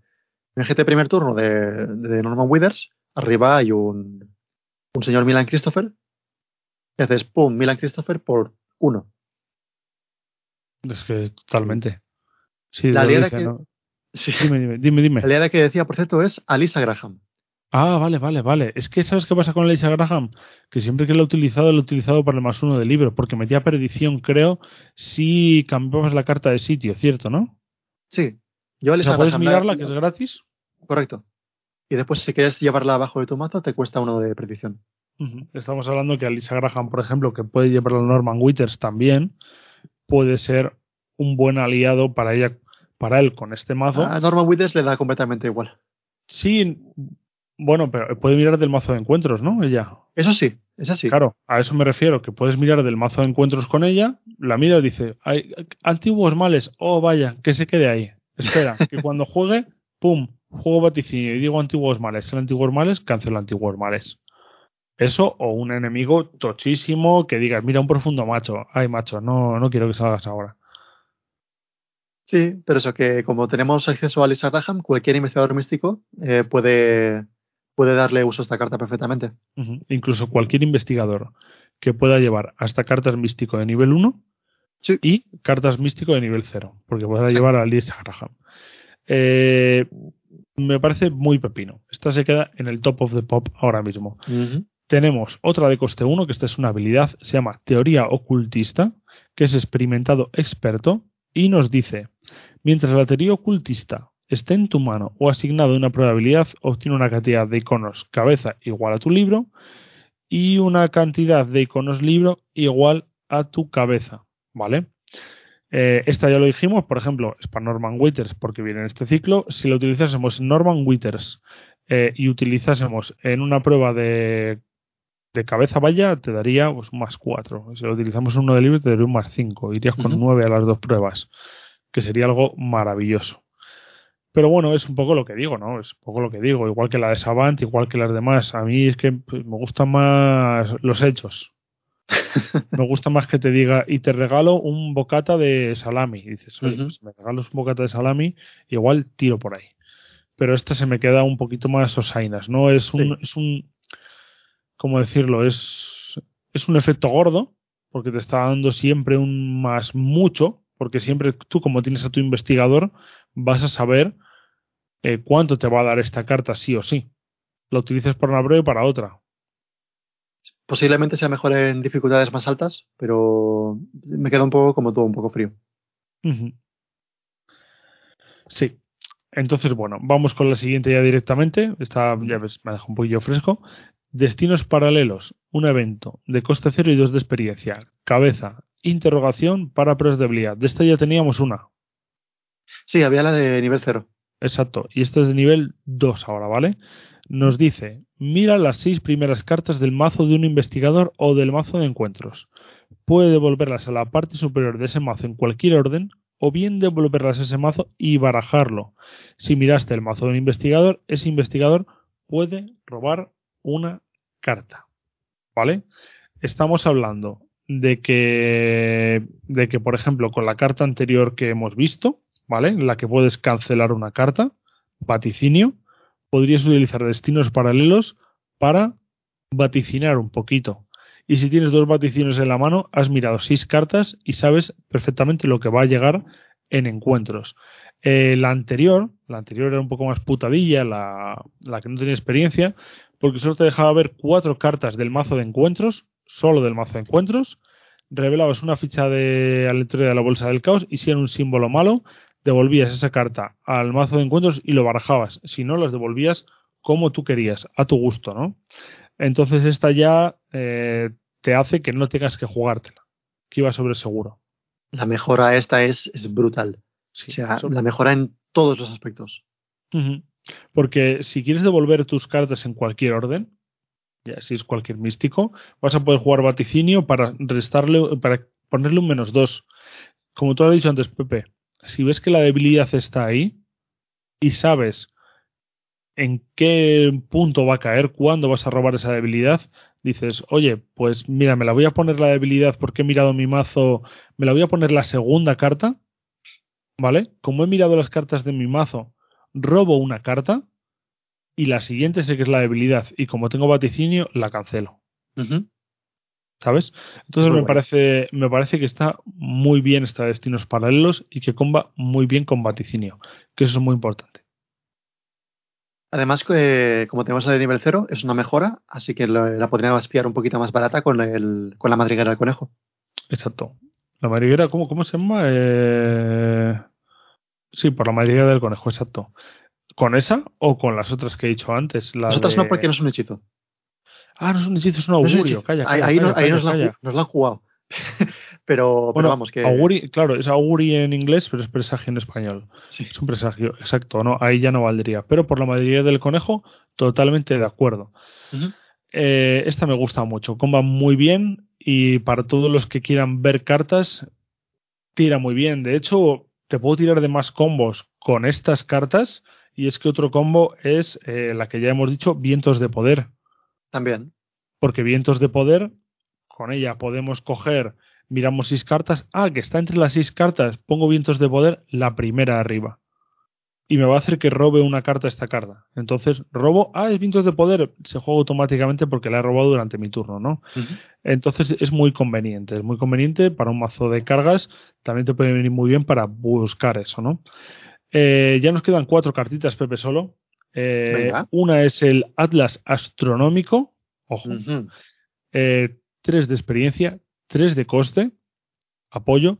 Imagínate, primer turno de, de Norman Withers, arriba hay un, un señor Milan Christopher. Y haces, pum, Milan Christopher por uno. Es que totalmente. Sí, La aliada que- ¿no? Sí. Dime, dime, dime. dime. La aliada que decía, por cierto, es Alisa Graham. Ah, vale, vale, vale. Es que ¿sabes qué pasa con Lisa Graham? Que siempre que lo he utilizado, lo he utilizado para el más uno del libro, porque metía perdición, creo, si cambiabas la carta de sitio, ¿cierto, no? Sí. Yo O Alisa sea, puedes Graham la- mirarla, que es gratis. Correcto. Y después, si quieres llevarla abajo de tu mazo, te cuesta uno de predicción. Ujú. Estamos hablando que Alisa Graham, por ejemplo, que puede llevar a Norman Withers también, puede ser un buen aliado para ella, para él con este mazo. A Norman Withers le da completamente igual. Sí, bueno, pero puede mirar del mazo de encuentros, ¿no? Ella. Eso sí, es así. Claro, a eso me refiero, que puedes mirar del mazo de encuentros con ella, la mira y dice, hay antiguos males, oh vaya, que se quede ahí. Espera, que cuando juegue, pum, juego vaticinio y digo antiguos males, el antiguos males, cancelo antiguos males. Eso o un enemigo tochísimo que digas, mira un profundo macho, ay macho, no, no quiero que salgas ahora. Sí, pero eso que como tenemos acceso a Lisa Graham, cualquier investigador místico eh, puede, puede darle uso a esta carta perfectamente. Incluso cualquier investigador que pueda llevar hasta cartas místico de nivel 1 Sí. y cartas místico de nivel 0, porque podrá llevar a Lisa Graham. Eh, me parece muy pepino. Esta se queda en el top of the pop ahora mismo. Tenemos otra de coste 1, que esta es una habilidad, se llama Teoría Ocultista, que es experimentado experto, y nos dice, mientras la teoría ocultista esté en tu mano o asignado una probabilidad, obtiene una cantidad de iconos cabeza igual a tu libro y una cantidad de iconos libro igual a tu cabeza, ¿vale? Eh, esta ya lo dijimos, por ejemplo, es para Norman Withers porque viene en este ciclo. Si lo utilizásemos en Norman Withers eh, y utilizásemos en una prueba de, de cabeza valla, te daría pues, un más 4. Si lo utilizamos en uno de libre, te daría un más 5. Irías con Ujú. 9 a las dos pruebas, que sería algo maravilloso. Pero bueno, es un poco lo que digo, ¿no? Es un poco lo que digo. Igual que la de Savant, igual que las demás. A mí es que pues, me gustan más los hechos. me gusta más que te diga, y te regalo un bocata de salami. Y dices, oye, pues me regalas un bocata de salami, igual tiro por ahí. Pero esta se me queda un poquito más osainas, ¿no? Es un, Sí. es un ¿cómo decirlo? Es, es un efecto gordo, porque te está dando siempre un más mucho, porque siempre tú, como tienes a tu investigador, vas a saber eh, cuánto te va a dar esta carta sí o sí. La utilices para una prueba y para otra. Posiblemente sea mejor en dificultades más altas, pero me queda un poco como todo, un poco frío. Sí. Entonces, bueno, vamos con la siguiente ya directamente. Esta ya ves, me deja un poquillo fresco. Destinos paralelos. Un evento de coste cero y dos de experiencia. Cabeza. Interrogación para pruebas de habilidad. De esta ya teníamos una. Sí, había la de nivel cero. Exacto. Y esta es de nivel 2 ahora, ¿vale? Nos dice, mira las seis primeras cartas del mazo de un investigador o del mazo de encuentros. Puede devolverlas a la parte superior de ese mazo en cualquier orden, o bien devolverlas a ese mazo y barajarlo. Si miraste el mazo de un investigador, ese investigador puede robar una carta. ¿Vale? Estamos hablando de que, de que, por ejemplo, con la carta anterior que hemos visto, ¿vale? En la que puedes cancelar una carta, vaticinio, podrías utilizar destinos paralelos para vaticinar un poquito. Y si tienes dos vaticinios en la mano, has mirado seis cartas y sabes perfectamente lo que va a llegar en encuentros. Eh, la anterior, la anterior era un poco más putadilla, la, la que no tenía experiencia, porque solo te dejaba ver cuatro cartas del mazo de encuentros, solo del mazo de encuentros, revelabas una ficha de aleatoria de la bolsa del caos y si era un símbolo malo, devolvías esa carta al mazo de encuentros y lo barajabas. Si no, las devolvías como tú querías, a tu gusto, ¿no? Entonces esta ya eh, te hace que no tengas que jugártela, que iba sobre seguro. La mejora esta es, es brutal. Sí, o sea, eso- la mejora en todos los aspectos. Porque si quieres devolver tus cartas en cualquier orden, ya si es cualquier místico, vas a poder jugar vaticinio para restarle, para ponerle un menos dos. Como tú has dicho antes, Pepe, si ves que la debilidad está ahí y sabes en qué punto va a caer, cuándo vas a robar esa debilidad, dices, oye, pues mira, me la voy a poner la debilidad porque he mirado mi mazo, me la voy a poner la segunda carta, ¿vale? Como he mirado las cartas de mi mazo, robo una carta y la siguiente sé que es la debilidad y como tengo vaticinio, la cancelo. ¿Sabes? Entonces Muy me bueno. parece, me parece que está muy bien esta de destinos paralelos y que comba muy bien con vaticinio, que eso es muy importante. Además, que, como tenemos la de nivel cero, es una mejora, así que lo- la podríamos pillar un poquito más barata con, el, con la madriguera del conejo. Exacto. La madriguera, ¿cómo, cómo se llama? Eh... Sí, por la madriguera del conejo, exacto. ¿Con esa o con las otras que he dicho antes? La Las otras de- no, porque no es un hechizo. Ah, no es un hechizo, es un No es un augurio. Calla, ahí calla, ahí calla, no- ahí calla, nos, la, han calla. ju- nos la han jugado. pero, pero vamos, que. auguri, claro, es auguri en inglés, pero es presagio en español. Sí. Es un presagio, exacto, no, ahí ya no valdría. Pero por la madriguera del conejo, totalmente de acuerdo. Eh, esta me gusta mucho, comba muy bien y para todos los que quieran ver cartas, tira muy bien. De hecho, te puedo tirar de más combos con estas cartas y es que otro combo es eh, la que ya hemos dicho, vientos de poder. También. Porque vientos de poder, con ella podemos coger, miramos seis cartas, ah, que está entre las seis cartas, pongo vientos de poder, la primera arriba. Y me va a hacer que robe una carta esta carta. Entonces, robo, ah, es vientos de poder, se juega automáticamente porque la he robado durante mi turno, ¿no? Entonces es muy conveniente, es muy conveniente para un mazo de cargas, también te puede venir muy bien para buscar eso, ¿no? Eh, ya nos quedan cuatro cartitas, Pepe, solo. Eh, una es el Atlas Astronómico, ojo, eh, tres de experiencia, tres de coste, apoyo,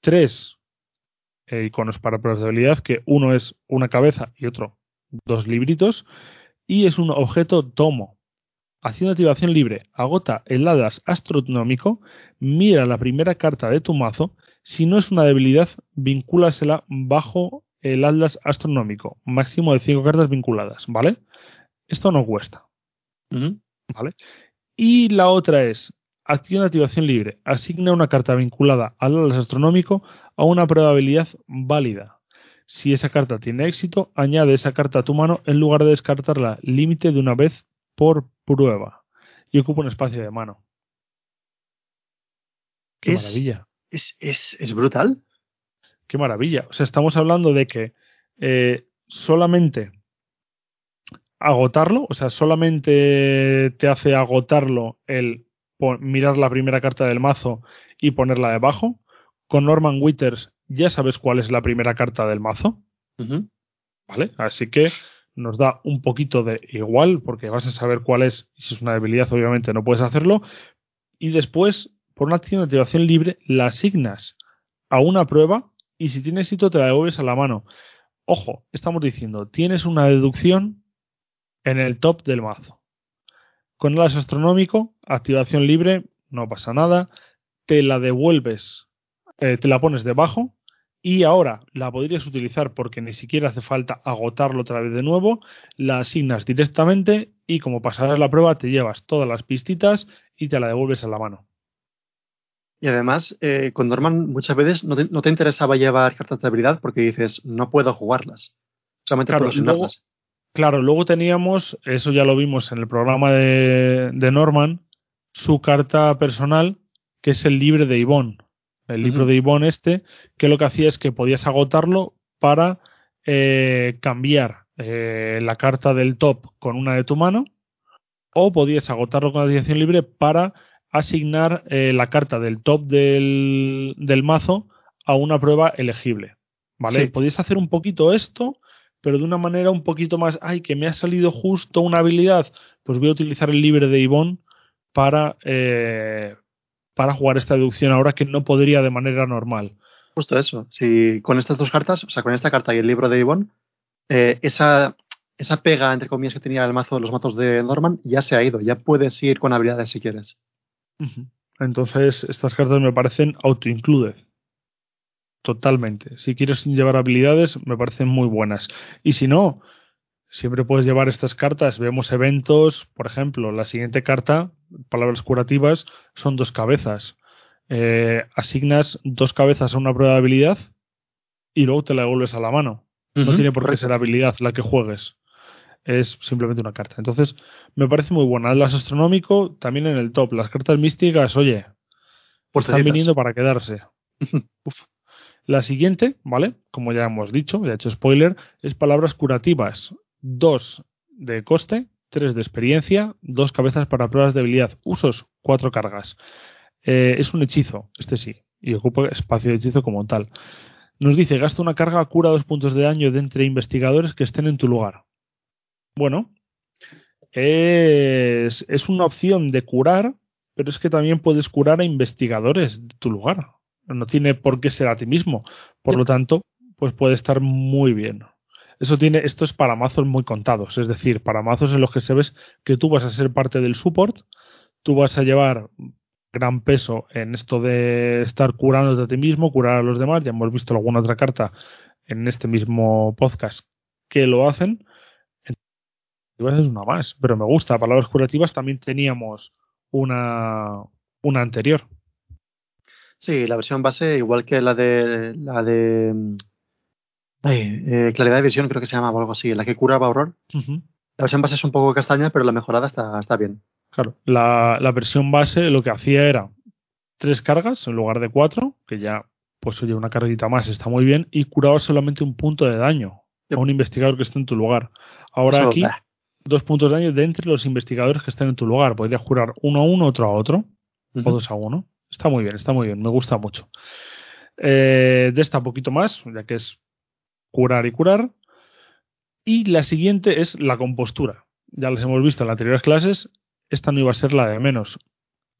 tres eh, iconos para pruebas de habilidad, que uno es una cabeza y otro dos libritos, y es un objeto tomo. Haciendo activación libre, agota el Atlas astronómico, mira la primera carta de tu mazo, si no es una debilidad, vincúlasela bajo el Atlas astronómico, máximo de cinco cartas vinculadas, ¿vale? Esto no cuesta. ¿Vale? Y la otra es acción de activación libre. Asigna una carta vinculada al Atlas astronómico a una probabilidad válida. Si esa carta tiene éxito, añade esa carta a tu mano en lugar de descartarla límite de una vez por prueba. Y ocupa un espacio de mano. Qué Es- maravilla. Es, es, es brutal. Qué maravilla. O sea, estamos hablando de que eh, solamente agotarlo, o sea, solamente te hace agotarlo el mirar la primera carta del mazo y ponerla debajo. Con Norman Withers ya sabes cuál es la primera carta del mazo. ¿vale? Así que nos da un poquito de igual, porque vas a saber cuál es, y si es una debilidad, obviamente no puedes hacerlo. Y después, por una acción de activación libre, la asignas a una prueba y si tiene éxito te la devuelves a la mano. Ojo, estamos diciendo, tienes una deducción en el top del mazo. Con el as astronómico, activación libre, no pasa nada, te la devuelves, eh, te la pones debajo y ahora la podrías utilizar porque ni siquiera hace falta agotarlo otra vez de nuevo, la asignas directamente y como pasarás la prueba te llevas todas las pistitas y te la devuelves a la mano. Y además, eh, con Norman muchas veces no te, no te interesaba llevar cartas de habilidad porque dices, no puedo jugarlas. Solamente Claro, puedo asignarlas. Claro, luego teníamos, eso ya lo vimos en el programa de, de Norman, su carta personal, que es el libre de Ivonne. El libro de Ivonne este, que lo que hacía es que podías agotarlo para eh, cambiar eh, la carta del top con una de tu mano, o podías agotarlo con la dirección libre para asignar eh, la carta del top del, del mazo a una prueba elegible. ¿Vale? Sí. Podías hacer un poquito esto, pero de una manera un poquito más, ay, que me ha salido justo una habilidad, pues voy a utilizar el libre de Ivonne para, eh, para jugar esta deducción ahora que no podría de manera normal. Justo eso. Si con estas dos cartas, o sea, con esta carta y el libro de Ivonne, eh, esa, esa pega, entre comillas, que tenía el mazo, los mazos de Norman, ya se ha ido. Ya puedes ir con habilidades si quieres. Entonces, estas cartas me parecen auto-included. Totalmente. Si quieres llevar habilidades, me parecen muy buenas. Y si no, siempre puedes llevar estas cartas. Vemos eventos, por ejemplo, la siguiente carta, palabras curativas, son dos cabezas. Eh, asignas dos cabezas a una prueba de habilidad y luego te la devuelves a la mano. No tiene por qué ser habilidad la que juegues. Es simplemente una carta. Entonces, me parece muy buena. Atlas astronómico, también en el top. Las cartas místicas, oye, Pues están viniendo para quedarse. Uf. La siguiente, ¿vale? Como ya hemos dicho, ya he hecho spoiler, es palabras curativas. Dos de coste, tres de experiencia, dos cabezas para pruebas de habilidad. Usos, cuatro cargas. Eh, es un hechizo, este sí, y ocupa espacio de hechizo como tal. Nos dice, gasta una carga, cura dos puntos de daño de entre investigadores que estén en tu lugar. Bueno, es, es una opción de curar, pero es que también puedes curar a investigadores de tu lugar. No tiene por qué ser a ti mismo. Por lo tanto, pues puede estar muy bien. Eso tiene, esto es para mazos muy contados, es decir, para mazos en los que se ves que tú vas a ser parte del support, tú vas a llevar gran peso en esto de estar curándote a ti mismo, curar a los demás. Ya hemos visto alguna otra carta en este mismo podcast que lo hacen. Entonces es una más, pero me gusta. Palabras curativas también teníamos una, una anterior. Sí, la versión base, igual que la de la de ay, eh, claridad de visión, creo que se llama o algo así, la que curaba horror. La versión base es un poco castaña, pero la mejorada está, está bien. Claro, la, la versión base lo que hacía era tres cargas en lugar de cuatro, que ya, pues oye, una carguita más está muy bien, y curaba solamente un punto de daño a un investigador que esté en tu lugar. Ahora Eso, aquí, bah. dos puntos de daño de entre los investigadores que estén en tu lugar. Podrías curar uno a uno, otro a otro, o dos a uno. Está muy bien, está muy bien, me gusta mucho. Eh, de esta poquito más, ya que es curar y curar. Y la siguiente es la compostura. Ya las hemos visto en las anteriores clases. Esta no iba a ser la de menos.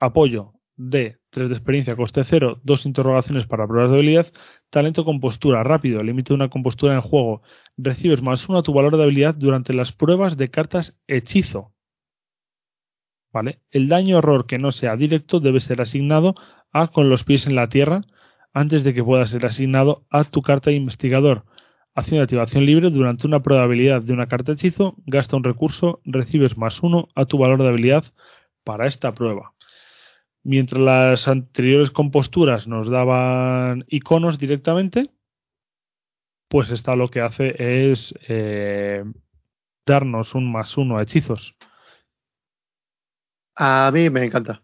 Apoyo de 3 de experiencia, coste 0, dos interrogaciones para pruebas de habilidad, talento compostura, rápido, límite de una compostura en juego. Recibes más uno a tu valor de habilidad durante las pruebas de cartas hechizo. ¿Vale? El daño horror que no sea directo debe ser asignado a con los pies en la tierra antes de que pueda ser asignado a tu carta de investigador. Acción de activación libre. Durante una prueba de habilidad de una carta hechizo, gasta un recurso, recibes más uno a tu valor de habilidad para esta prueba. Mientras las anteriores composturas nos daban iconos directamente, pues esta lo que hace es eh, darnos un más uno a hechizos. A mí me encanta.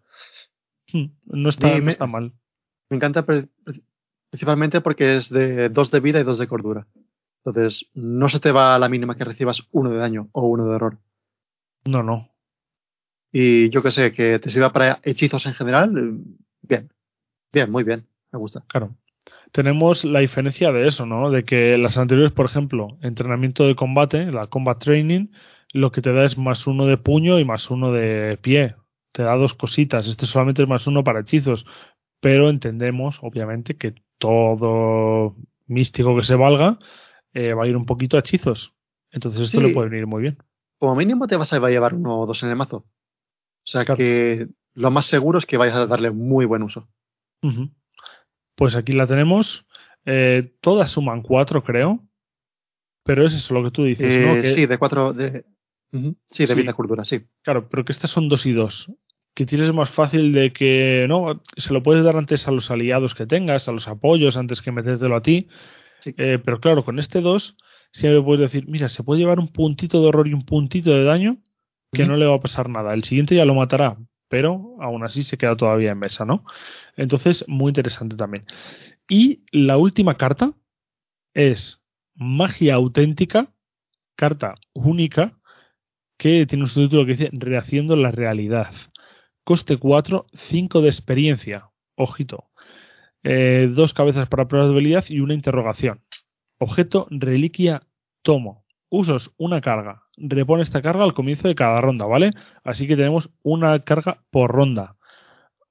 Hmm, No está, no está mal. Me encanta principalmente porque es de dos de vida y dos de cordura. Entonces, no se te va a la mínima que recibas uno de daño o uno de error. No, no. Y yo que sé, que te sirva para hechizos en general, eh, bien. Bien, muy bien. Me gusta. Claro. Tenemos la diferencia de eso, ¿no? De que las anteriores, por ejemplo, entrenamiento de combate, la combat training, lo que te da es más uno de puño y más uno de pie. Te da dos cositas. Este solamente es más uno para hechizos. Pero entendemos, obviamente, que todo místico que se valga eh, va a ir un poquito a hechizos. Entonces esto Sí. le puede venir muy bien. Como mínimo te vas a llevar uno o dos en el mazo. O sea Claro. que lo más seguro es que vayas a darle muy buen uso. Pues aquí la tenemos. Eh, todas suman cuatro, creo. Pero es eso lo que tú dices, Eh, ¿no? Que- Sí, de cuatro. De, Sí, de Sí. cordura, sí. Claro, pero que estas son dos y dos. Que tienes más fácil de que, no, se lo puedes dar antes a los aliados que tengas, a los apoyos, antes que metértelo a ti. Sí. Eh, pero claro, con este dos, siempre puedes decir, mira, se puede llevar un puntito de horror y un puntito de daño, que no le va a pasar nada. El siguiente ya lo matará, pero aún así se queda todavía en mesa, ¿no? Entonces, muy interesante también. Y la última carta es Magia Auténtica, carta única, que tiene un subtítulo que dice Rehaciendo la realidad. Coste 4, 5 de experiencia. Ojito. Eh, dos cabezas para pruebas de habilidad y una interrogación. Objeto, reliquia, tomo. Usos, una carga. Repone esta carga al comienzo de cada ronda, ¿vale? Así que tenemos una carga por ronda.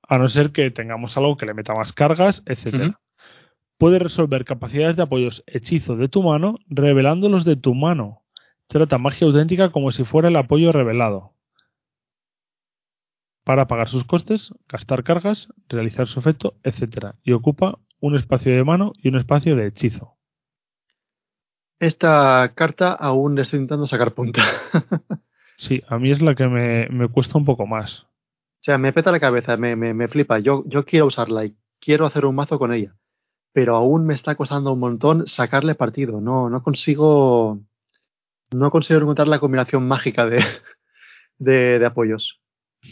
A no ser que tengamos algo que le meta más cargas, etcétera. Ujú. Puedes resolver capacidades de apoyos hechizo de tu mano revelándolos de tu mano. Trata magia auténtica como si fuera el apoyo revelado. Para pagar sus costes, gastar cargas, realizar su efecto, etc. Y ocupa un espacio de mano y un espacio de hechizo. Esta carta aún le estoy intentando sacar punta. Sí, a mí es la que me, me cuesta un poco más. O sea, me peta la cabeza, me, me, me flipa. Yo, yo quiero usarla y quiero hacer un mazo con ella. Pero aún me está costando un montón sacarle partido. No, no consigo. No consigo encontrar la combinación mágica de, de, de apoyos.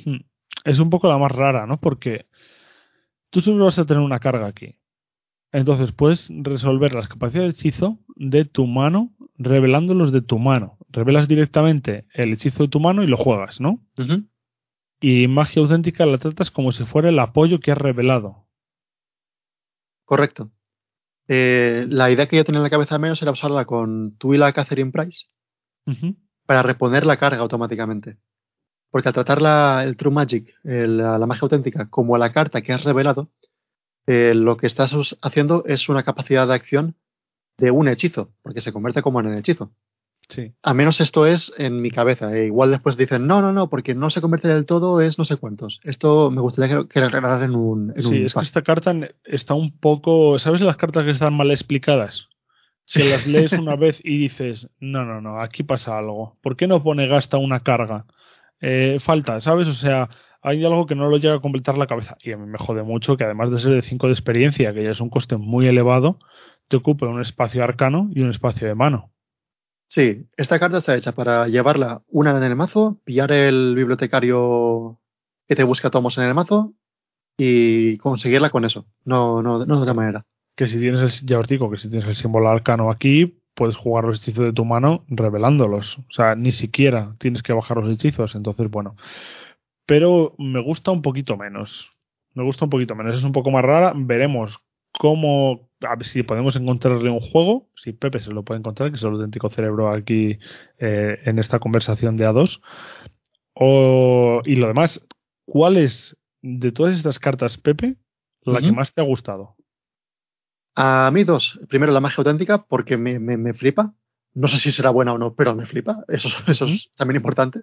Hmm. Es un poco la más rara, ¿no? Porque tú siempre vas a tener una carga aquí. Entonces puedes resolver las capacidades de hechizo de tu mano revelándolos de tu mano. Revelas directamente el hechizo de tu mano y lo juegas, ¿no? Y magia auténtica la tratas como si fuera el apoyo que has revelado. Correcto. Eh, la idea que yo tenía en la cabeza al menos era usarla con tú y la Catherine Price para reponer la carga automáticamente. Porque al tratar la- el True Magic, el- la, la magia auténtica, como la carta que has revelado, eh, lo que estás haciendo es una capacidad de acción de un hechizo, porque se convierte como en el hechizo. Sí. A menos esto es en mi cabeza. e igual después dicen, no, no, no, porque no se convierte del todo, es no sé cuántos. Esto me gustaría que, que aclararan en un, en Sí, un es que esta carta está un poco. ¿Sabes las cartas que están mal explicadas? Que las lees una vez y dices, no, no, no, aquí pasa algo. ¿Por qué no pone gasta una carga? Eh, falta, ¿sabes? O sea, hay algo que no lo llega a completar la cabeza. Y a mí me jode mucho que además de ser de 5 de experiencia, que ya es un coste muy elevado, te ocupe un espacio arcano y un espacio de mano. Sí, esta carta está hecha para llevarla una en el mazo, pillar el bibliotecario que te busca tomos en el mazo y conseguirla con eso. No, no, no de otra manera. Que si tienes el, ya os digo, que si tienes el símbolo arcano aquí, puedes jugar los hechizos de tu mano revelándolos. O sea, ni siquiera tienes que bajar los hechizos. Entonces, bueno. Pero me gusta un poquito menos. Me gusta un poquito menos. Es un poco más rara. Veremos cómo. A ver si podemos encontrarle un juego. Si Pepe se lo puede encontrar, que es el auténtico cerebro aquí eh, en esta conversación de A2. O, y lo demás, ¿cuál es de todas estas cartas, Pepe, la que más te ha gustado? A mí dos. Primero la magia auténtica porque me, me, me flipa. No sé si será buena o no, pero me flipa. Eso, eso es también importante.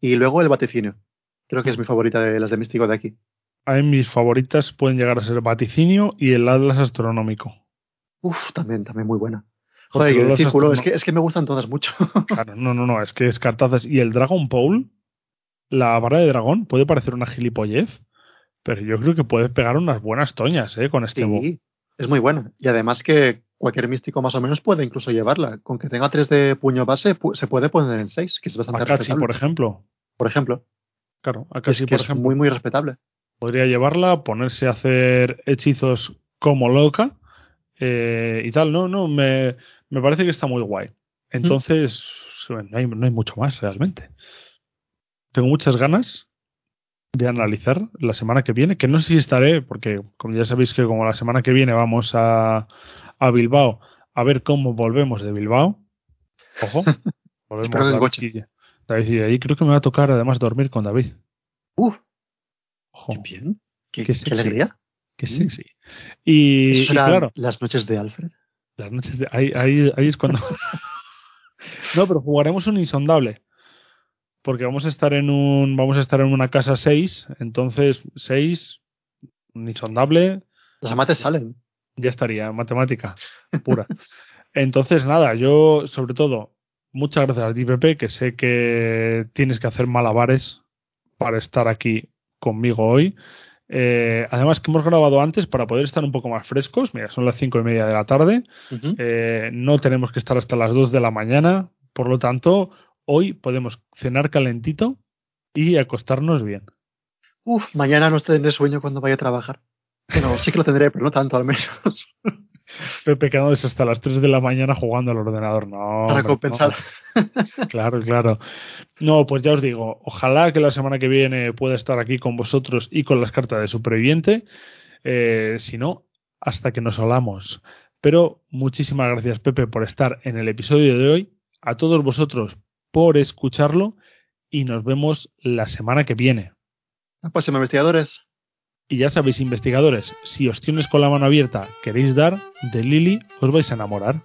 Y luego el vaticinio. Creo que es mi favorita de las de místico de aquí. A mí mis favoritas pueden llegar a ser Vaticinio y el Atlas Astronómico. Uf, también, también muy buena. Joder, el círculo, es que, es que me gustan todas mucho. Claro, no, no, no, es que es cartazas. Y el Dragon Pole, la vara de dragón, puede parecer una gilipollez, pero yo creo que puede pegar unas buenas toñas, ¿eh? Con este. Sí, es muy buena. Y además que cualquier místico más o menos puede incluso llevarla. Con que tenga 3 de puño base, pu- se puede poner en 6, que es bastante respetable. por ejemplo. Por ejemplo, Claro, es Akachi, que por es ejemplo. muy, muy respetable. podría llevarla, ponerse a hacer hechizos como loca eh, y tal. No, no, me, me parece que está muy guay. Entonces, bueno, no, hay, no hay mucho más realmente. Tengo muchas ganas de analizar la semana que viene, que no sé si estaré, porque como ya sabéis que como la semana que viene vamos a, a Bilbao a ver cómo volvemos de Bilbao. Ojo, volvemos David y- David y ahí creo que me va a tocar además dormir con David. Uf, Ojo, qué bien. Qué, Qué qué alegría. qué Mm. sexy. Y, ¿Eso y claro, las noches de Alfred? Las noches de. Ahí, ahí, ahí es cuando. no, pero jugaremos un insondable. Porque vamos a estar en un. Vamos a estar en una casa 6. Entonces, 6. Un insondable. Las amates salen. Ya estaría. Matemática. Pura. Entonces, nada, yo, sobre todo, muchas gracias a ti, Pepe, que sé que tienes que hacer malabares para estar aquí conmigo hoy. Eh, además que hemos grabado antes para poder estar un poco más frescos. Mira, son las cinco y media de la tarde. Eh, no tenemos que estar hasta las 2 de la mañana, por lo tanto, hoy podemos cenar calentito y acostarnos bien. Uf, mañana no tendré sueño cuando vaya a trabajar. Bueno, sí que lo tendré, pero no tanto al menos. Pepe quedándose hasta las 3 de la mañana jugando al ordenador. No. para compensar. no. Claro, claro. No, pues ya os digo, ojalá que la semana que viene pueda estar aquí con vosotros y con las cartas de superviviente. Eh, si no, hasta que nos hablamos. Pero muchísimas gracias, Pepe, por estar en el episodio de hoy. A todos vosotros por escucharlo. Y nos vemos la semana que viene. La próxima, investigadores. Y ya sabéis, investigadores, si os tienes con la mano abierta queréis dar, de Lily os vais a enamorar.